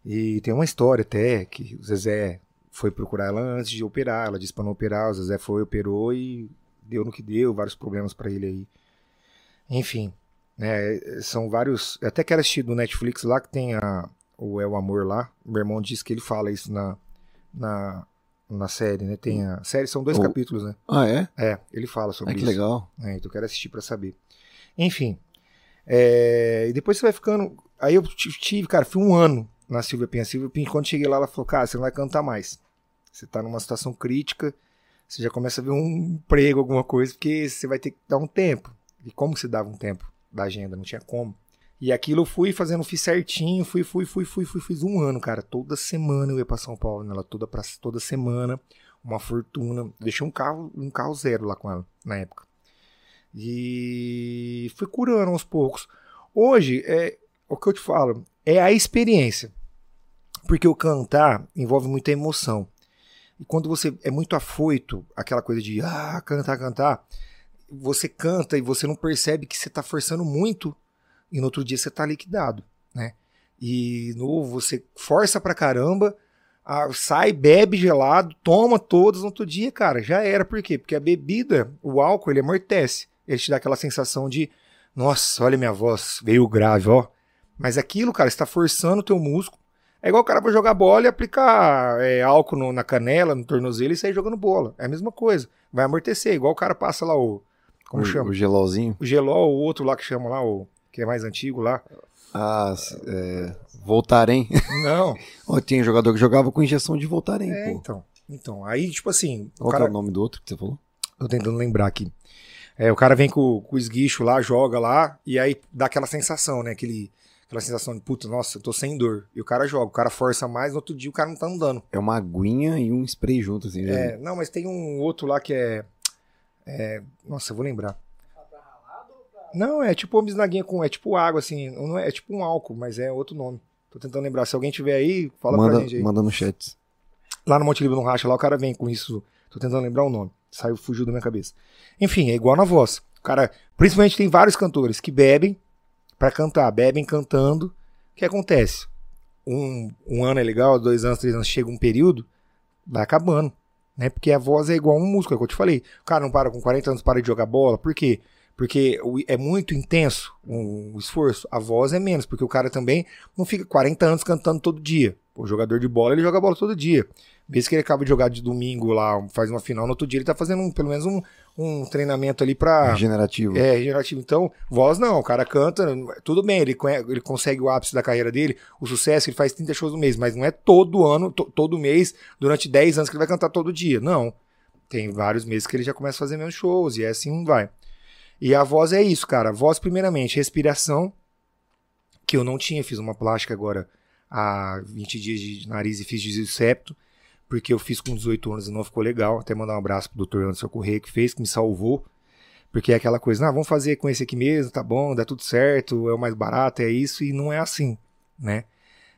E tem uma história até que o Zezé foi procurar ela antes de operar. Ela disse pra não operar, o Zezé foi, operou e deu no que deu, vários problemas pra ele aí. Enfim, né, são vários. eu Até quero assistir do Netflix lá que tem a, o É o Amor lá. Meu irmão disse que ele fala isso na, na, na série, né? Tem a série, são dois Oh. capítulos, né? Ah, é? É, ele fala sobre Ah, que isso. legal. É, então eu quero assistir pra saber. Enfim. é, e depois você vai ficando. Aí eu tive, cara, fui um ano na Silvia Pinha. Silvia quando cheguei lá, ela falou: Cara, você não vai cantar mais. Você tá numa situação crítica, você já começa a ver um emprego, alguma coisa, porque você vai ter que dar um tempo. E como você dava um tempo da agenda? Não tinha como. E aquilo eu fui fazendo, fiz certinho, fui, fui, fui, fui, fui, fiz um ano, cara. Toda semana eu ia pra São Paulo, nela, toda, pra, toda semana, uma fortuna. Deixei um carro, um carro zero lá com ela, na época. E fui curando aos poucos. Hoje, é o que eu te falo, é a experiência. Porque o cantar envolve muita emoção. E quando você é muito afoito, aquela coisa de ah, cantar, cantar, você canta e você não percebe que você está forçando muito e no outro dia você está liquidado, né? E novo, você força pra caramba, sai, bebe gelado, toma todas no outro dia, cara, já era. Por quê? Porque a bebida, o álcool, ele amortece. Ele te dá aquela sensação de, nossa, olha minha voz, veio grave, ó. Mas aquilo, cara, está forçando o teu músculo. É igual o cara vai jogar bola e aplicar é, álcool no- na canela, no tornozelo e sair jogando bola. É a mesma coisa. Vai amortecer. Igual o cara passa lá o. Como o, chama? O gelolzinho. O gelol, o outro lá que chama lá, o que é mais antigo lá. Ah, é, Voltarem. Não. Tinha jogador que jogava com injeção de Voltarem, é, pô. então. Então, aí, tipo assim, o Qual que cara. é o nome do outro que você falou? Tô tentando lembrar aqui. É, o cara vem com, com o esguicho lá, joga lá, e aí dá aquela sensação, né? Aquele, aquela sensação de, puta, nossa, eu tô sem dor. E o cara joga, o cara força mais, no outro dia o cara não tá andando. É uma aguinha e um spray junto, assim. É, não, mas tem um outro lá que é. é, nossa, eu vou lembrar. Não, é tipo uma bisnaguinha com. É tipo água, assim. Não é, é tipo um álcool, mas é outro nome. Tô tentando lembrar. Se alguém tiver aí, fala pra manda, gente aí. manda no chat. Lá no Monte Livre no Racha, lá o cara vem com isso. Tô tentando lembrar o nome. Saiu, fugiu da minha cabeça. Enfim, é igual na voz. O cara, principalmente tem vários cantores que bebem pra cantar, bebem cantando. O que acontece? Um, um ano é legal, dois anos, três anos, chega um período, vai acabando. Né? Porque a voz é igual um músculo, é o que eu te falei. O cara não para com 40 anos, para de jogar bola. Por quê? Porque é muito intenso o esforço. A voz é menos, porque o cara também não fica 40 anos cantando todo dia. O jogador de bola, ele joga bola todo dia. Vez que ele acaba de jogar de domingo lá, faz uma final, no outro dia ele tá fazendo um- pelo menos um, um treinamento ali pra. Regenerativo. É, regenerativo. Então, voz não, o cara canta, tudo bem, ele, ele consegue o ápice da carreira dele, o sucesso, ele faz 30 shows no mês, mas não é todo ano, to- todo mês, durante 10 anos que ele vai cantar todo dia. Não. Tem vários meses que ele já começa a fazer menos shows, e é assim vai. E a voz é isso, cara. Voz, primeiramente, respiração, que eu não tinha, fiz uma plástica agora há 20 dias de nariz e fiz de septo, porque eu fiz com 18 anos e não ficou legal. Até mandar um abraço pro Dr. Anderson Corrêa, que fez, que me salvou. Porque é aquela coisa, ah, vamos fazer com esse aqui mesmo, tá bom, dá tudo certo, é o mais barato, é isso, e não é assim, né?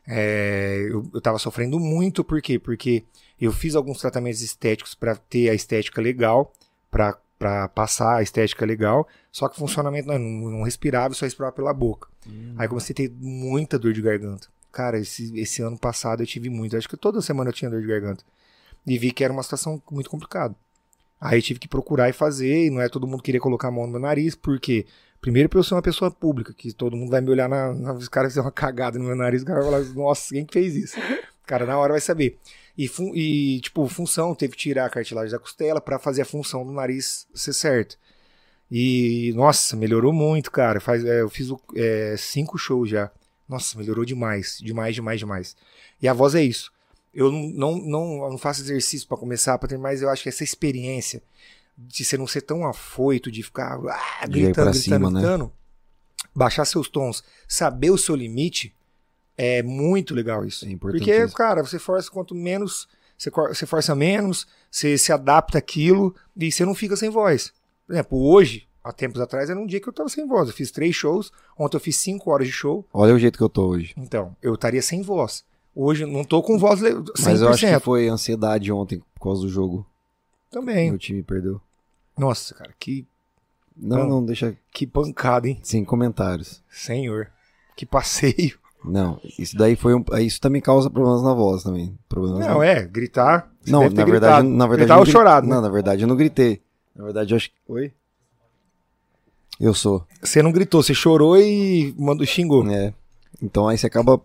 É, eu, eu tava sofrendo muito, por quê? Porque eu fiz alguns tratamentos estéticos para ter a estética legal, para passar a estética legal, só que o funcionamento não, não, respirava, só respirava pela boca. Aí comecei a ter muita dor de garganta. Cara, esse, esse ano passado eu tive muito. Acho que toda semana eu tinha dor de garganta. E vi que era uma situação muito complicada. Aí tive que procurar e fazer, e não é todo mundo queria colocar a mão no meu nariz, porque primeiro porque eu sou uma pessoa pública, que todo mundo vai me olhar na, na os caras fizeram uma cagada no meu nariz, o cara vai falar, nossa, quem que fez isso? O cara na hora vai saber. E, e, tipo, função, teve que tirar a cartilagem da costela pra fazer a função do nariz ser certa. E, nossa, melhorou muito, cara. Faz, é, eu fiz é, cinco shows já. Nossa, melhorou demais. Demais, demais, demais. E a voz é isso. Eu não, não, não, faço exercício pra começar, pra ter mais. Eu acho que essa experiência de você não ser tão afoito, de ficar ah, gritando, gritando, cima, né? gritando, baixar seus tons, saber o seu limite, é muito legal isso. É Porque, cara, você força quanto menos, você, você força menos, você se adapta àquilo e você não fica sem voz. Por exemplo, hoje, há tempos atrás, era um dia que eu tava sem voz. Eu fiz três shows, ontem eu fiz cinco horas de show, Olha o jeito que eu tô hoje. então, eu estaria sem voz. Hoje eu não tô com voz le- 100%. Mas eu acho que foi ansiedade ontem por causa do jogo. Também. Meu time perdeu. Nossa, cara, que, Não, Não. não, deixa que pancada, hein? sem comentários. Senhor. Que passeio. Não, isso daí foi um. Isso também causa problemas na voz também. Problemas Não, na... é, gritar. Não, na verdade, na verdade. Gritar ou gri- chorado, né? Não, na verdade eu não gritei. Na verdade eu acho que. Oi? Eu sou. Você não gritou, você chorou e mandou, xingou. É. Então aí você acaba.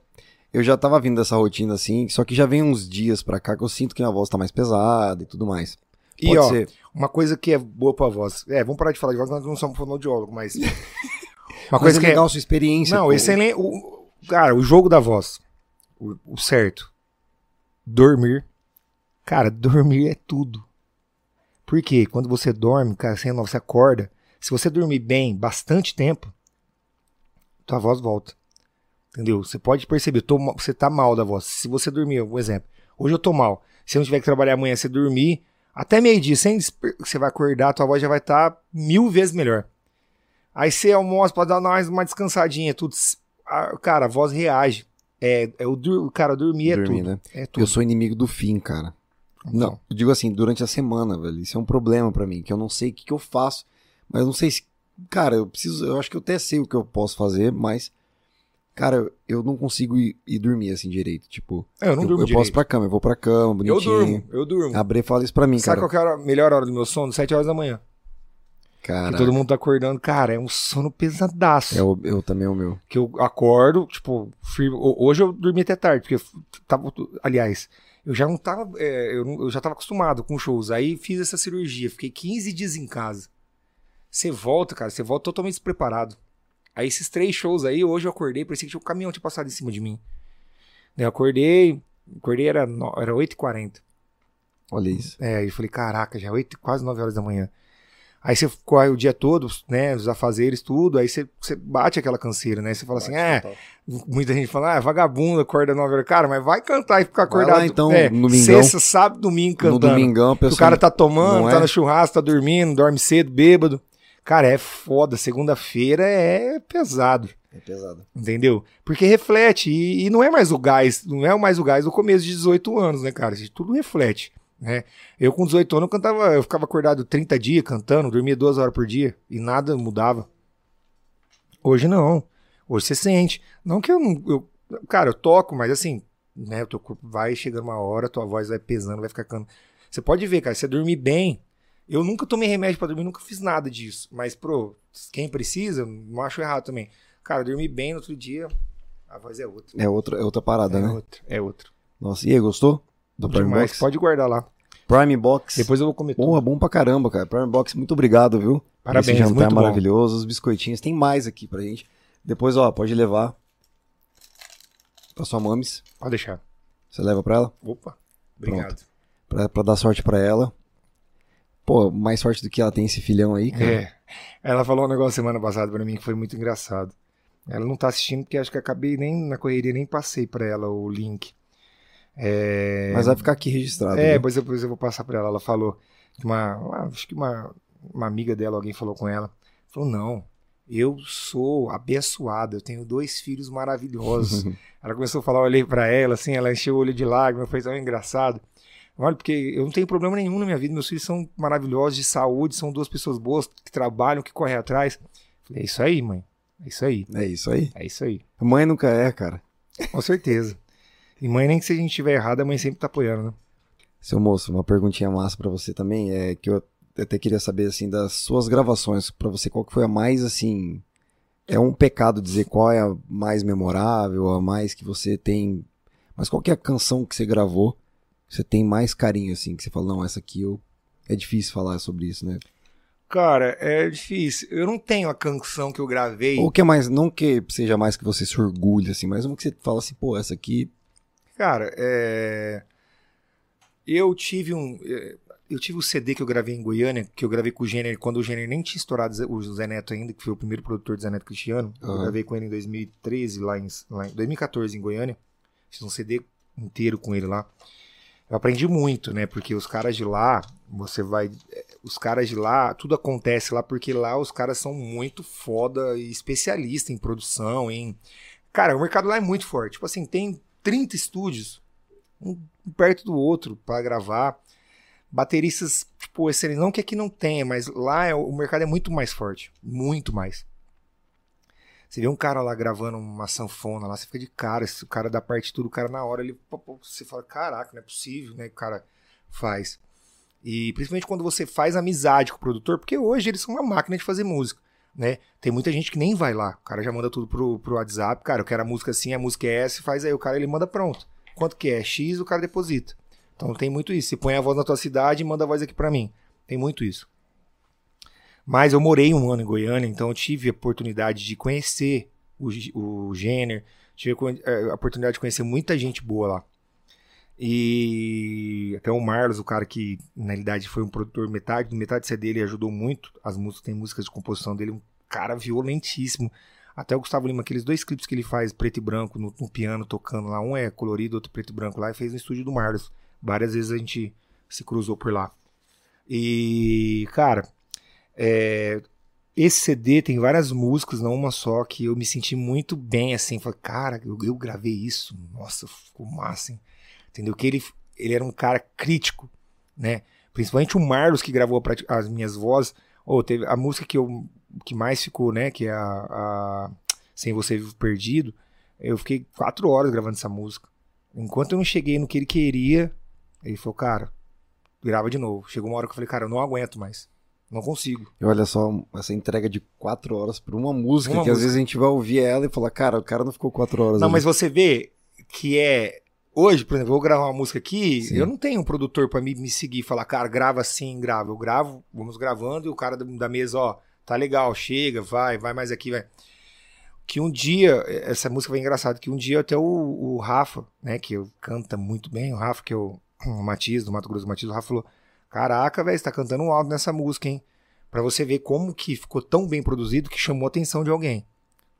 eu já tava vindo dessa rotina assim, só que já vem uns dias pra cá que eu sinto que minha voz tá mais pesada e tudo mais. E Pode ó, ser. uma coisa que é boa pra voz. É, vamos parar de falar de voz, nós não somos fonoaudiólogo, mas. Uma Uma coisa que é. legal a sua experiência. Não, pô. excelente. O, cara, o jogo da voz. O, o certo. Dormir. Cara, dormir é tudo. Por quê? Quando você dorme, cara, você, você acorda. Se você dormir bem bastante tempo, tua voz volta. Entendeu? Você pode perceber, tô você tá mal da voz. Se você dormir, um exemplo. Hoje eu tô mal. Se eu não tiver que trabalhar amanhã, você dormir, até meio-dia, sem você vai acordar, tua voz já vai estar mil vezes melhor. Aí você almoça pra dar mais uma descansadinha, tudo. Cara, a voz reage. É, é o, cara, dormir é Dormir, tudo. né? É tudo. Eu sou inimigo do fim, cara. Não, eu digo assim, durante a semana, velho. Isso é um problema pra mim, que eu não sei o que, que eu faço. Mas eu não sei se. Cara, eu preciso. Eu acho que eu até sei o que eu posso fazer, mas. Cara, eu não consigo ir, ir dormir assim direito. Tipo, É, eu não eu, durmo eu posso ir direito. pra cama, eu vou pra cama, Eu bonitinho. durmo, eu durmo. A Bre fala isso pra mim, Sabe cara. qual que é a melhor hora do meu sono? 7 horas da manhã. Cara, todo mundo tá acordando. Cara, é um sono pesadaço. é o, eu também é o meu. Que eu acordo, tipo, firme. Ho- Hoje eu dormi até tarde, porque eu tava. Aliás, eu já não tava. é, eu, não- eu já tava acostumado com shows. Aí fiz essa cirurgia, fiquei 15 dias em casa. Você volta, cara, você volta totalmente despreparado. Aí esses três shows aí, hoje eu acordei, parecia que tinha um caminhão tinha passado em cima de mim. Daí eu acordei, acordei era, no- era 8h40. Olha isso. É, aí eu falei, caraca, já é 8, quase 9 horas da manhã. Aí você corre o dia todo, né, os afazeres, tudo, aí você, você bate aquela canseira, né? Você fala assim, é, muita gente fala, ah, vagabundo, acorda 9 horas. Cara, mas vai cantar e ficar Vai acordado. lá, então, é, no domingão. Sexta, sábado, domingo No cantando. domingão, a Que o cara tá tomando, tá é? no churrasco, tá dormindo, dorme cedo, bêbado. Cara, é foda. Segunda-feira é pesado. É pesado. Entendeu? Porque reflete, e, e não é mais o gás, não é mais o gás do começo de 18 anos, né, cara? Isso tudo reflete. Né? Eu com 18 anos eu cantava, eu ficava acordado 30 dias cantando, dormia duas horas por dia e nada mudava. Hoje não. Hoje você sente. Não que eu não. Eu, cara, eu toco, mas assim, né? O teu corpo vai chegando uma hora, tua voz vai pesando, vai ficar cantando. Você pode ver, cara, se você dormir bem. Eu nunca tomei remédio pra dormir, nunca fiz nada disso. Mas, pro, quem precisa, não acho errado também. Cara, dormir bem no outro dia, a voz é outra. É outra, é outra parada, é né? outra, é outra. Nossa, e aí, gostou? Do Prime Demais. Box? Pode guardar lá. Prime Box. Depois eu vou comer tudo. Porra, bom pra caramba, cara. Prime Box, muito obrigado, viu? Parabéns, Esse jantar muito bom. maravilhoso, os biscoitinhos. Tem mais aqui pra gente. Depois, ó, pode levar pra sua mames. Pode deixar. Você leva pra ela? Opa. Obrigado. Pra, pra dar sorte pra ela. Pô, mais sorte do que ela tem esse filhão aí, cara. É. Ela falou um negócio semana passada pra mim que foi muito engraçado. Ela não tá assistindo porque acho que acabei nem na correria, nem passei pra ela o link. É... Mas vai ficar aqui registrado. É, viu? depois, depois eu vou passar pra ela. Ela falou que uma, uma- acho que uma, uma amiga dela, alguém falou com ela. Falou, não, eu sou abençoada, eu tenho dois filhos maravilhosos. ela começou a falar, eu olhei pra ela, assim, ela encheu o olho de lágrimas, foi tão engraçado. Olha, porque eu não tenho problema nenhum na minha vida, meus filhos são maravilhosos, de saúde, são duas pessoas boas, que trabalham, que correm atrás. Falei, é isso aí, mãe, é isso aí, É isso aí. é isso aí. Mãe nunca é, cara. Com certeza. E mãe, nem que se a gente estiver errado, a mãe sempre tá apoiando, né? Seu moço, uma perguntinha massa pra você também. É que eu até queria saber, assim, das suas gravações. Pra você, qual que foi a mais, assim... É um pecado dizer qual é a mais memorável, a mais que você tem... Mas qual que é a canção que você gravou que você tem mais carinho, assim? Que você fala, não, essa aqui eu... É difícil falar sobre isso, né? Cara, é difícil. Eu não tenho a canção que eu gravei. Ou que é mais... Não que seja mais que você se orgulhe, assim, mas uma que você fala assim, pô, essa aqui... Cara, é... eu tive um. é, Eu tive o CD que eu gravei em Goiânia, que eu gravei com o Jenner, quando o Jenner nem tinha estourado o Zé Neto ainda, que foi o primeiro produtor do Zé Neto Cristiano. Eu Aham. gravei com ele em 2013, lá em, lá em 2014, em Goiânia. Fiz um CD inteiro com ele lá. Eu aprendi muito, né? Porque os caras de lá, você vai. é, Os caras de lá, tudo acontece lá, porque lá os caras são muito foda e especialista em produção, em. Cara, o mercado lá é muito forte. Tipo assim, tem 30 estúdios, um perto do outro, pra gravar. Bateristas, tipo, excelentes. Não que aqui não tenha, mas lá é- o mercado é muito mais forte. Muito mais. Você vê um cara lá gravando uma sanfona lá, você fica de cara, o cara da parte tudo, o cara na hora, ele, você fala, caraca, não é possível, né, o cara faz. E principalmente quando você faz amizade com o produtor, porque hoje eles são uma máquina de fazer música. né? Tem muita gente que nem vai lá. O cara já manda tudo pro, pro WhatsApp. Cara, eu quero a música assim, a música é essa, faz aí. O cara ele manda pronto. Quanto que é? X, o cara deposita. Então tem muito isso. Você põe a voz na tua cidade e manda a voz aqui para mim. Tem muito isso. Mas eu morei um ano em Goiânia, então eu tive a oportunidade de conhecer o, o Jenner, tive a oportunidade de conhecer muita gente boa lá. E até o Marlos, o cara que na realidade foi um produtor, metade, metade do CD ele ajudou muito. As músicas, tem músicas de composição dele, um cara violentíssimo. Até o Gustavo Lima, aqueles dois clipes que ele faz preto e branco no, no piano tocando lá, um é colorido, outro preto e branco lá, e fez no estúdio do Marlos. Várias vezes a gente se cruzou por lá. E, cara, é, esse CD tem várias músicas, não uma só, que eu me senti muito bem, assim. Falei, cara, eu, eu gravei isso. Nossa, ficou massa, hein? Entendeu? Que ele, ele era um cara crítico, né? Principalmente o Marlos, que gravou as minhas vozes. Oh, teve a música que, eu, que mais ficou, né? Que é a, a Sem Você Vivo Perdido. Eu fiquei quatro horas gravando essa música. Enquanto eu não cheguei no que ele queria, ele falou, cara, grava de novo. Chegou uma hora que eu falei, cara, eu não aguento mais. Não consigo. E olha só, essa entrega de quatro horas por uma música, Uma que às música. vezes a gente vai ouvir ela e falar, cara, o cara não ficou quatro horas. Não, ali. mas você vê que é. Hoje, por exemplo, eu vou gravar uma música aqui, Sim. eu não tenho um produtor pra me, me seguir e falar, cara, grava assim, grava. Eu gravo, vamos gravando, e o cara da, mesa, ó, tá legal, chega, vai, vai mais aqui, vai. Que um dia, essa música foi engraçada, que um dia até o, o Rafa, né, que eu canta muito bem, o Rafa, que é o, o Matias, do Mato Grosso do Matias, o Rafa falou: Caraca, velho, você tá cantando um alto nessa música, hein? Pra você ver como que ficou tão bem produzido que chamou a atenção de alguém.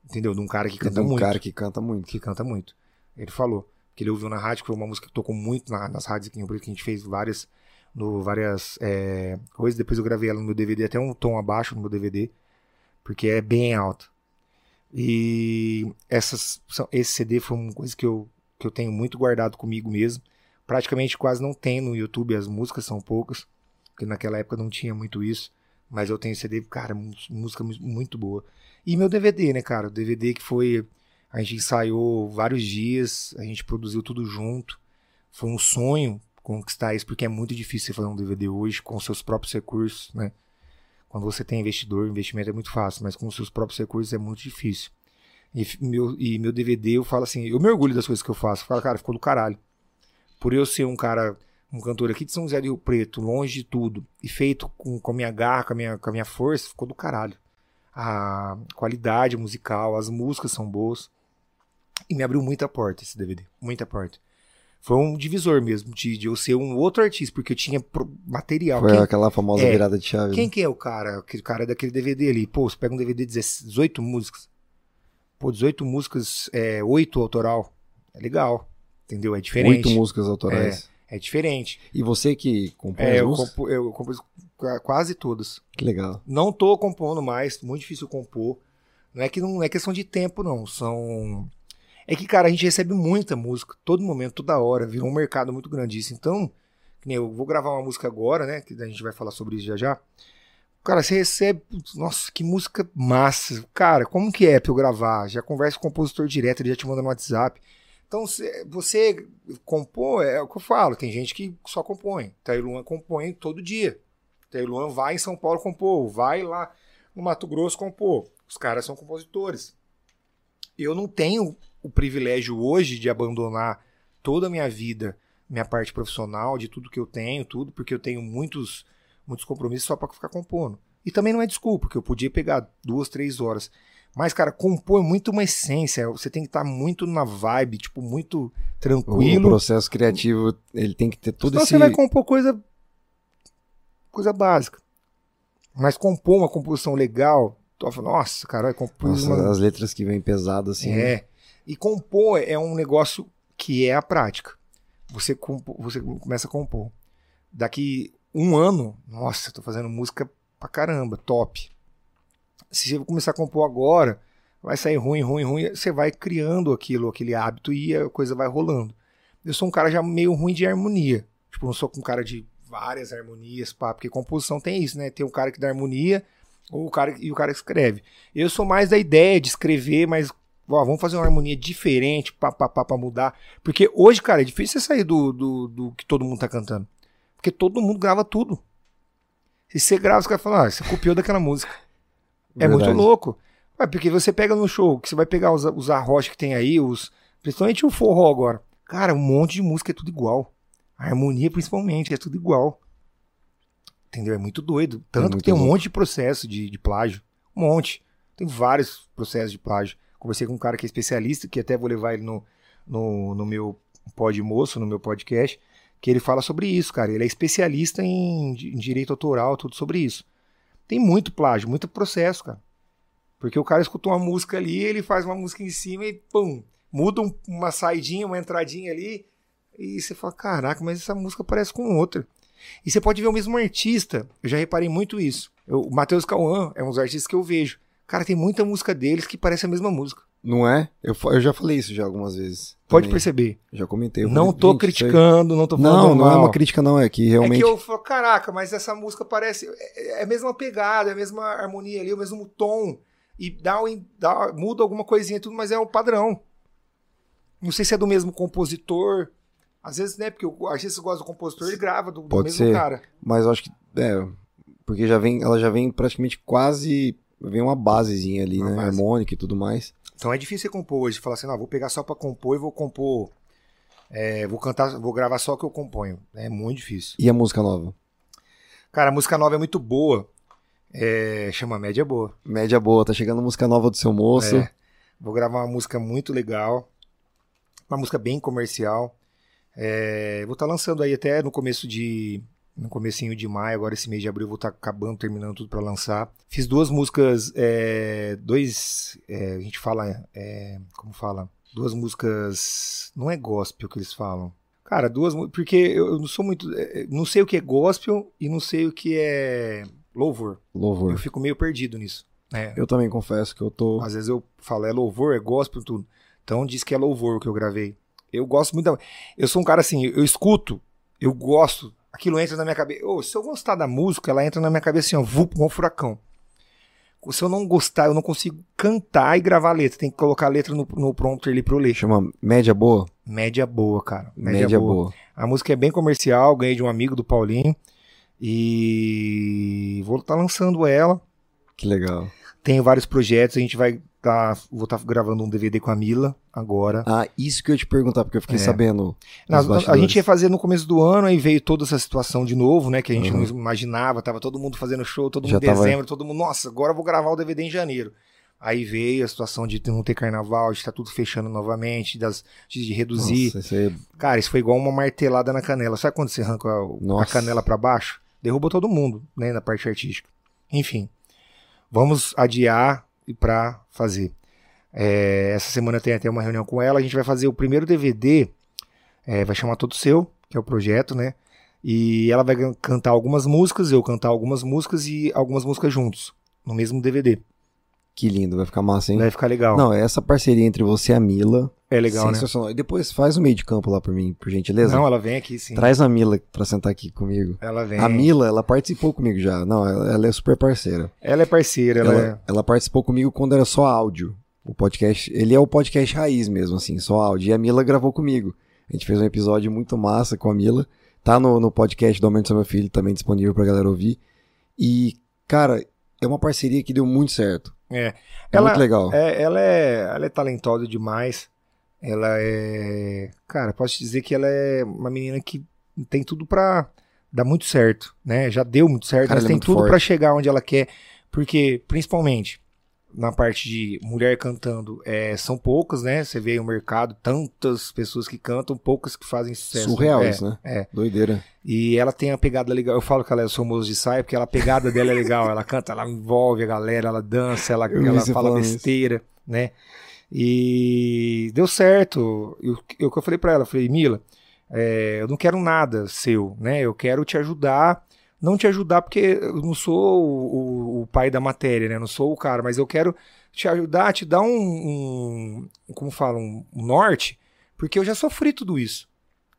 Entendeu? De um cara que canta um muito cara que canta muito. que canta muito. Ele falou que ele ouviu na rádio, que foi uma música que tocou muito na- nas rádios aqui em Rio que a gente fez várias, no, várias é, coisas. Depois eu gravei ela no meu DVD, até um tom abaixo no meu DVD, porque é bem alto. E essas, são- esse CD foi uma coisa que eu, que eu tenho muito guardado comigo mesmo. Praticamente quase não tem no YouTube, as músicas são poucas, porque naquela época não tinha muito isso. Mas eu tenho CD, cara, música mu- muito boa. E meu DVD, né, cara? O DVD que foi a gente ensaiou vários dias, a gente produziu tudo junto. Foi um sonho conquistar isso, porque é muito difícil você fazer um DVD hoje com seus próprios recursos, né? Quando você tem investidor, investimento é muito fácil, mas com seus próprios recursos é muito difícil. E meu, e meu DVD, eu falo assim, eu me orgulho das coisas que eu faço. Eu falo, cara, ficou do caralho. Por eu ser um cara, um cantor aqui de São José do Rio Preto, longe de tudo, e feito com, com a minha garra, com a minha, com a minha força, ficou do caralho. A qualidade musical, as músicas são boas. E me abriu muita porta esse DVD. Muita porta. Foi um divisor mesmo de, de eu ser um outro artista, porque eu tinha material. Foi Quem, aquela famosa é. virada de chave. quem né? que é o cara? Aquele cara daquele DVD ali. Pô, você pega um DVD de 18 músicas. Pô, 18 músicas, é, 8 autoral. É legal. Entendeu? É diferente. Oito músicas autorais. É diferente. E você que compõe É, as eu, compo, eu compus qua- quase todas. Que legal. Não tô compondo mais, muito difícil compor. Não é que não é questão de tempo, não. São. É que, cara, a gente recebe muita música, todo momento, toda hora. Virou um mercado muito grande isso. Então, eu vou gravar uma música agora, né? Que a gente vai falar sobre isso já já. Cara, você recebe. Nossa, que música massa. Cara, como que é pra eu gravar? Já conversa com o compositor direto, ele já te manda no WhatsApp. Então, cê- você compor, é o que eu falo. Tem gente que só compõe. Taí Luan compõe todo dia. Taí Luan vai em São Paulo compor, vai lá no Mato Grosso compor. Os caras são compositores. Eu não tenho o privilégio hoje de abandonar toda a minha vida, minha parte profissional, de tudo que eu tenho, tudo, porque eu tenho muitos, muitos compromissos só para ficar compondo. E também não é desculpa, porque eu podia pegar duas, três horas. Mas, cara, compor é muito uma essência. Você tem que estar muito na vibe, tipo, muito O tranquilo. processo criativo, ele tem que ter todo Senão esse... você vai compor coisa coisa básica. Mas compor uma composição legal, tu fala, nossa, cara, eu compus Nossa, uma... as letras que vêm pesadas assim. né? É. E compor é um negócio que é a prática. Você, compo- você começa a compor. Daqui um ano, nossa, eu tô fazendo música pra caramba, top. Se você começar a compor agora, vai sair ruim, ruim, ruim. Você vai criando aquilo, aquele hábito e a coisa vai rolando. Eu sou um cara já meio ruim de harmonia. Tipo, não sou um cara de várias harmonias, pá, porque composição tem isso, né? Tem o cara que dá harmonia ou o cara, e o cara que escreve. Eu sou mais da ideia de escrever, mas ó, vamos fazer uma harmonia diferente, pá, pá, pá, pra mudar. Porque hoje, cara, é difícil você sair do, do, do que todo mundo tá cantando. Porque todo mundo grava tudo. Se você grava, os caras falam, ah, você copiou daquela música. É muito Verdade. louco. Ué, porque você pega no show, que você vai pegar os, os arrocha que tem aí, os, principalmente o forró agora. Cara, um monte de música é tudo igual. A harmonia, principalmente, é tudo igual. Entendeu? É muito doido. Tanto muito que tem um louco. monte de processo de, de plágio. Um monte. Tem vários processos de plágio. Conversei com um cara que é especialista, que até vou levar ele no, no, no meu pod moço, no meu podcast, que ele fala sobre isso, cara. Ele é especialista em, em direito autoral, tudo sobre isso. Tem muito plágio, muito processo, cara. Porque o cara escutou uma música ali, ele faz uma música em cima e pum, muda um- uma saidinha, uma entradinha ali, e você fala, caraca, mas essa música parece com outra. E você pode ver o mesmo artista, eu já reparei muito isso. Eu- o Matheus Cauã é um dos artistas que eu vejo. Cara, tem muita música deles que parece a mesma música. Não é? Eu, eu já falei isso já algumas vezes. Pode também. perceber. Já comentei. Eu não falei, tô criticando, não tô falando Não, não é mal. uma crítica, não. É que realmente. É que eu falo, caraca, mas essa música parece. É é a mesma pegada, é a mesma harmonia ali, o mesmo tom. E dá, um- dá- muda alguma coisinha e tudo, mas é o padrão. Não sei se é do mesmo compositor. Às vezes, né? Porque o artista gosta do compositor, ele grava do, do Pode mesmo ser. cara. Mas eu acho que. É. Porque já vem, ela já vem praticamente quase. Vem uma basezinha ali, Uma né? base. Harmônica e tudo mais. Então é difícil você compor hoje. Falar assim, não, vou pegar só pra compor e vou compor. é, vou cantar, vou gravar só o que eu componho. É muito difícil. E a música nova? Cara, a música nova é muito boa. É, chama Média Boa. Média boa, tá chegando música nova do seu moço. É. Vou gravar uma música muito legal. Uma música bem comercial. É, vou estar lançando aí até no começo de. No comecinho de maio, agora esse mês de abril, eu vou estar acabando, terminando tudo para lançar. Fiz duas músicas, é, dois. é, a gente fala. é, como fala? Duas músicas. Não é gospel que eles falam. Cara, duas. Porque eu não sou muito. é, Não sei o que é gospel e não sei o que é louvor. Louvor. Eu fico meio perdido nisso. né? Eu também confesso que eu tô. Às vezes eu falo, é louvor, é gospel, tudo. Então diz que é louvor o que eu gravei. Eu gosto muito da... Eu sou um cara assim, eu escuto, eu gosto, aquilo entra na minha cabeça. Ô, se eu gostar da música, ela entra na minha cabeça assim, ó, vup, um furacão. Se eu não gostar, eu não consigo cantar e gravar a letra. Tem que colocar a letra no, no prompter ali pra eu ler. Chama Média Boa? Média boa, cara. Média, Média, boa. boa. A música é bem comercial, ganhei de um amigo do Paulinho. E vou estar lançando ela. Que legal. Tenho vários projetos, a gente vai tá, vou estar gravando um DVD com a Mila agora. Ah, isso que eu ia te perguntar, porque eu fiquei É. sabendo. Nos a gente ia fazer no começo do ano, aí veio toda essa situação de novo, né? Que a gente Uhum. não imaginava, tava todo mundo fazendo show, todo Já mundo em tava- dezembro, todo mundo, nossa, agora eu vou gravar o DVD em janeiro. Aí veio a situação de não ter carnaval, de estar tudo fechando novamente, das, de reduzir. Nossa, aí- Cara, isso foi igual uma martelada na canela. Sabe quando você arranca a, a canela pra baixo? Derruba todo mundo, né, na parte artística. Enfim, vamos adiar e pra fazer. É, essa semana tem até uma reunião com ela. A gente vai fazer o primeiro DVD, é, vai chamar Todo Seu, que é o projeto, né? E ela vai can- cantar algumas músicas, eu cantar algumas músicas e algumas músicas juntos, no mesmo DVD. Que lindo, vai ficar massa, hein? Vai ficar legal. Não, essa parceria entre você e a Mila. é legal, né? sensacional. E depois faz o meio de campo lá por mim, por gentileza. Não, ela vem aqui sim. Traz a Mila pra sentar aqui comigo. Ela vem. A Mila, ela participou comigo já. Não, ela, ela é super parceira. Ela é parceira, ela, Ela, ela participou comigo quando era só áudio. O podcast, ele é o podcast raiz mesmo, assim, só áudio. E a Mila gravou comigo. A gente fez um episódio muito massa com a Mila. Tá no, no podcast do Aumento do Meu Filho, também disponível pra galera ouvir. E, cara, é uma parceria que deu muito certo. é. É Ela- muito legal. É, ela, é, ela é talentosa demais. Ela é. Cara, posso te dizer que ela é uma menina que tem tudo pra dar muito certo, né? Já deu muito certo, Cara, mas ela é tem muito tudo pra chegar onde ela quer. Porque, principalmente, na parte de mulher cantando, é, são poucas, né? Você vê o mercado, tantas pessoas que cantam, poucas que fazem sucesso. Surreal É, né? É. Doideira. E ela tem a pegada legal. Eu falo que ela é famosa de saia porque ela, a pegada dela é legal. Ela canta, ela envolve a galera, ela dança, ela, Eu ela fala falando isso. besteira, né? E deu certo. Eu, eu, que eu falei pra ela, falei, Mila, é, eu não quero nada seu, né? Eu quero te ajudar. Não te ajudar porque eu não sou o, o- o pai da matéria, né? Eu não sou o cara, mas eu quero te ajudar, te dar um, um como fala, um, um norte, porque eu já sofri tudo isso.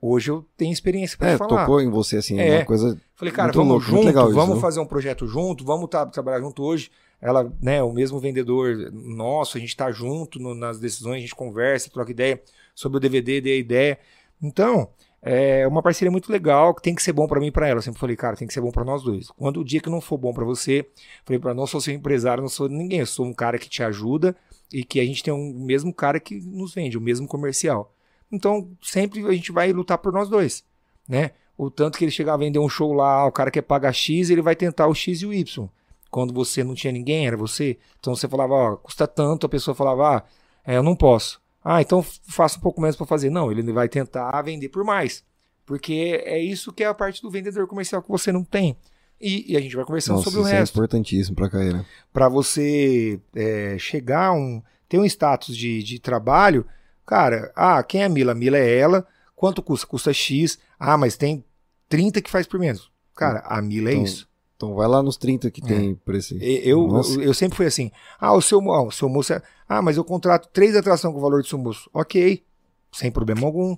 Hoje eu tenho experiência pra É, falar. tocou em você, assim, É. uma coisa... Falei, cara, vamos louco, junto, legal isso, vamos não? fazer um projeto junto, vamos tá- trabalhar junto hoje. Ela, né, o mesmo vendedor nosso, a gente tá junto no- nas decisões, a gente conversa, troca ideia sobre o DVD, dê a ideia. Então, é uma parceria muito legal, que tem que ser bom para mim e pra ela. Eu sempre falei, cara, tem que ser bom para nós dois. Quando o dia que não for bom para você, falei para não sou seu empresário, não sou ninguém, eu sou um cara que te ajuda e que a gente tem um mesmo cara que nos vende, o mesmo comercial. Então, sempre a gente vai lutar por nós dois, né? O tanto que ele chegar a vender um show lá, o cara quer pagar X, ele vai tentar o X e o Y. Quando você não tinha ninguém, era você. Então você falava, ó, custa tanto, a pessoa falava, ah, é, eu não posso. Ah, então faça um pouco menos para fazer. Não, ele vai tentar vender por mais. Porque é isso que é a parte do vendedor comercial que você não tem. E, e a gente vai conversando Nossa, sobre o isso resto. é importantíssimo pra carreira. Para você é, chegar a um. ter um status de, de trabalho, cara, ah, quem é a Mila? A Mila é ela. Quanto custa? Custa X. Ah, mas tem 30 que faz por menos. Cara, a Mila é Então, isso. Então vai lá nos 30 que tem por esse. Eu, eu, eu sempre fui assim. Ah, o seu, ah, o seu moço é. Ah, mas eu contrato três atrações com o valor do seu moço. Ok. Sem problema algum.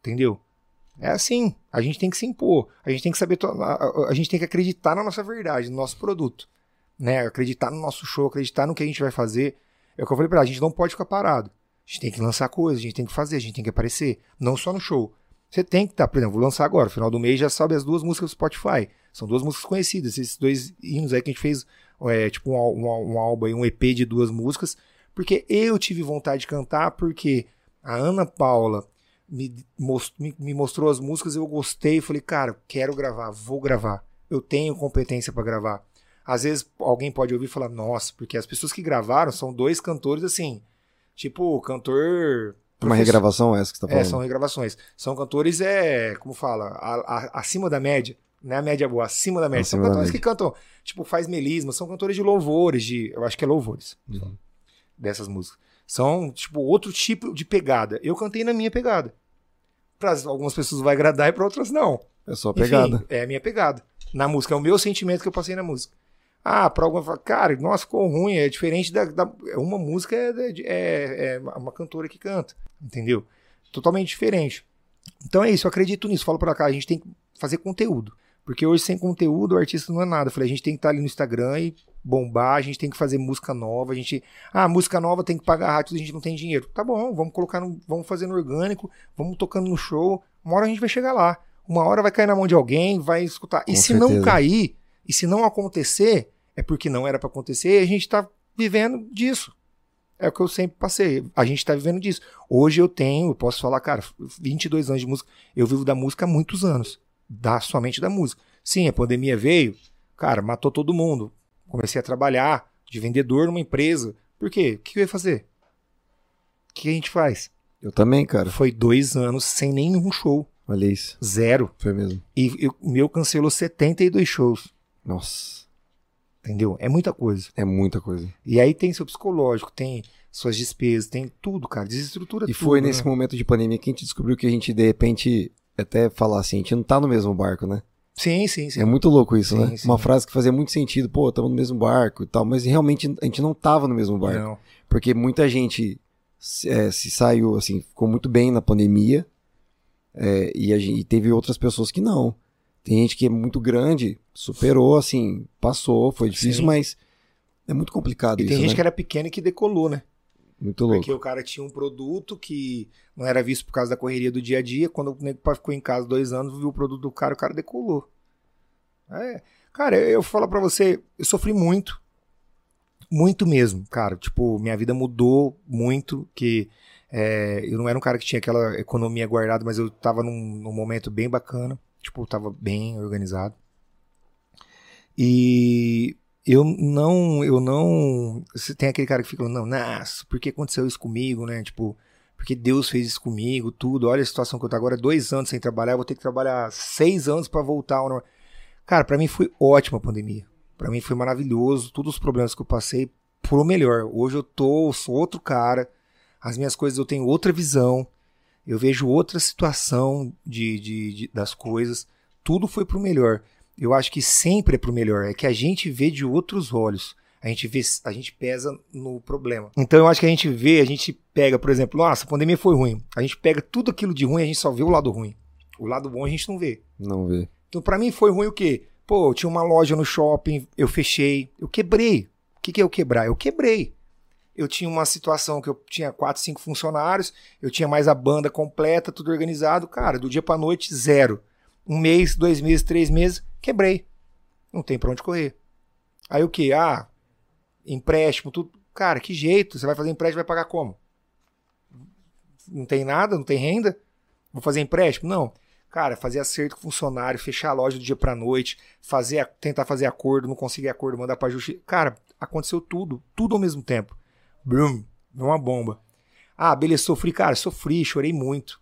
Entendeu? É assim. A gente tem que se impor. A gente tem que saber. A, a- gente tem que acreditar na nossa verdade, no nosso produto. Né? Acreditar no nosso show, acreditar no que a gente vai fazer. É o que eu falei pra ela, a gente não pode ficar parado. A gente tem que lançar coisas, a gente tem que fazer, a gente tem que aparecer. Não só no show. Você tem que estar, por exemplo, vou lançar agora, final do mês já sobe as duas músicas do Spotify. São duas músicas conhecidas, esses dois hinos aí que a gente fez, é, tipo um, um, um álbum aí, um EP de duas músicas, porque eu tive vontade de cantar, porque a Ana Paula me, mos- me- mostrou as músicas, eu gostei, falei, cara, quero gravar, vou gravar. Eu tenho competência para gravar. Às vezes alguém pode ouvir e falar, nossa, porque as pessoas que gravaram são dois cantores assim, tipo, cantor. Uma regravação essa que você tá é, falando. são regravações. São cantores, é, como fala, a- a- acima da média. Não é a média boa, acima da média. Acima são cantores que cantam, tipo, faz melisma, são cantores de louvores, de. Eu acho que é louvores. Uhum. Dessas músicas. São, tipo, outro tipo de pegada. Eu cantei na minha pegada. Para algumas pessoas vai agradar e para outras não. É só a Enfim, pegada. é a minha pegada. Na música, é o meu sentimento que eu passei na música. Ah, pra alguma fala, cara, nossa, ficou ruim, é diferente da. da- uma música é, de- é, é uma cantora que canta, entendeu? Totalmente diferente. Então é isso, eu acredito nisso. Falo pra cá, a gente tem que fazer conteúdo. Porque hoje, sem conteúdo, o artista não é nada. Eu falei, a gente tem que estar ali no Instagram e bombar, a gente tem que fazer música nova, a gente. Ah, música nova tem que pagar rádio, a gente não tem dinheiro. Tá bom, vamos colocar no. Vamos fazer no orgânico, vamos tocando no show. Uma hora a gente vai chegar lá. Uma hora vai cair na mão de alguém, vai escutar. e Com se não certeza. cair, e se não acontecer, é porque não era pra acontecer e a gente tá vivendo disso. É o que eu sempre passei. A gente tá vivendo disso. Hoje eu tenho, eu posso falar, cara, 22 anos de música. Eu vivo da música há muitos anos. Da, somente da música. Sim, a pandemia veio, cara, matou todo mundo. Comecei a trabalhar de vendedor numa empresa. Por quê? O que eu ia fazer? O que a gente faz? Eu também, cara. Foi dois anos sem nenhum show. Olha isso. Zero. Foi mesmo. E o meu cancelou 72 shows. Nossa. Entendeu? É muita coisa. É muita coisa. E aí tem seu psicológico, tem suas despesas, tem tudo, cara. Desestrutura E tudo. foi nesse né? momento de pandemia que a gente descobriu que a gente, de repente, até falar assim, a gente não tá no mesmo barco, né? Sim, sim, sim. É muito louco isso, Sim, né? sim. Uma frase que fazia muito sentido, pô, estamos no mesmo barco e tal, mas realmente a gente não tava no mesmo barco. Não. Porque muita gente se, é, se saiu, assim, ficou muito bem na pandemia é, e, a gente, e teve outras pessoas que não. Tem gente que é muito grande, superou, assim, passou, foi difícil, Sim. mas é muito complicado E isso, tem gente né? que era pequena e que decolou, né? Muito louco. Porque o cara tinha um produto que não era visto por causa da correria do dia a dia. Quando o nego ficou em casa dois anos, viu o produto do cara, o cara decolou. É. Cara, eu, eu falo pra você, eu sofri muito. Muito mesmo, cara. Tipo, minha vida mudou muito. Que é, eu não era um cara que tinha aquela economia guardada, mas eu tava num, num momento bem bacana. Tipo, eu tava bem organizado. E eu não, eu não. Tem aquele cara que fica, não, nossa, por que aconteceu isso comigo, né? Tipo, porque Deus fez isso comigo, tudo. Olha a situação que eu tô agora, dois anos sem trabalhar, vou ter que trabalhar seis anos pra voltar ao normal. Cara, pra mim foi ótima a pandemia. Pra mim foi maravilhoso, todos os problemas que eu passei pro melhor. Hoje eu tô, sou outro cara. As minhas coisas eu tenho outra visão. Eu vejo outra situação de, de, de- das coisas. Tudo foi pro melhor. Eu acho que sempre é pro melhor. É que a gente vê de outros olhos. A gente vê, a gente pesa no problema. Então eu acho que a gente vê, a gente pega, por exemplo, nossa, a pandemia foi ruim. A gente pega tudo aquilo de ruim, a gente só vê o lado ruim. O lado bom a gente não vê. Não vê. Então, pra mim foi ruim o quê? Pô, eu tinha uma loja no shopping, eu fechei, eu quebrei. O que, que é eu quebrar? Eu quebrei. eu tinha uma situação que eu tinha quatro, cinco funcionários, eu tinha mais a banda completa, tudo organizado. Cara, do dia pra noite, zero. Um mês, dois meses, três meses, quebrei. Não tem pra onde correr. Aí o que? Ah, empréstimo, tudo. Cara, que jeito? Você vai fazer empréstimo, vai pagar como? Não tem nada, não tem renda? Vou fazer empréstimo? Não. Cara, fazer acerto com funcionário, fechar a loja do dia pra noite, fazer, tentar fazer acordo, não conseguir acordo, mandar pra justiça. Cara, aconteceu tudo, tudo ao mesmo tempo. Brum, uma bomba. Ah, beleza, sofri. Cara, sofri, chorei muito.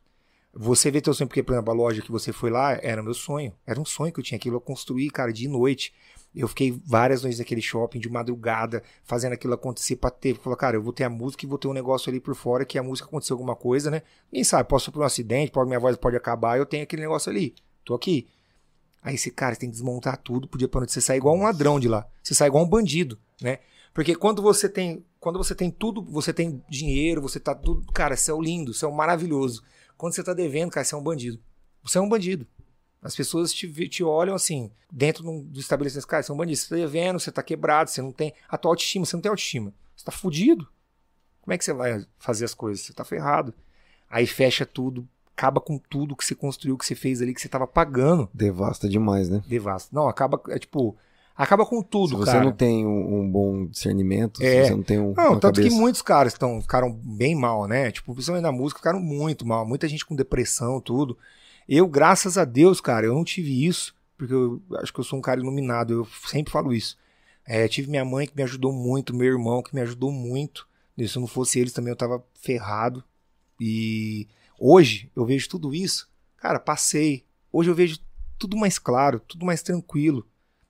Você vê teu sonho, porque, por exemplo, a loja que você foi lá era meu sonho. Era um sonho que eu tinha aquilo, eu construí, cara, de noite. Eu fiquei várias noites naquele shopping, de madrugada, fazendo aquilo acontecer pra ter. Falar, cara, eu vou ter a música e vou ter um negócio ali por fora, que a música aconteceu alguma coisa, né? Quem sabe, posso por um acidente, pode, minha voz pode acabar, eu tenho aquele negócio ali. Tô aqui. Aí esse cara, você tem que desmontar tudo, podia pra noite. Você sai igual um ladrão de lá. Você sai igual um bandido, né? Porque quando você tem. Quando você tem tudo, você tem dinheiro, você tá tudo. Cara, o lindo, é o maravilhoso. Quando você tá devendo, cara, você é um bandido. Você é um bandido. As pessoas te, te olham assim, dentro do estabelecimento, cara, você é um bandido, você tá devendo, você tá quebrado, você não tem a tua autoestima, você não tem autoestima. Você tá fudido. Como é que você vai fazer as coisas? Você tá ferrado. Aí fecha tudo, acaba com tudo que você construiu, que você fez ali, que você tava pagando. Devasta demais, né? Devasta. Não, acaba, é tipo, acaba com tudo, Se você cara. não tem um, um bom discernimento, É. se você não tem um. Não, tanto cabeça... que muitos caras tão, ficaram bem mal, né? Tipo, principalmente na música, ficaram muito mal. Muita gente com depressão, tudo. Eu, graças a Deus, cara, eu não tive isso, porque eu acho que eu sou um cara iluminado, eu sempre falo isso. É, tive minha mãe que me ajudou muito, meu irmão que me ajudou muito. Se não fosse eles também eu tava ferrado. E hoje eu vejo tudo isso, cara, passei. Hoje eu vejo tudo mais claro, tudo mais tranquilo.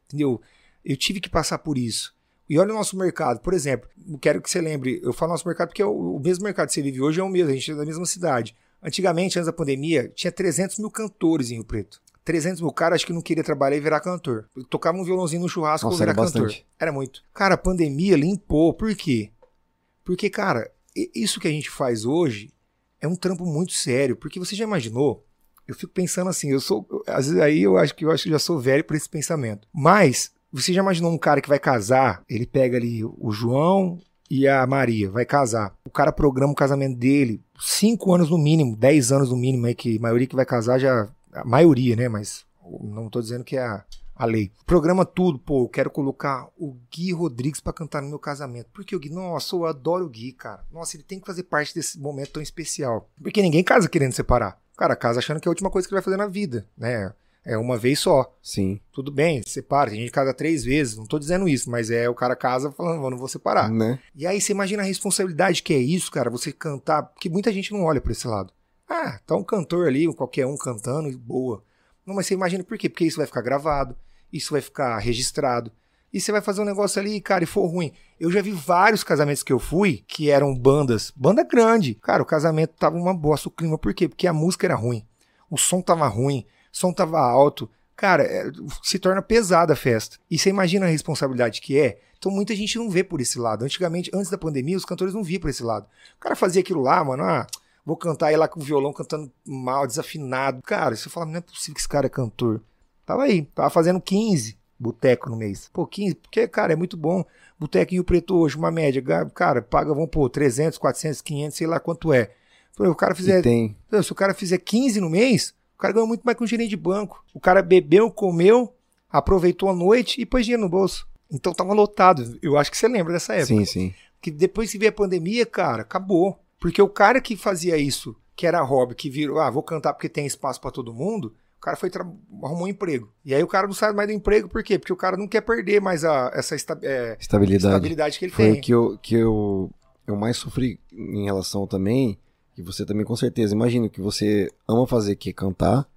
Entendeu? Eu tive que passar por isso. E olha o nosso mercado, por exemplo, quero que você lembre, eu falo nosso mercado porque é o, o mesmo mercado que você vive hoje é o mesmo, a gente é da mesma cidade. Antigamente, antes da pandemia, tinha 300 mil cantores em Rio Preto. 300 mil caras que não queria trabalhar e virar cantor. Tocava um violãozinho no churrasco Nossa, ou virar era cantor. bastante. Era muito. Cara, a pandemia limpou. Por quê? Porque, cara, isso que a gente faz hoje é um trampo muito sério. Porque você já imaginou? Eu fico pensando assim, eu sou. Às vezes aí eu acho que eu acho que já sou velho por esse pensamento. Mas, você já imaginou um cara que vai casar? Ele pega ali o João e a Maria, vai casar. O cara programa o casamento dele, cinco anos no mínimo, 10 anos no mínimo, aí que a maioria que vai casar já. A maioria, né? Mas não tô dizendo que é a, a lei. Programa tudo, pô, eu quero colocar o Gui Rodrigues pra cantar no meu casamento. Porque o Gui, nossa, eu adoro o Gui, cara. Nossa, ele tem que fazer parte desse momento tão especial. Porque ninguém casa querendo separar. Cara casa achando que é a última coisa que ele vai fazer na vida, né? É uma vez só. Sim. Tudo bem, separa. Tem gente que casa três vezes, não tô dizendo isso, mas é o cara casa falando, "Eu não vou separar. Né? E aí você imagina a responsabilidade que é isso, cara, você cantar, porque muita gente não olha pra esse lado. Ah, tá um cantor ali, qualquer um cantando, e boa. Não, mas você imagina por quê? Porque isso vai ficar gravado, isso vai ficar registrado. E você vai fazer um negócio ali, cara, e for ruim. Eu já vi vários casamentos que eu fui que eram bandas, banda grande. Cara, o casamento tava uma bosta, o clima, por quê? Porque a música era ruim, o som tava ruim, som tava alto. Cara, é, se torna pesada a festa. E você imagina a responsabilidade que é? Então muita gente não vê por esse lado. Antigamente, antes da pandemia, os cantores não viam por esse lado. O cara fazia aquilo lá, mano, ah, vou cantar aí lá com o violão cantando mal, desafinado. Cara, você fala, não é possível que esse cara é cantor. Tava aí, tava fazendo 15 boteco no mês. Pô, 15, porque, cara, é muito bom. Boteco em Rio Preto hoje, uma média, cara, paga, vamos pôr, 300, 400, 500, sei lá quanto é. Pô, o cara fizer tem. se o cara fizer 15 no mês, o cara ganha muito mais que um gerente de banco. O cara bebeu, comeu, aproveitou a noite e pôs dinheiro no bolso. Então tava lotado. Eu acho que você lembra dessa época. Sim, sim. Que depois que veio a pandemia, cara, acabou. Porque o cara que fazia isso, que era hobby, que virou, ah, vou cantar porque tem espaço pra todo mundo, o cara foi arrumou um emprego. E aí o cara não sai mais do emprego, por quê? Porque o cara não quer perder mais a, essa esta- é, Estabilidade. estabilidade que ele Foi tem. o que eu, que eu, eu mais sofri em relação também, e você também com certeza. Imagina que você ama fazer, que é cantar,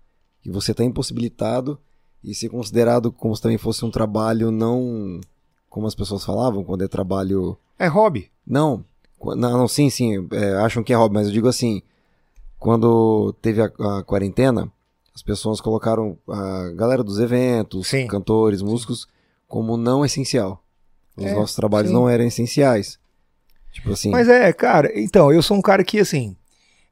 e você tá impossibilitado, e ser considerado como se também fosse um trabalho não. Como as pessoas falavam, quando é trabalho. É hobby. Não, não, não, sim, sim, é, acham que é hobby, mas eu digo assim, quando teve a, a quarentena, as pessoas colocaram a galera dos eventos, Sim. cantores, músicos, como não essencial. Os É, nossos trabalhos sim. não eram essenciais. Tipo assim, Mas é, cara, então, eu sou um cara que, assim,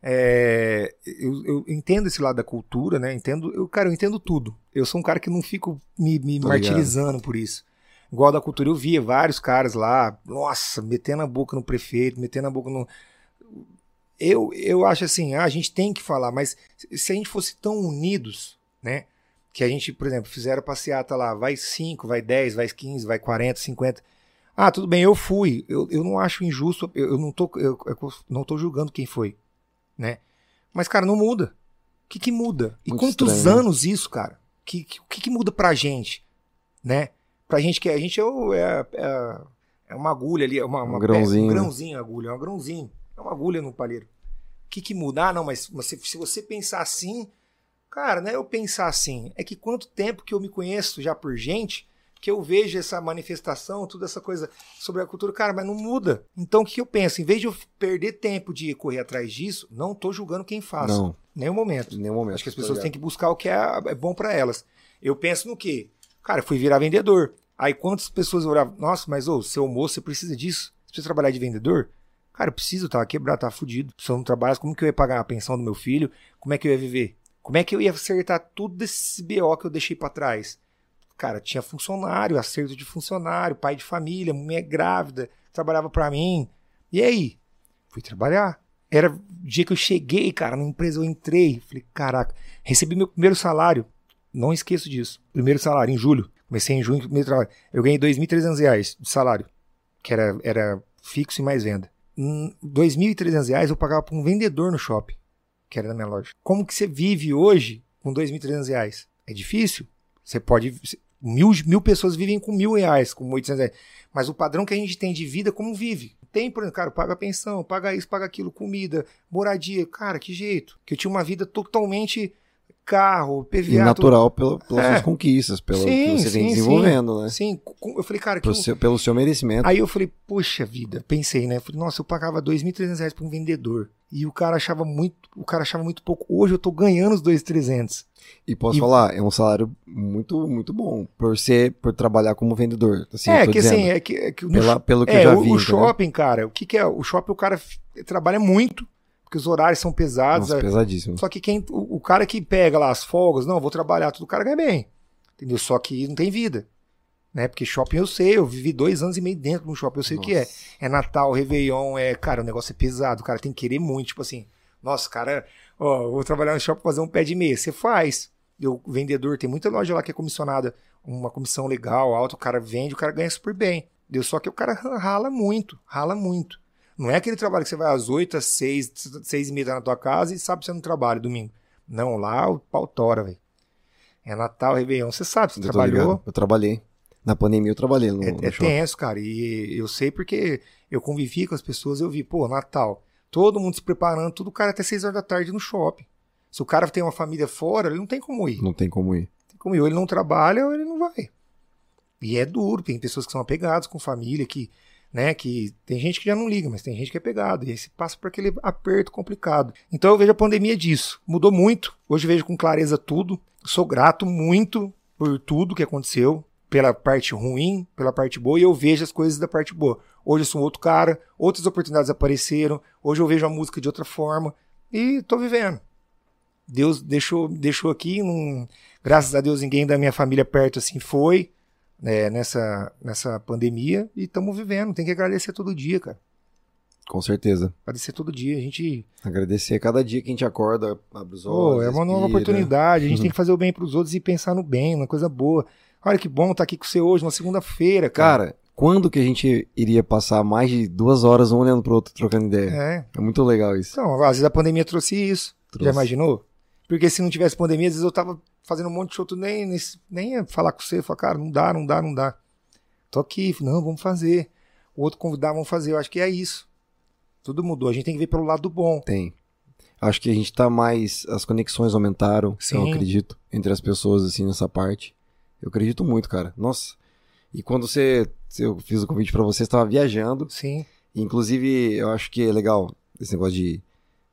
é, eu, eu entendo esse lado da cultura, né? Entendo, eu, cara, eu entendo tudo. Eu sou um cara que não fico me, me martirizando por isso. igual da cultura, eu via vários caras lá, nossa, metendo a boca no prefeito, metendo a boca no. Eu, eu acho assim, ah, a gente tem que falar, mas se a gente fosse tão unidos, né? Que a gente, por exemplo, fizeram passeata lá, vai 5, vai 10, vai 15, vai 40, 50. Ah, tudo bem, eu fui. Eu, eu não acho injusto, eu, eu não tô, eu, eu, não tô julgando quem foi, né? Mas, cara, não muda. O que, que muda? E Muito quantos estranho, né? anos isso, cara? O que, que, que, muda pra gente, né? Pra gente que a gente é, é, é, é uma agulha ali, é uma, uma Um grãozinho, peça, né? um grãozinho, agulha, é um grãozinho, é uma agulha no palheiro. O que, que muda? Ah, não, mas você- se você pensar assim, cara, não é eu pensar assim, é que quanto tempo que eu me conheço já por gente, que eu vejo essa manifestação, toda essa coisa sobre a cultura, cara, mas não muda. Então o que eu penso? Em vez de eu perder tempo de correr atrás disso, não tô julgando quem faz. Não, Nenhum momento. nenhum momento. Acho que as pessoas têm que buscar o que é, é bom pra elas. Eu penso no quê? Cara, eu fui virar vendedor. Aí quantas pessoas olhavam, nossa, mas ô, seu moço, você precisa disso? Você precisa trabalhar de vendedor? Cara, eu preciso, tava quebrado, tava fudido. Se eu não trabalhasse, como que eu ia pagar a pensão do meu filho? Como é que eu ia viver? Como é que eu ia acertar tudo desse BO que eu deixei pra trás? Cara, tinha funcionário, acerto de funcionário, pai de família, mulher grávida, trabalhava pra mim. E aí? Fui trabalhar. Era o dia que eu cheguei, cara, na empresa eu entrei. Falei, caraca, recebi meu primeiro salário. Não esqueço disso. Primeiro salário, em julho. Comecei em junho, primeiro trabalho. Eu ganhei 2.300 reais de salário, que era, era fixo e mais venda. Hum, 2.300 reais eu pagava para um vendedor no shopping, que era da minha loja. Como que você vive hoje com 2.300 reais? É difícil. Você pode... Mil, mil pessoas vivem com mil reais, com 800 reais. Mas o padrão que a gente tem de vida, como vive? Tem, por exemplo, cara, paga pensão, paga isso, paga aquilo, comida, moradia. Cara, que jeito. Que eu tinha uma vida totalmente carro, PVA. E natural pela- pelas É. suas conquistas, pelo Sim, que você sim, vem sim. desenvolvendo, né? Sim, eu falei, cara, que Pelo eu- seu, pelo seu merecimento. Aí eu falei, poxa vida, pensei, né? Falei, nossa, eu pagava 2.300 reais pra um vendedor. E o cara achava muito, o cara achava muito pouco. Hoje eu tô ganhando os 2.300. E posso E- falar, é um salário muito, muito bom por ser, por trabalhar como vendedor. Assim, é, que dizendo. assim, é que, é que no Pela- pelo que é, eu já o, vi. o shopping, cara, o que, que é? O shopping, o cara trabalha muito, porque os horários são pesados. Nossa, é- pesadíssimo. Só que quem, o, o cara que pega lá as folgas, não, vou trabalhar, tudo o cara ganha bem. Entendeu? Só que não tem vida. Né? Porque shopping eu sei, eu vivi dois anos e meio dentro do shopping, eu sei o que é. É Natal, Réveillon, é, cara, o negócio é pesado, o cara tem que querer muito, tipo assim, nossa, cara, ó, vou trabalhar no shopping fazer um pé de meia. Você faz. E o vendedor, tem muita loja lá que é comissionada, uma comissão legal, alta, o cara vende, o cara ganha super bem. Deu só que o cara rala muito, rala muito. Não é aquele trabalho que você vai às 8, às 6, 6 e meia na tua casa e sabe que você não trabalha domingo. Não, lá o pau tora, velho. É Natal, Réveillon, você sabe, você Eu trabalhou. Eu trabalhei. Na pandemia eu trabalhei no, É, no é tenso, cara. E eu sei porque eu convivi com as pessoas, eu vi, pô, Natal, todo mundo se preparando, tudo cara até 6 horas da tarde no shopping. Se o cara tem uma família fora, ele não tem como ir. Não tem como ir. Tem como ir. Ou ele não trabalha ou ele não vai. E é duro, tem pessoas que são apegadas com família, que, né, que tem gente que já não liga, mas tem gente que é pegado. E aí você passa por aquele aperto complicado. Então eu vejo a pandemia disso. Mudou muito. Hoje vejo com clareza tudo. Sou grato muito por tudo que aconteceu. Pela parte ruim, pela parte boa, e eu vejo as coisas da parte boa. Hoje eu sou outro cara, outras oportunidades apareceram, hoje eu vejo a música de outra forma, e tô vivendo. Deus deixou, deixou aqui, graças a Deus ninguém da minha família perto assim foi né, nessa, nessa pandemia e estamos vivendo. Tem que agradecer todo dia, cara. Com certeza. Agradecer todo dia. A gente. Agradecer cada dia que a gente acorda, abre os Pô, olhos. é uma nova respira. oportunidade. A gente Uhum. tem que fazer o bem pros outros e pensar no bem, uma coisa boa. Olha que bom estar aqui com você hoje, uma segunda-feira, cara. Cara, quando que a gente iria passar mais de duas horas um olhando pro outro, trocando ideia? É. É, muito legal isso. Então, às vezes a pandemia trouxe isso. Trouxe. Já imaginou? Porque se não tivesse pandemia, às vezes eu tava fazendo um monte de show, tu nem, nem, ia falar com você, falar, cara, não dá, não dá, não dá. Tô aqui, não, vamos fazer. O outro convidar, vamos fazer. Eu acho que é isso. Tudo mudou. A gente tem que ver pelo lado bom. Tem. Acho que a gente tá mais. As conexões aumentaram, eu Sim. acredito, entre as pessoas, assim, nessa parte. Eu acredito muito, cara. Nossa. E quando você. Eu fiz o convite pra você, você tava viajando. Sim. Inclusive, eu acho que é legal esse negócio de,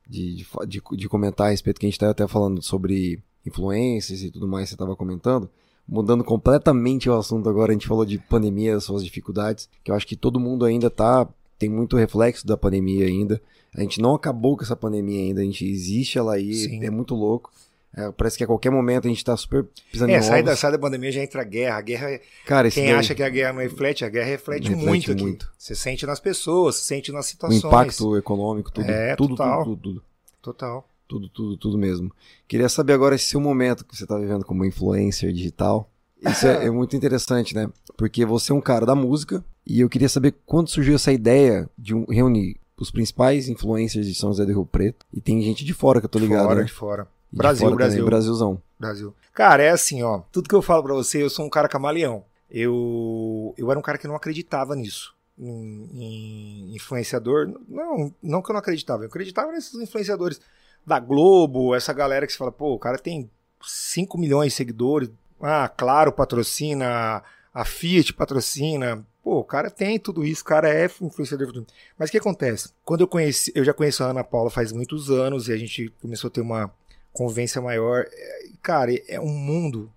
de, de, de, de comentar a respeito que a gente tá até falando sobre influências e tudo mais, você tava comentando. Mudando completamente o assunto agora, a gente falou de pandemia, suas dificuldades, que eu acho que todo mundo ainda tá. Tem muito reflexo da pandemia ainda. A gente não acabou com essa pandemia ainda, a gente existe ela aí, Sim. é muito louco. É, parece que a qualquer momento a gente tá super pisando É, em sai da, sai da pandemia já entra a guerra. A guerra é- Cara, Quem daí, acha que a guerra não reflete, a guerra reflete, Reflete muito aqui. muito. Você sente nas pessoas, sente nas o situações. impacto econômico, tudo, É, tudo, total. tudo, tudo, tudo, Total. Tudo, tudo, tudo mesmo. Queria saber agora esse seu momento que você tá vivendo como influencer digital. Isso é, é muito interessante, né? Porque você é um cara da música e eu queria saber quando surgiu essa ideia de um- reunir os principais influencers de São José do Rio Preto e tem gente de fora que eu tô ligado, fora, né? de fora. E de Brasil, fora também, Brasil. Brasilzão. Brasil. Cara, é assim, ó. Tudo que eu falo pra você, eu sou um cara camaleão. Eu, eu era um cara que não acreditava nisso. Em, em influenciador. Não, não que eu não acreditava. Eu acreditava nesses influenciadores da Globo, essa galera que se fala, pô, o cara tem 5 milhões de seguidores. Ah, claro, patrocina. A Fiat patrocina. Pô, o cara tem tudo isso, o cara é influenciador. Mas o que acontece? Quando eu conheci, eu já conheço a Ana Paula faz muitos anos e a gente começou a ter uma convivência maior. É, Cara, é um mundo.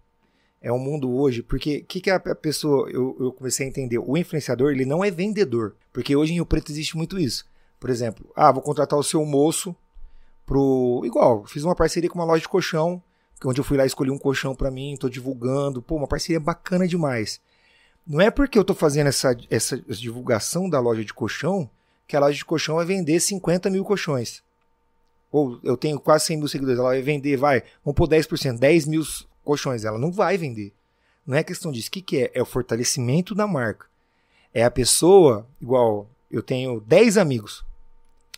É um mundo hoje, porque o que, que a pessoa. Eu, eu comecei a entender. O influenciador, ele não é vendedor. Porque hoje em Rio Preto existe muito isso. Por exemplo, ah, vou contratar o seu moço pro. Igual, fiz uma parceria com uma loja de colchão, onde eu fui lá escolhi um colchão pra mim, tô divulgando. Pô, uma parceria bacana demais. Não é porque eu tô fazendo essa, essa divulgação da loja de colchão que a loja de colchão vai vender 50 mil colchões. Ou eu tenho quase 100 mil seguidores, ela vai vender, vai, vamos pôr 10%, 10 mil colchões. Ela não vai vender. Não é questão disso. O que, que é? É o fortalecimento da marca. É a pessoa, igual, eu tenho 10 amigos.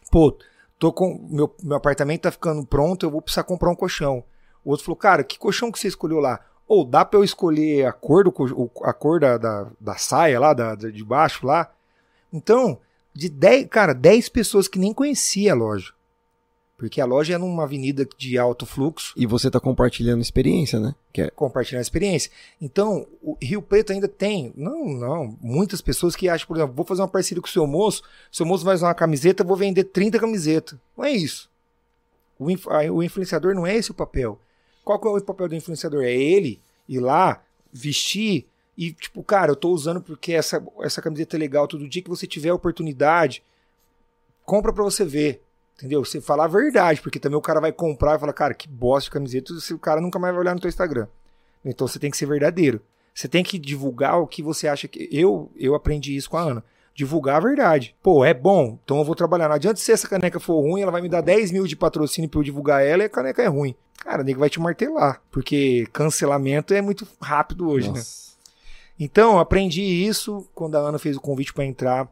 Pô, tô com. Meu, meu apartamento tá ficando pronto, eu vou precisar comprar um colchão. O outro falou, cara, que colchão que você escolheu lá? Ou dá pra eu escolher a cor, do, a cor da, da, da saia lá, da- de baixo lá? Então, de 10, cara, 10 pessoas que nem conhecia a loja. Porque a loja é numa avenida de alto fluxo, E você tá compartilhando experiência, né? Que é, compartilhando a experiência. Então, o Rio Preto ainda tem, não, não, muitas pessoas que acham, por exemplo, vou fazer uma parceria com o seu moço, seu moço vai usar uma camiseta, vou vender 30 camisetas. Não é isso. O, inf- o influenciador não é esse o papel. Qual que é o papel do influenciador? É ele ir lá, vestir e, tipo, cara, eu tô usando porque essa, essa camiseta é legal. Todo dia que você tiver a oportunidade, compra pra você ver. Entendeu? Você falar a verdade, porque também o cara vai comprar e falar, cara, que bosta de camiseta, se o cara nunca mais vai olhar no teu Instagram. Então você tem que ser verdadeiro. Você tem que divulgar o que você acha que. Eu, eu aprendi isso com a Ana. Divulgar a verdade. Pô, é bom, então eu vou trabalhar. Não adianta se essa caneca for ruim, ela vai me dar 10 mil de patrocínio pra eu divulgar ela e a caneca é ruim. Cara, o nego vai te martelar. Porque cancelamento é muito rápido hoje, né? nossa. Então, eu aprendi isso quando a Ana fez o convite para entrar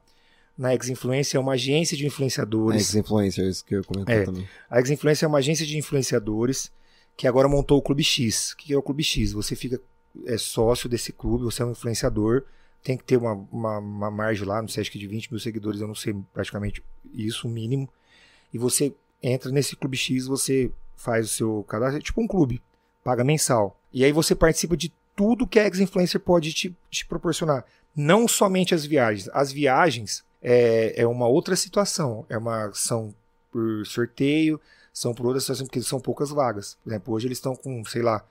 na Ex-Influência, é uma agência de influenciadores. Ex-influencers que eu ia comentar É. também. A Ex-Influência é uma agência de influenciadores que agora montou o Clube X. O que é o Clube X? Você fica é, sócio desse clube, você é um influenciador, tem que ter uma, uma, uma margem lá, não sei, acho que de 20 mil seguidores, eu não sei praticamente isso, o mínimo. E você entra nesse Clube X, você faz o seu cadastro, é tipo um clube, paga mensal. E aí você participa de tudo que a Ex-Influencer pode te, te proporcionar. Não somente as viagens. As viagens é, é uma outra situação. É uma são por sorteio, são por outra situação, porque são poucas vagas. Por exemplo, hoje eles estão com, sei lá,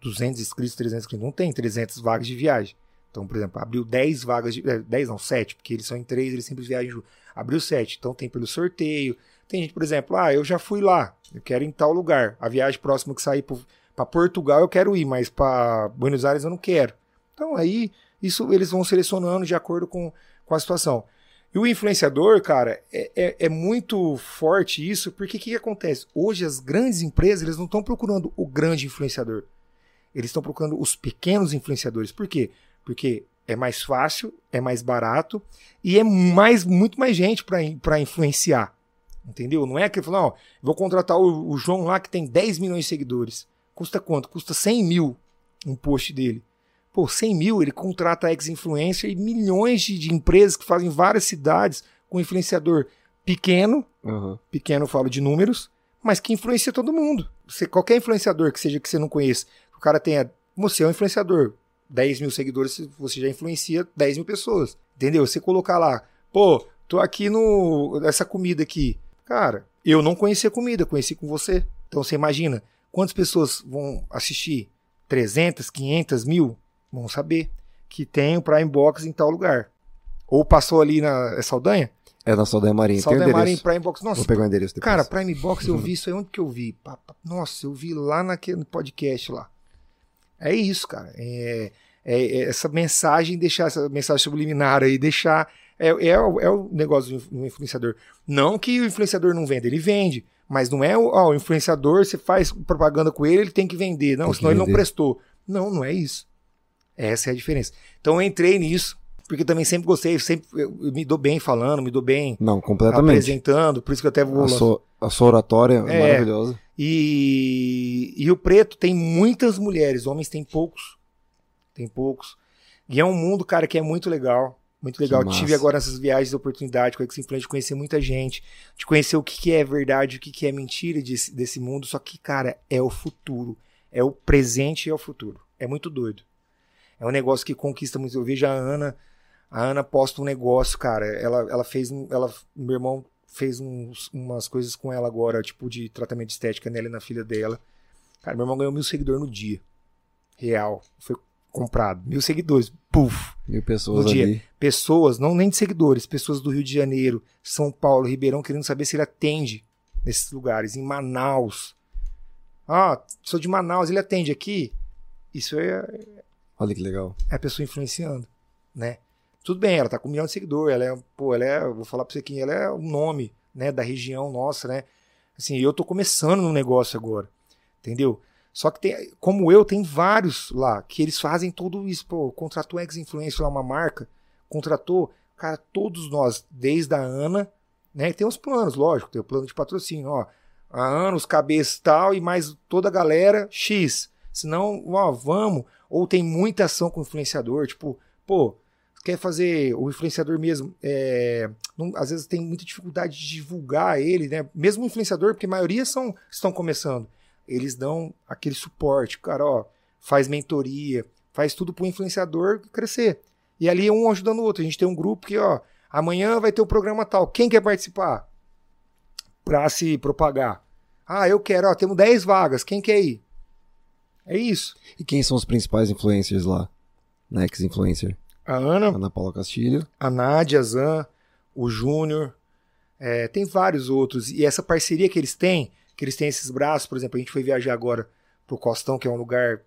200 inscritos, 300 inscritos. Não tem 300 vagas de viagem. Então, por exemplo, abriu 10 vagas de. é, 10 não, 7, porque eles são em 3, eles sempre viajam. junto. Abriu 7. Então tem pelo sorteio. Tem gente, por exemplo, ah, eu já fui lá, eu quero ir em tal lugar. A viagem próxima que sair para Portugal eu quero ir, mas para Buenos Aires eu não quero. Então aí, isso eles vão selecionando de acordo com, com a situação. E o influenciador, cara, é, é, é muito forte isso, porque o que, que acontece? Hoje as grandes empresas eles não estão procurando o grande influenciador. Eles estão procurando os pequenos influenciadores. Por quê? Porque é mais fácil, é mais barato e é mais, muito mais gente para influenciar. Entendeu? Não é que falar, ó, vou contratar o, o João lá que tem 10 milhões de seguidores. Custa quanto? Custa 100 mil um post dele. Pô, 100 mil, ele contrata ex-influencer e milhões de, de empresas que fazem várias cidades com influenciador pequeno, Aham. pequeno eu falo de números, mas que influencia todo mundo. Você, qualquer influenciador que seja que você não conheça, o cara tenha. Você é um influenciador, 10 mil seguidores, você já influencia 10 mil pessoas. Entendeu? Você colocar lá, pô, tô aqui no. essa comida aqui. Cara, eu não conhecia a comida, conheci com você. Então você imagina quantas pessoas vão assistir? 300, 500 mil? Vão saber que tem o Prime Box em tal lugar. Ou passou ali na é Saldanha? É na Saldanha Marinha. Tem Saldanha Marinha endereço. Prime Box. Nossa, Vou pegar o endereço depois. Cara, Prime Box eu vi isso aí onde que eu vi? Nossa, eu vi lá naquele podcast lá. É isso, cara. É, é- é essa mensagem, deixar essa mensagem subliminar aí, deixar. É, é, o- é o negócio do inf- do influenciador. Não que o influenciador não venda, ele vende. Mas não é o, ó, o influenciador, você faz propaganda com ele, ele tem que vender. Não, Tem senão ele não vender. prestou. Não, não é isso. Essa é a diferença. Então eu entrei nisso, porque também sempre gostei, sempre eu, me dou bem falando, me dou bem Não, completamente. apresentando, por isso que eu até vou A sua, a sua oratória é, É. maravilhosa. e, e o preto tem muitas mulheres, homens tem poucos. Tem poucos. E é um mundo, cara, que é muito legal. Muito legal. Tive agora essas viagens de oportunidade com a X-Influence de conhecer muita gente, de conhecer o que, que é verdade, o que, que é mentira desse, desse mundo. Só que, cara, é o futuro. É o presente e é o futuro. É muito doido. É um negócio que conquista muito. Eu vejo a Ana. A Ana posta um negócio, cara. Ela, ela fez. Ela, meu irmão fez uns- umas coisas com ela agora, tipo de tratamento de estética nela e na filha dela. Cara, meu irmão ganhou mil seguidores no dia. Real. Foi comprado. Mil seguidores. Puf. Mil pessoas No dia. ali. Pessoas, não nem de seguidores, pessoas do Rio de Janeiro, São Paulo, Ribeirão, querendo saber se ele atende nesses lugares. Em Manaus. Ah, sou de Manaus, ele atende aqui? Isso é, Olha que legal. é a pessoa influenciando, né? Tudo bem, ela tá com um milhão de seguidores, ela é, pô, ela é, vou falar pra você quem ela é o nome, né, da região nossa, né? Assim, eu tô começando no negócio agora, entendeu? Só que tem, como eu, tem vários lá que eles fazem tudo isso, pô, contratou um ex-influencer lá, uma marca, contratou, cara, todos nós, desde a Ana, né, tem os planos, lógico, tem o plano de patrocínio, ó, a Ana, os cabeças tal, e mais toda a galera, X. Senão, ó, vamos, ou tem muita ação com o influenciador, tipo, pô, quer fazer o influenciador mesmo, é, não- às vezes tem muita dificuldade de divulgar ele, né? Mesmo o influenciador, porque a maioria são, estão começando. Eles dão aquele suporte, cara, ó, faz mentoria, faz tudo pro influenciador crescer. E ali um ajudando o outro. A gente tem um grupo que, ó, amanhã vai ter o programa tal. Quem quer participar? Pra se propagar. Ah, eu quero, ó, temos 10 vagas. Quem quer ir? É isso. E quem são os principais influencers lá? Na X-Influencer? A Ana, Ana Paula Castilho. a Nádia, Zan, o Júnior, é, tem vários outros. E essa parceria que eles têm, que eles têm esses braços, por exemplo, a gente foi viajar agora pro Costão, que é um lugar.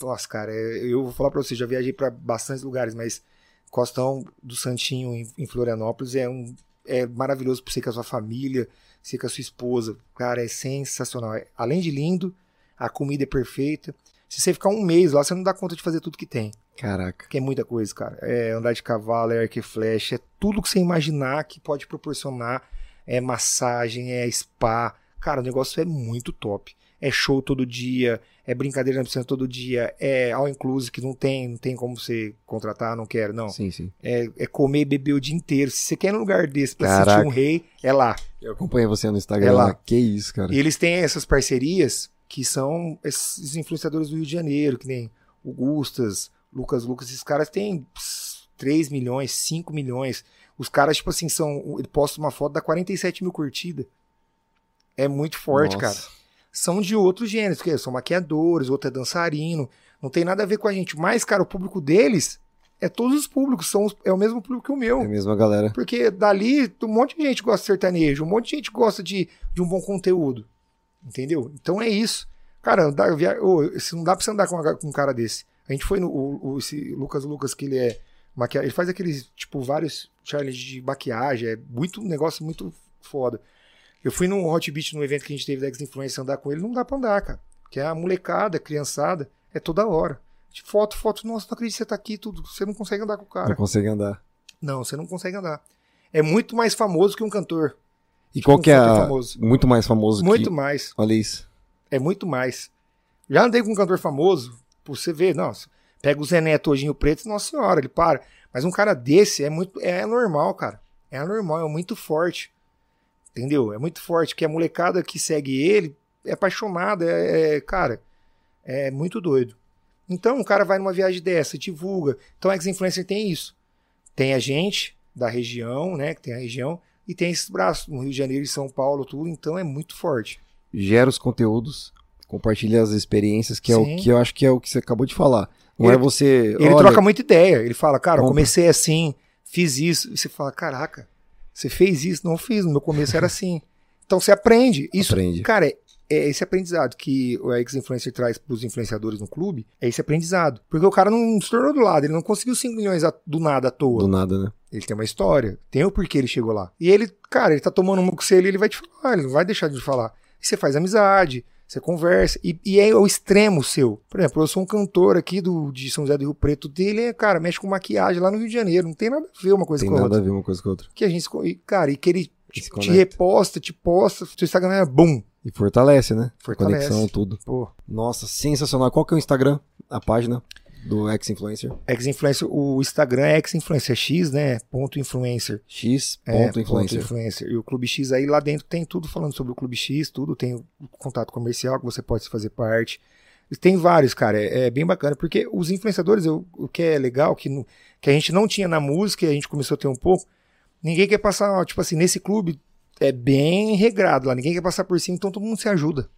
Nossa, cara, é- eu vou falar pra você, já viajei para bastantes lugares, mas Costão do Santinho em, Florianópolis é um é maravilhoso pra você com a sua família, você com a sua esposa. Cara, é sensacional. É- além de lindo, a comida é perfeita. Se você ficar um mês lá, você não dá conta de fazer tudo que tem. Caraca. Que é muita coisa, cara. É andar de cavalo, é arco e flecha, é tudo que você imaginar que pode proporcionar. É massagem, é spa. Cara, o negócio é muito top. É show todo dia, é brincadeira na piscina todo dia, é all inclusive que não tem, não tem como você contratar, não quero, não. Sim, sim. É, é comer e beber o dia inteiro. Se você quer ir num lugar desse pra Caraca. sentir um rei, é lá. Eu acompanho você no Instagram. É lá. lá. Que isso, cara. E eles têm essas parcerias que são esses influenciadores do Rio de Janeiro, que nem o Gustas, Lucas Lucas, esses caras têm pss, 3 milhões, 5 milhões. Os caras, tipo assim, são. Ele posta uma foto, dá 47 mil curtidas. É muito forte, Nossa. cara. São de outros gêneros, que são maquiadores, outro é dançarino. Não tem nada a ver com a gente. Mas, cara, o público deles é todos os públicos, são os- é o mesmo público que o meu. É a mesma galera. Porque dali um monte de gente gosta de sertanejo, um monte de gente gosta de, de um bom conteúdo. Entendeu? Então é isso. Cara, andar, via... não dá pra você andar com, uma- com um cara desse. A gente foi no. O, o- esse Lucas Lucas, que ele é. Maquia... Ele faz aqueles, tipo, vários challenges de maquiagem. É muito um negócio muito foda. Eu fui num Hot Beat, num evento que a gente teve da X-Influência andar com ele, não dá pra andar, cara. Porque a molecada, a criançada, é toda hora. Foto, foto, nossa, não acredito que você tá aqui, tudo. Você não consegue andar com o cara. Não consegue andar. Não, você não consegue andar. É muito mais famoso que um cantor. E qual um que é a... famoso. Muito mais famoso Muito que... mais. Olha isso. É muito mais. Já andei com um cantor famoso, por você ver, nossa, pega o Zé Neto hoje em Preto, nossa senhora, ele para. Mas um cara desse é muito. É normal, cara. É normal, é muito forte. Entendeu? É muito forte, porque a molecada que segue ele é apaixonada, é, é- cara, é muito doido. Então, o cara vai numa viagem dessa, divulga. Então, a X-Influencer tem isso. Tem a gente da região, né, que tem a região, e tem esses braços, no Rio de Janeiro e São Paulo, tudo, então é muito forte. Gera os conteúdos, compartilha as experiências, que é o Sim. que eu acho que é o que você acabou de falar. Não Ele- é você... Ele olha, troca muita ideia. Ele fala, cara, eu comecei assim, fiz isso. E você fala, caraca, Você fez isso? Não fiz, no meu começo era assim. Então você aprende. Isso, Aprende. cara, é, é esse aprendizado que o ex-influencer traz pros influenciadores no clube, é esse aprendizado. Porque o cara não se tornou do lado, ele não conseguiu 5 milhões a- do nada à toa. Do nada, né? Ele tem uma história, tem o porquê ele chegou lá. E ele, cara, ele tá tomando você ali, ele vai te falar, ele não vai deixar de falar. E você faz amizade, você conversa, e, e é o extremo seu. Por exemplo, eu sou um cantor aqui do, de São José do Rio Preto, dele é, cara, mexe com maquiagem lá no Rio de Janeiro, não tem nada a ver uma coisa Tem com a nada outra. a ver uma coisa com a outra. Que a gente, cara, e que ele te conecta. reposta, te posta, seu Instagram é bum. E fortalece, né? Fortalece. Conexão, tudo. Pô, Nossa, sensacional. Qual que é o Instagram? A página do ex-influencer? ex-influencer, o Instagram é ex-influencer X, né? Ponto influencer. X. É, ponto influencer. influencer. E o Clube X aí lá dentro tem tudo falando sobre o Clube X, tudo. Tem o contato comercial que você pode fazer parte. Tem vários, cara. É, é bem bacana. Porque os influenciadores, eu- o que é legal, que, no- que a gente não tinha na música e a gente começou a ter um pouco, ninguém quer passar, tipo assim, nesse clube é bem regrado lá. Ninguém quer passar por cima, então todo mundo se ajuda.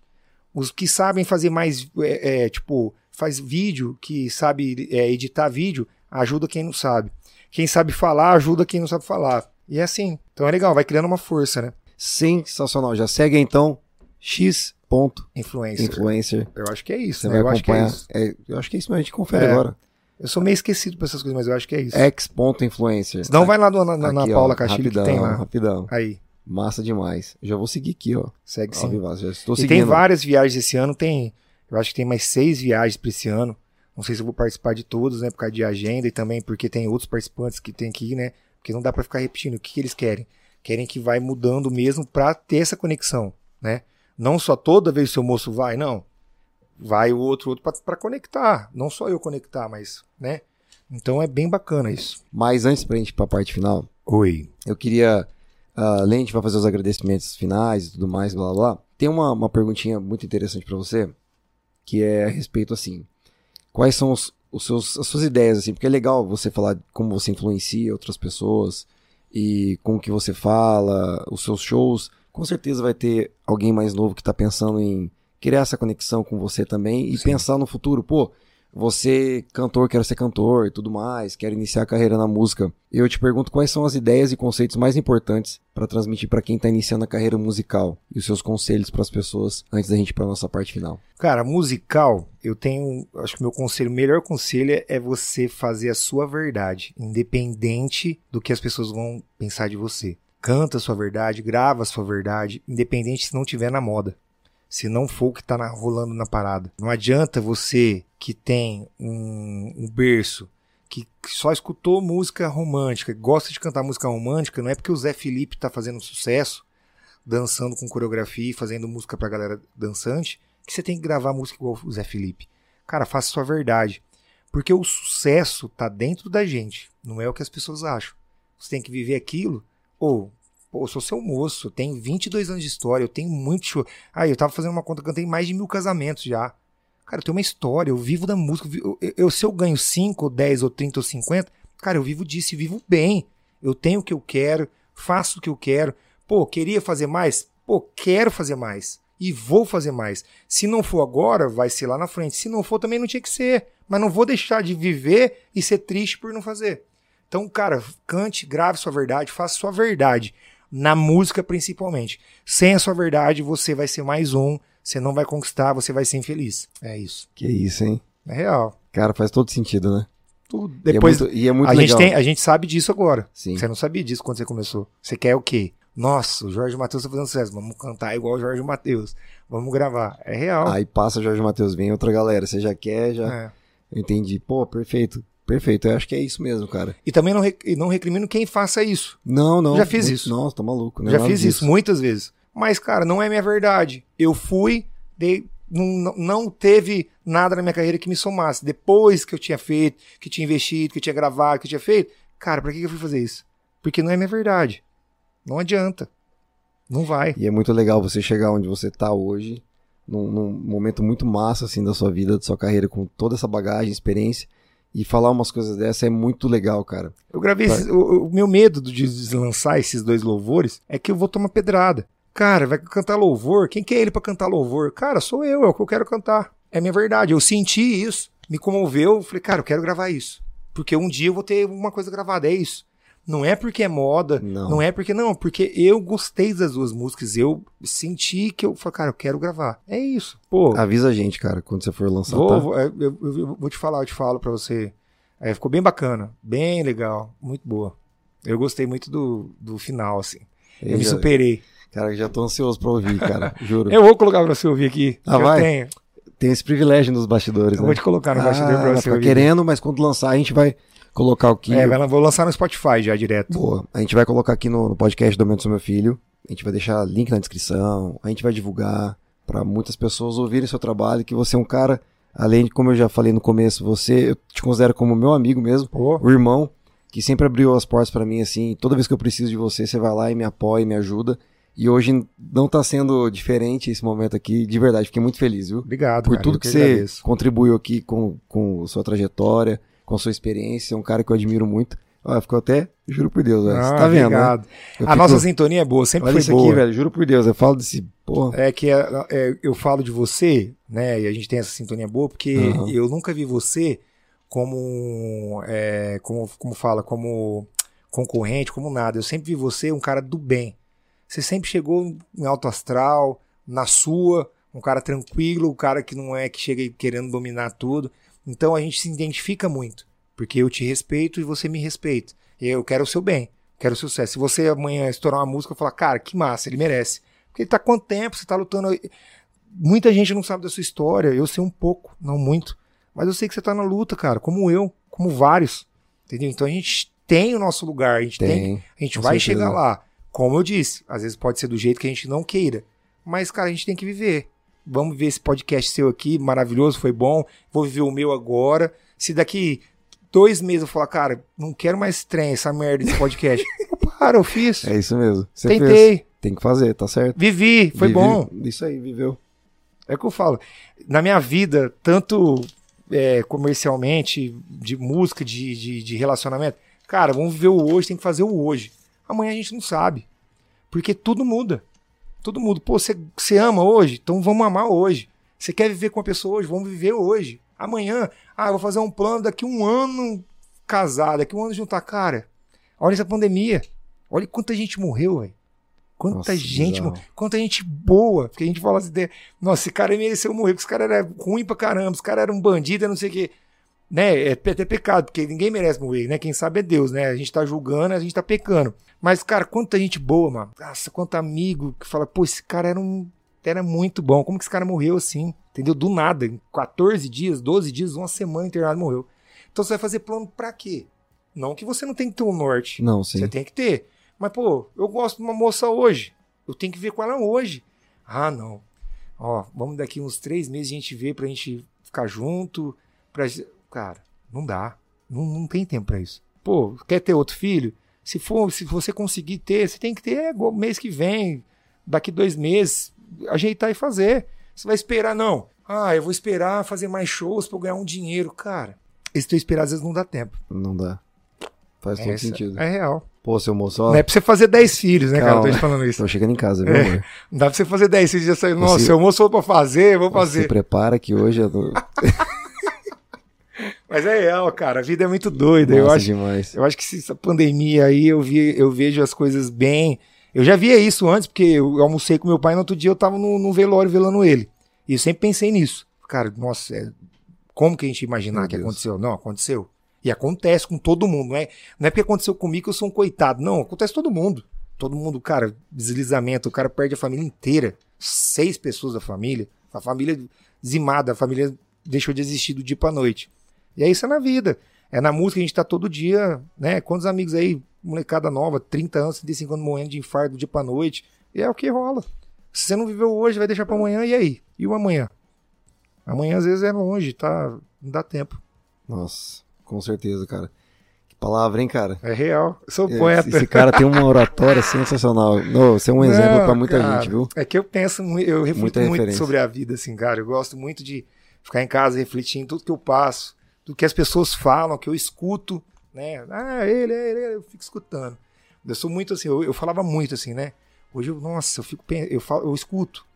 Os que sabem fazer mais, é, é, tipo, faz vídeo, que sabe é, editar vídeo, ajuda quem não sabe. Quem sabe falar, ajuda quem não sabe falar. E é assim. Então é legal, vai criando uma força, né? Sensacional. Já segue então X. ponto Influencer. influencer. Eu acho que é isso, Você né? vai Eu acho que é isso. É, eu acho que é isso mesmo. A gente confere É. agora. Eu sou meio esquecido pra essas coisas, mas eu acho que é isso. X. ponto influencer. Senão vai lá no- na, na, na Aqui, ó, Paula Castilho que tem lá. Rapidão. Aí, Massa demais. Já vou seguir aqui, ó. segue Ó, sim. Vivaço, já estou E seguindo. tem várias viagens esse ano, tem. Eu acho que tem mais seis viagens pra esse ano. Não sei se eu vou participar de todos, né? Por causa de agenda e também porque tem outros participantes que tem que ir, né? Porque não dá pra ficar repetindo. O que, que eles querem? Querem que vai mudando mesmo pra ter essa conexão, né? Não só toda vez o seu moço vai, não. Vai o outro, outro pra conectar. Não só eu conectar, mas, né? Então é bem bacana isso. Mas antes pra gente ir pra parte final, Oi. eu queria. ah, além de a fazer os agradecimentos finais e tudo mais, blá blá blá. Tem uma, uma perguntinha muito interessante pra você, que é a respeito assim. Quais são os, os seus, as suas ideias, assim? Porque é legal você falar como você influencia outras pessoas e como que você fala, os seus shows. Com certeza vai ter alguém mais novo que tá pensando em criar essa conexão com você também e Sim. pensar no futuro. Pô, você, cantor, quero ser cantor e tudo mais, quero iniciar a carreira na música. Eu te pergunto quais são as ideias e conceitos mais importantes para transmitir para quem tá iniciando a carreira musical e os seus conselhos para as pessoas antes da gente ir para nossa parte final. Cara, musical, eu tenho. Acho que meu conselho, o melhor conselho é você fazer a sua verdade, independente do que as pessoas vão pensar de você. Canta a sua verdade, grava a sua verdade, independente se não tiver na moda. Se não for o que tá na- rolando na parada. Não adianta você que tem um, um berço, que só escutou música romântica, gosta de cantar música romântica, não é porque o Zé Felipe tá fazendo sucesso, dançando com coreografia e fazendo música pra galera dançante, que você tem que gravar música igual o Zé Felipe. Cara, faça sua verdade. Porque o sucesso tá dentro da gente, não é o que as pessoas acham. Você tem que viver aquilo. Ou, eu sou seu moço, eu tenho 22 anos de história, eu tenho muito show. Ah, eu tava fazendo uma conta, cantei mais de mil casamentos já. Cara, eu tenho uma história, eu vivo da música. Eu, eu- se eu ganho 5, ou 10, ou 30, ou 50, cara, eu vivo disso e vivo bem. Eu tenho o que eu quero, faço o que eu quero. Pô, queria fazer mais? Pô, quero fazer mais. E vou fazer mais. Se não for agora, vai ser lá na frente. Se não for, também não tinha que ser. Mas não vou deixar de viver e ser triste por não fazer. Então, cara, cante, grave sua verdade, faça sua verdade. Na música, principalmente. Sem a sua verdade, você vai ser mais um. Você não vai conquistar, você vai ser infeliz. É isso. Que isso, hein? É real. Cara, faz todo sentido, né? Tudo. E é Depois, muito- e é muito a, gente legal. tem, a gente sabe disso agora. Sim. Você não sabia disso quando você começou. Você quer o quê? Nossa, o Jorge Matheus tá fazendo sucesso. Vamos cantar igual o Jorge Matheus. Vamos gravar. É real. Aí passa Jorge Matheus, vem outra galera. Você já quer, já. É. Entendi. Pô, perfeito. Perfeito. Eu acho que é isso mesmo, cara. E também não, rec- não recrimino quem faça isso. Não, não. Já fiz isso. Nossa, tá maluco. Não é Já fiz disso. isso muitas vezes. Mas, cara, não é minha verdade. Eu fui, dei, não, não- teve nada na minha carreira que me somasse. Depois que eu tinha feito, que tinha investido, que eu tinha gravado, que eu tinha feito, cara, pra que eu fui fazer isso? Porque não é minha verdade. Não adianta. Não vai. E é muito legal você chegar onde você tá hoje, num, num momento muito massa, assim, da sua vida, da sua carreira, com toda essa bagagem, experiência, e falar umas coisas dessa é muito legal, cara. Eu gravei. esses- o, o meu medo de lançar esses dois louvores é que eu vou tomar pedrada. Cara, vai cantar louvor? Quem que é ele pra cantar louvor? Cara, sou eu, é o que eu quero cantar. É minha verdade. Eu senti isso, me comoveu. Falei, cara, eu quero gravar isso. Porque um dia eu vou ter uma coisa gravada, é isso. Não é porque é moda, Não. não, é porque. Não, porque eu gostei das duas músicas. Eu senti que eu falei, cara, eu quero gravar. É isso. Pô, Avisa a gente, cara, quando você for lançar, vou, tá? vou- é, eu, eu- eu vou te falar, eu te falo pra você. É, ficou bem bacana, bem legal, muito boa. Eu gostei muito do, do final, assim. Eu me já- superei. Cara, já tô ansioso pra ouvir, cara, juro. Eu vou colocar pra você ouvir aqui. Ah, eu vai? tenho. Tem esse privilégio nos bastidores, Eu né? vou te colocar no bastidor pra ah, você tá ouvir. querendo, mas quando lançar a gente vai colocar aqui. É, vai- vou lançar no Spotify já direto. Boa. A gente vai colocar aqui no, no podcast do Aumento do Meu Filho. A gente vai deixar link na descrição. A gente vai divulgar pra muitas pessoas ouvirem seu trabalho. Que você é um cara, além de, como eu já falei no começo, você, eu te considero como meu amigo mesmo, Pô, o irmão, que sempre abriu as portas pra mim, assim. Toda vez que eu preciso de você, você vai lá e me apoia e me ajuda. E hoje não tá sendo diferente esse momento aqui. De verdade, fiquei muito feliz, viu? obrigado. por cara, tudo que, que você agradeço. contribuiu aqui com, com sua trajetória, com sua experiência. É um cara que eu admiro muito. Olha, ficou até, juro por Deus, velho. Você Ah, tá vendo, né? obrigado. Eu A fico- nossa sintonia é boa, sempre Olha foi isso boa. aqui, velho. Juro por Deus. Eu falo desse. Porra. É que é, é, eu falo de você, né? E a gente tem essa sintonia boa, porque Aham. eu nunca vi você como, é, como, como fala, como concorrente, como nada. Eu sempre vi você um cara do bem. Você sempre chegou em alto astral, na sua, um cara tranquilo, um cara que não é que chega querendo dominar tudo. Então a gente se identifica muito, porque eu te respeito e você me respeita. E eu quero o seu bem, quero o seu sucesso. Se você amanhã estourar uma música e falar, cara, que massa, ele merece. Porque ele tá há quanto tempo? Você tá lutando. Muita gente não sabe da sua história. Eu sei um pouco, não muito. Mas eu sei que você tá na luta, cara, como eu, como vários. Entendeu? Então a gente tem o nosso lugar, a gente tem, Tem. a gente vai certeza. chegar lá. Como eu disse, às vezes pode ser do jeito que a gente não queira. Mas, cara, a gente tem que viver. Vamos ver esse podcast seu aqui, maravilhoso, foi bom. Vou viver o meu agora. Se daqui dois meses eu falar, cara, não quero mais trem, essa merda desse podcast. eu paro, eu fiz. É isso mesmo. Você fez. Tentei. Tem que fazer, tá certo. Vivi, foi Vive- bom. Isso aí, viveu. É o que eu falo. Na minha vida, tanto é, comercialmente, de música, de, de, de relacionamento, cara, vamos viver o hoje, tem que fazer o hoje. Amanhã a gente não sabe. Porque tudo muda. Tudo muda. Pô, você ama hoje? Então vamos amar hoje. Você quer viver com a pessoa hoje? Vamos viver hoje. Amanhã, ah, eu vou fazer um plano daqui um ano casar, daqui um ano juntar. Cara, olha essa pandemia. Olha quanta gente morreu, velho. Quanta Nossa, gente, quanta gente boa. Porque a gente fala assim, de- nossa, esse cara mereceu morrer, porque esse cara era ruim pra caramba, esse cara era um bandido, não sei o quê. Né? É até pecado, porque ninguém merece morrer, né? Quem sabe é Deus, né? A gente tá julgando, a gente tá pecando. Mas, cara, quanta gente boa, mano. Nossa, quanto amigo que fala, pô, esse cara era um. Era muito bom. Como que esse cara morreu assim? Entendeu? Do nada. Em 14 dias, 12 dias, uma semana internado morreu. Então você vai fazer plano pra quê? Não que você não tem que ter um norte. Não, sim. Você tem que ter. Mas, pô, eu gosto de uma moça hoje. Eu tenho que ver com ela hoje. Ah, não. Ó, vamos daqui uns três meses a gente ver pra gente ficar junto. Pra... Cara, não dá. Não, não tem tempo pra isso. Pô, quer ter outro filho? Se for, se você conseguir ter, você tem que ter igual mês que vem, daqui dois meses, ajeitar e fazer. Você vai esperar, não. Ah, eu vou esperar fazer mais shows pra eu ganhar um dinheiro. Cara, esse teu esperar às vezes não dá tempo. Não dá. Faz todo Essa sentido. É real. Pô, seu moço, ó. Não é pra você fazer 10 filhos, né, cara? Eu Calma. tô te falando isso. Tô chegando em casa, viu, É. amor? Não dá pra você fazer 10 filhos e já sair. Nossa, Você- se eu almoço for pra fazer, eu vou Se fazer. prepara que hoje eu tô... Mas é real, cara. A vida é muito doida. Nossa, eu, acho, demais. eu acho que essa pandemia aí eu, vi, eu vejo as coisas bem. Eu já via isso antes, porque eu almocei com meu pai no outro dia eu tava no, no velório velando ele. E eu sempre pensei nisso. Cara, nossa, é- como que a gente imaginar Meu que Deus. aconteceu? Não, aconteceu. E acontece com todo mundo, não é? Não é porque aconteceu comigo que eu sou um coitado. Não, acontece com todo mundo. Todo mundo, cara, deslizamento, o cara perde a família inteira. Seis pessoas da família. A família dizimada, a família deixou de existir do dia pra noite. E é isso é na vida. É na música, a gente tá todo dia, né? Quantos amigos aí, molecada nova, 30 anos, 35 anos morrendo de infarto do dia pra noite. E é o que rola. Se você não viveu hoje, vai deixar pra amanhã, e aí? E o amanhã? Amanhã às vezes é longe, tá? Não dá tempo. Nossa, com certeza, cara. Que palavra, hein, cara? É real. Eu sou poeta. esse cara tem uma oratória sensacional. Não, você é um exemplo pra muita cara, gente, viu? É que eu penso, eu reflito muito sobre a vida, assim, cara. Eu gosto muito de ficar em casa refletindo tudo que eu passo, do que as pessoas falam, que eu escuto, né? Ah, ele, ele, ele, eu fico escutando. Eu sou muito assim, eu, eu falava muito assim, né? Hoje eu, nossa, eu fico, eu falo, eu escuto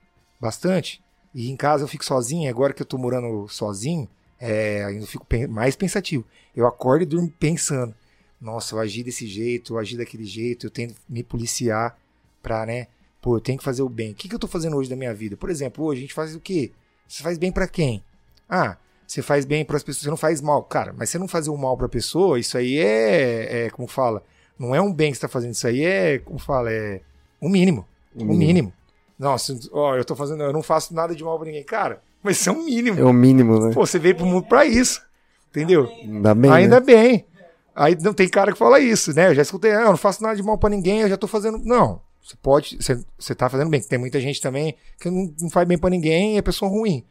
bastante. E em casa eu fico sozinho, agora que eu tô morando sozinho, é, eu fico mais pensativo. Eu acordo e durmo pensando. nossa, eu agi desse jeito, eu agi daquele jeito, eu tenho que me policiar pra, né? Pô, eu tenho que fazer o bem. O que, que eu tô fazendo hoje da minha vida? Por exemplo, hoje a gente faz o quê? Você faz bem para quem? Ah, você faz bem para as pessoas, você não faz mal. Cara, mas você não fazer o mal pra pessoa, isso aí é, é como fala, não é um bem que você tá fazendo, isso aí é, como fala, é o mínimo. O mínimo. mínimo. Nossa, ó, eu tô fazendo, eu não faço nada de mal pra ninguém. Cara, mas isso é o mínimo. É o mínimo, né? Pô, você veio pro mundo pra isso. Entendeu? Ainda bem. Ainda né? bem. Aí não tem cara que fala isso, né? Eu já escutei, ah, eu não faço nada de mal pra ninguém, eu já tô fazendo. Não. Você pode, você, você tá fazendo bem. Tem muita gente também que não, não faz bem pra ninguém e é pessoa ruim.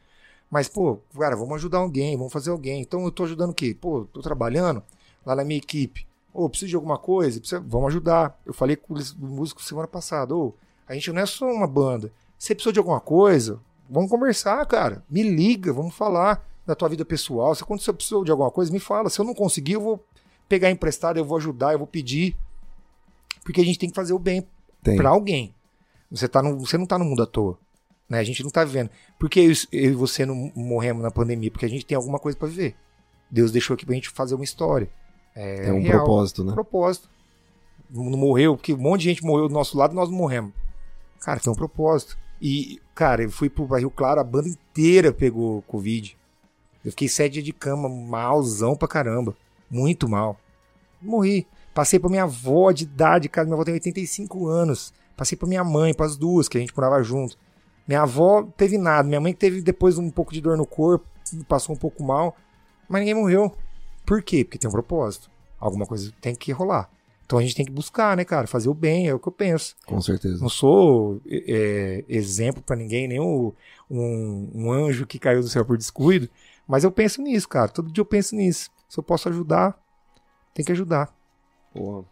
Mas, pô, cara, vamos ajudar alguém, vamos fazer alguém. Então eu tô ajudando o quê? Pô, tô trabalhando lá na minha equipe. Ô, preciso de alguma coisa? Precisa... Vamos ajudar. Eu falei com o músico semana passada. Ô, a gente não é só uma banda. Você precisou de alguma coisa? Vamos conversar, cara. Me liga, vamos falar da tua vida pessoal. Se quando você precisou de alguma coisa, me fala. Se eu não conseguir, eu vou pegar emprestado, eu vou ajudar, eu vou pedir. Porque a gente tem que fazer o bem para alguém. Você, tá no, você não tá no mundo à toa. Né? A gente não tá vivendo. Por que eu, eu e você não morremos na pandemia? Porque a gente tem alguma coisa para viver. Deus deixou aqui pra gente fazer uma história. É, um real, propósito, né? propósito. Não morreu, porque um monte de gente morreu do nosso lado nós não morremos. Cara, tem um propósito. E, cara, eu fui pro Rio Claro, a banda inteira pegou Covid. Eu fiquei sete dias de cama, malzão pra caramba. Muito mal. Morri. Passei pra minha avó de idade, cara. Minha avó tem 85 anos. Passei pra minha mãe, pras duas, que a gente morava junto. Minha avó teve nada. Minha mãe teve depois um pouco de dor no corpo, passou um pouco mal. Mas ninguém morreu. Por quê? Porque tem um propósito. Alguma coisa tem que rolar. Então a gente tem que buscar, né, cara? Fazer o bem, é o que eu penso. Com certeza. Não sou é, exemplo para ninguém, nem um, um, um, anjo que caiu do céu por descuido. Mas eu penso nisso, cara. Todo dia eu penso nisso. Se eu posso ajudar, tem que ajudar. Porra.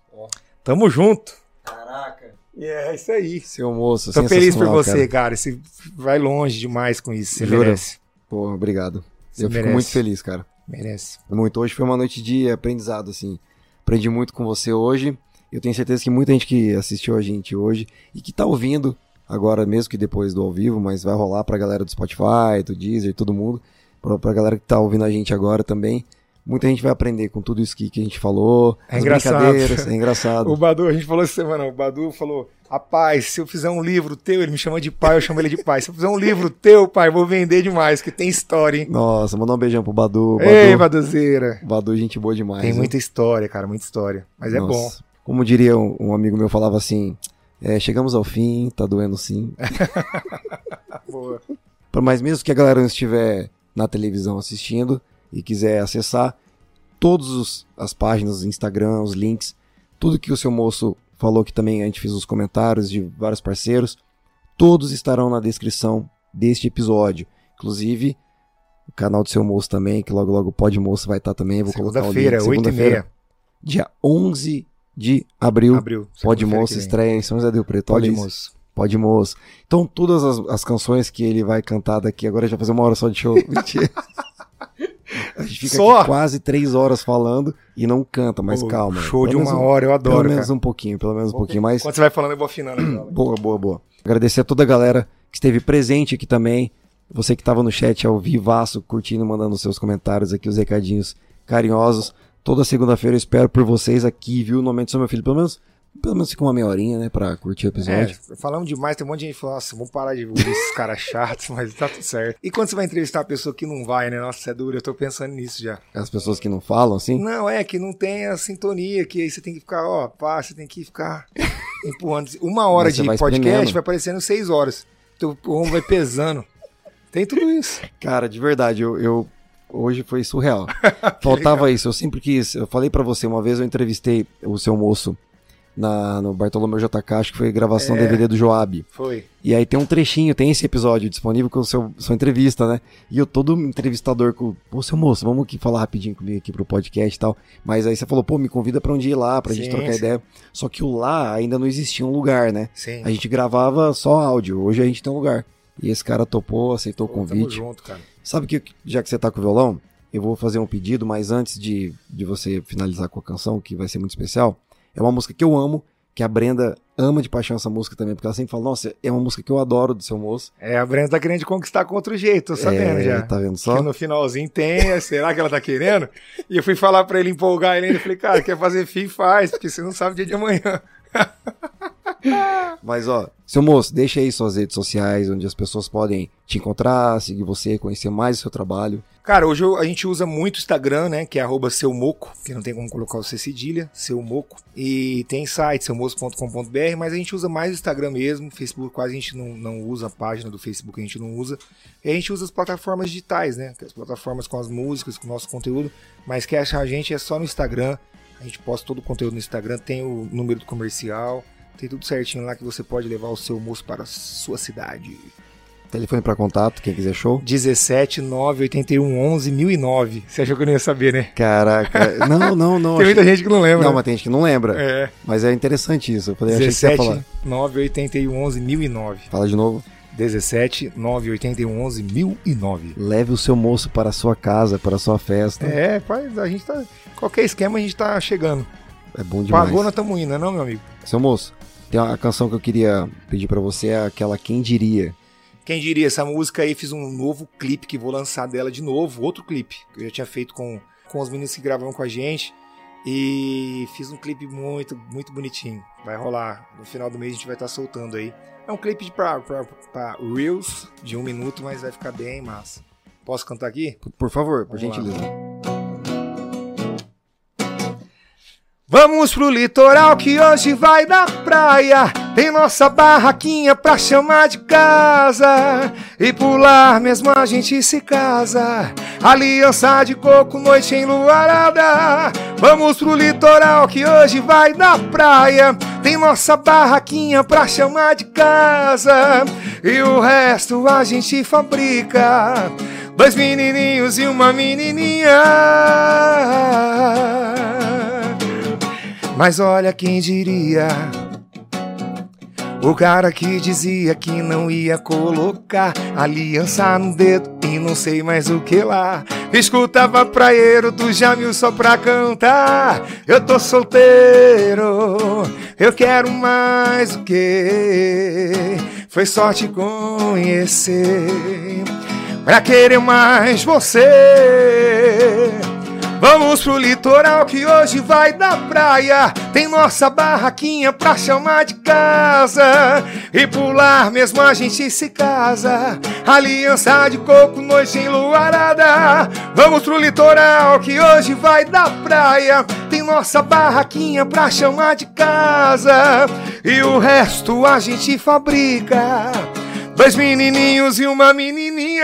Tamo junto. Caraca. E é isso aí. Seu moço, Tô feliz por você, cara. cara. Você vai longe demais com isso. Você Jura? merece. Porra, obrigado. Você eu merece. fico muito feliz, cara. Merece. Muito. Hoje foi uma noite de aprendizado, assim. Aprendi muito com você hoje. Eu tenho certeza que muita gente que assistiu a gente hoje e que tá ouvindo agora, mesmo que depois do ao vivo, mas vai rolar pra galera do Spotify, do Deezer, todo mundo. Pra, pra galera que tá ouvindo a gente agora também. Muita gente vai aprender com tudo isso que, que a gente falou. É engraçado. É engraçado. o Badu, a gente falou essa semana, o Badu falou: Rapaz, se eu fizer um livro teu, ele me chama de pai, eu chamo ele de pai. Se eu fizer um livro teu, pai, vou vender demais, que tem história, hein? Nossa, mandar um beijão pro Badu. Badu Ei, Baduzeira. Badu, gente boa demais. Tem muita história, cara, muita história. Mas Nossa. é bom. Como diria um, um amigo meu, falava assim: é, chegamos ao fim, tá doendo sim. boa. Mas mesmo que a galera não estiver na televisão assistindo, e quiser acessar todas as páginas, Instagram, os links, tudo que o seu moço falou que também a gente fez os comentários de vários parceiros, todos estarão na descrição deste episódio. Inclusive, o canal do seu moço também, que logo logo o Pod Moço vai estar também. Vou colocar o link. Segunda-feira, 8 e meia. Dia 11 de abril. abril Pod Moço estreia em São José do Preto. Pod Moço. Pod Moço. Então, todas as, as, canções que ele vai cantar daqui, agora já fazer uma hora só de show. A gente fica Só? quase três horas falando e não canta, mas Pô, calma. Show de uma um, hora, eu adoro. Pelo menos cara. um pouquinho, pelo menos um pouquinho mais. Quando você vai falando, eu vou afinando. boa, boa, boa. Agradecer a toda a galera que esteve presente aqui também. Você que estava no chat ao vivaço, curtindo, mandando seus comentários aqui, os recadinhos carinhosos. Toda segunda-feira eu espero por vocês aqui, viu? No momento do meu filho, pelo menos pelo menos fica uma meia horinha, né, pra curtir o episódio. É, falamos demais, tem um monte de gente que fala, nossa, vamos parar de ouvir esses caras chatos, mas tá tudo certo. E quando você vai entrevistar a pessoa que não vai, né, nossa, é duro, eu tô pensando nisso já. As pessoas que não falam, assim? Não, é, que não tem a sintonia, que aí você tem que ficar, ó, pá, você tem que ficar empurrando. Uma hora de vai podcast vai parecendo seis horas. Teu ombro vai pesando. Tem tudo isso. Cara, de verdade, eu, eu hoje foi surreal. Faltava isso. Eu sempre quis. Eu falei para você uma vez, eu entrevistei o seu moço na, no Bartolomeu JK, acho que foi gravação é, DVD do Joab. Foi. E aí tem um trechinho, tem esse episódio disponível com o seu, sua entrevista, né? E eu todo entrevistador com, pô, seu moço, vamos aqui falar rapidinho comigo aqui pro podcast e tal. Mas aí você falou, pô, me convida pra um dia ir lá, pra sim, gente trocar sim. ideia. Só que o lá ainda não existia um lugar, né? Sim. A gente gravava só áudio, hoje a gente tem um lugar. E esse cara topou, aceitou pô, o convite. Tamo junto, cara. Sabe que, já que você tá com o violão, eu vou fazer um pedido, mas antes de, de você finalizar com a canção, que vai ser muito especial, é uma música que eu amo, que a Brenda ama de paixão essa música também, porque ela sempre fala, nossa, é uma música que eu adoro do seu moço. É, a Brenda tá querendo conquistar com outro jeito, tô sabendo é, já. Tá vendo só? Que no finalzinho tem, será que ela tá querendo? E eu fui falar pra ele empolgar ele, ele falei, cara, quer fazer fim, faz, porque você não sabe o dia de amanhã. Mas ó, seu moço, deixa aí suas redes sociais, onde as pessoas podem te encontrar, seguir você, conhecer mais o seu trabalho. Cara, hoje a gente usa muito o Instagram, né? Que é arroba seu moco, que não tem como colocar o C cedilha, seu moco. E tem site, seumoço.com.br, mas a gente usa mais o Instagram mesmo. Facebook quase a gente não, não usa, a página do Facebook a gente não usa. E a gente usa as plataformas digitais, né? As plataformas com as músicas, com o nosso conteúdo. Mas quer achar a gente é só no Instagram. A gente posta todo o conteúdo no Instagram, tem o número do comercial, tem tudo certinho lá que você pode levar o seu moço para a sua cidade. Telefone para contato, quem quiser show. 17 981 11 1009. Você achou que eu não ia saber, né? Caraca, não, não, não. tem muita gente que não lembra. Não, né? mas tem gente que não lembra. É. Mas é interessante isso. Eu falei, 17 achei que você ia falar. 981 11 1009. Fala de novo. 17 981 11 1009. Leve o seu moço para a sua casa, para a sua festa. É, faz, a gente tá. Qualquer esquema a gente tá chegando. É bom demais. Pagou, nós estamos indo, não é não, meu amigo? Seu moço, tem uma canção que eu queria pedir para você, é aquela Quem Diria. Quem diria, essa música aí fiz um novo clipe que vou lançar dela de novo, outro clipe que eu já tinha feito com, com os meninos que gravavam com a gente. E fiz um clipe muito, muito bonitinho. Vai rolar. No final do mês a gente vai estar soltando aí. É um clipe de pra, pra, pra Reels de um minuto, mas vai ficar bem massa. Posso cantar aqui? Por favor, por Vamos lá. Vamos pro litoral que hoje vai na praia. Tem nossa barraquinha pra chamar de casa. E pular mesmo a gente se casa. Aliança de coco, noite enluarada. Vamos pro litoral que hoje vai na praia. Tem nossa barraquinha pra chamar de casa. E o resto a gente fabrica. Dois menininhos e uma menininha. Mas olha quem diria. O cara que dizia que não ia colocar aliança no dedo e não sei mais o que lá. Escutava praieiro do Jamil só pra cantar. Eu tô solteiro, eu quero mais o que? Foi sorte conhecer, pra querer mais você. Vamos pro litoral que hoje vai da praia. Tem nossa barraquinha pra chamar de casa. E pular mesmo a gente se casa. Aliança de coco, noite enluarada. Vamos pro litoral que hoje vai da praia. Tem nossa barraquinha pra chamar de casa. E o resto a gente fabrica. Dois menininhos e uma menininha.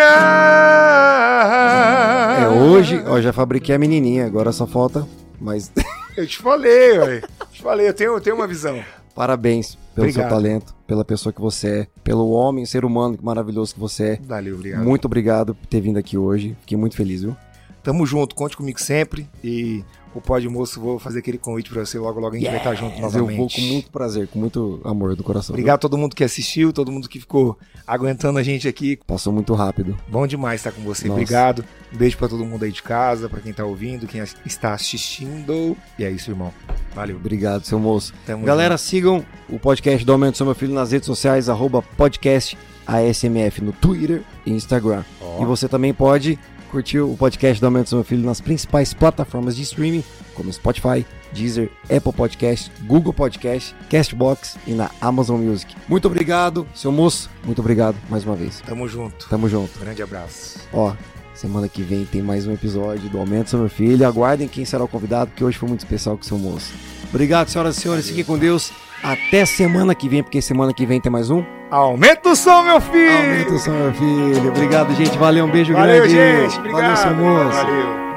É hoje, ó, já fabriquei a menininha, agora só falta, mas Eu te falei, ué. Te falei, eu tenho, eu tenho uma visão. parabéns pelo Obrigado. seu talento, pela pessoa que você é, pelo homem, ser humano maravilhoso que você é. Valeu, obrigado. Muito obrigado por ter vindo aqui hoje. Fiquei muito feliz, viu? Tamo junto, conte comigo sempre. E o Pode Moço, vou fazer aquele convite pra você. Logo, logo a gente vai estar junto Mas eu novamente. vou com muito prazer, com muito amor do coração. viu? Obrigado a todo mundo que assistiu, todo mundo que ficou aguentando a gente aqui. Passou muito rápido. Bom demais estar com você. Nossa. Obrigado. Um beijo pra todo mundo aí de casa, pra quem tá ouvindo, quem está assistindo. E é isso, irmão. Valeu. Obrigado, seu moço. Tamo Galera, sigam o podcast do Aumento do Seu Meu Filho nas redes sociais, arroba podcast ASMF no Twitter e Instagram. Ó. E você também pode curtir o podcast do Aumento do Meu Filho nas principais plataformas de streaming, como Spotify, Deezer, Apple Podcast, Google Podcast, Castbox e na Amazon Music. Muito obrigado, seu moço. Muito obrigado mais uma vez. Tamo junto. Tamo junto. Grande abraço. Ó, semana que vem tem mais um episódio do Aumento do Seu Meu Filho. Aguardem quem será o convidado, porque hoje foi muito especial com o seu moço. Obrigado, senhoras e senhores. Fiquem com Deus. Até semana que vem, porque semana que vem tem mais um. Aumenta o som, meu filho! Aumento o Seu Meu Filho. Obrigado, gente. Valeu, um beijo Valeu, grande. gente. Obrigado. Valeu, seu moço. Valeu.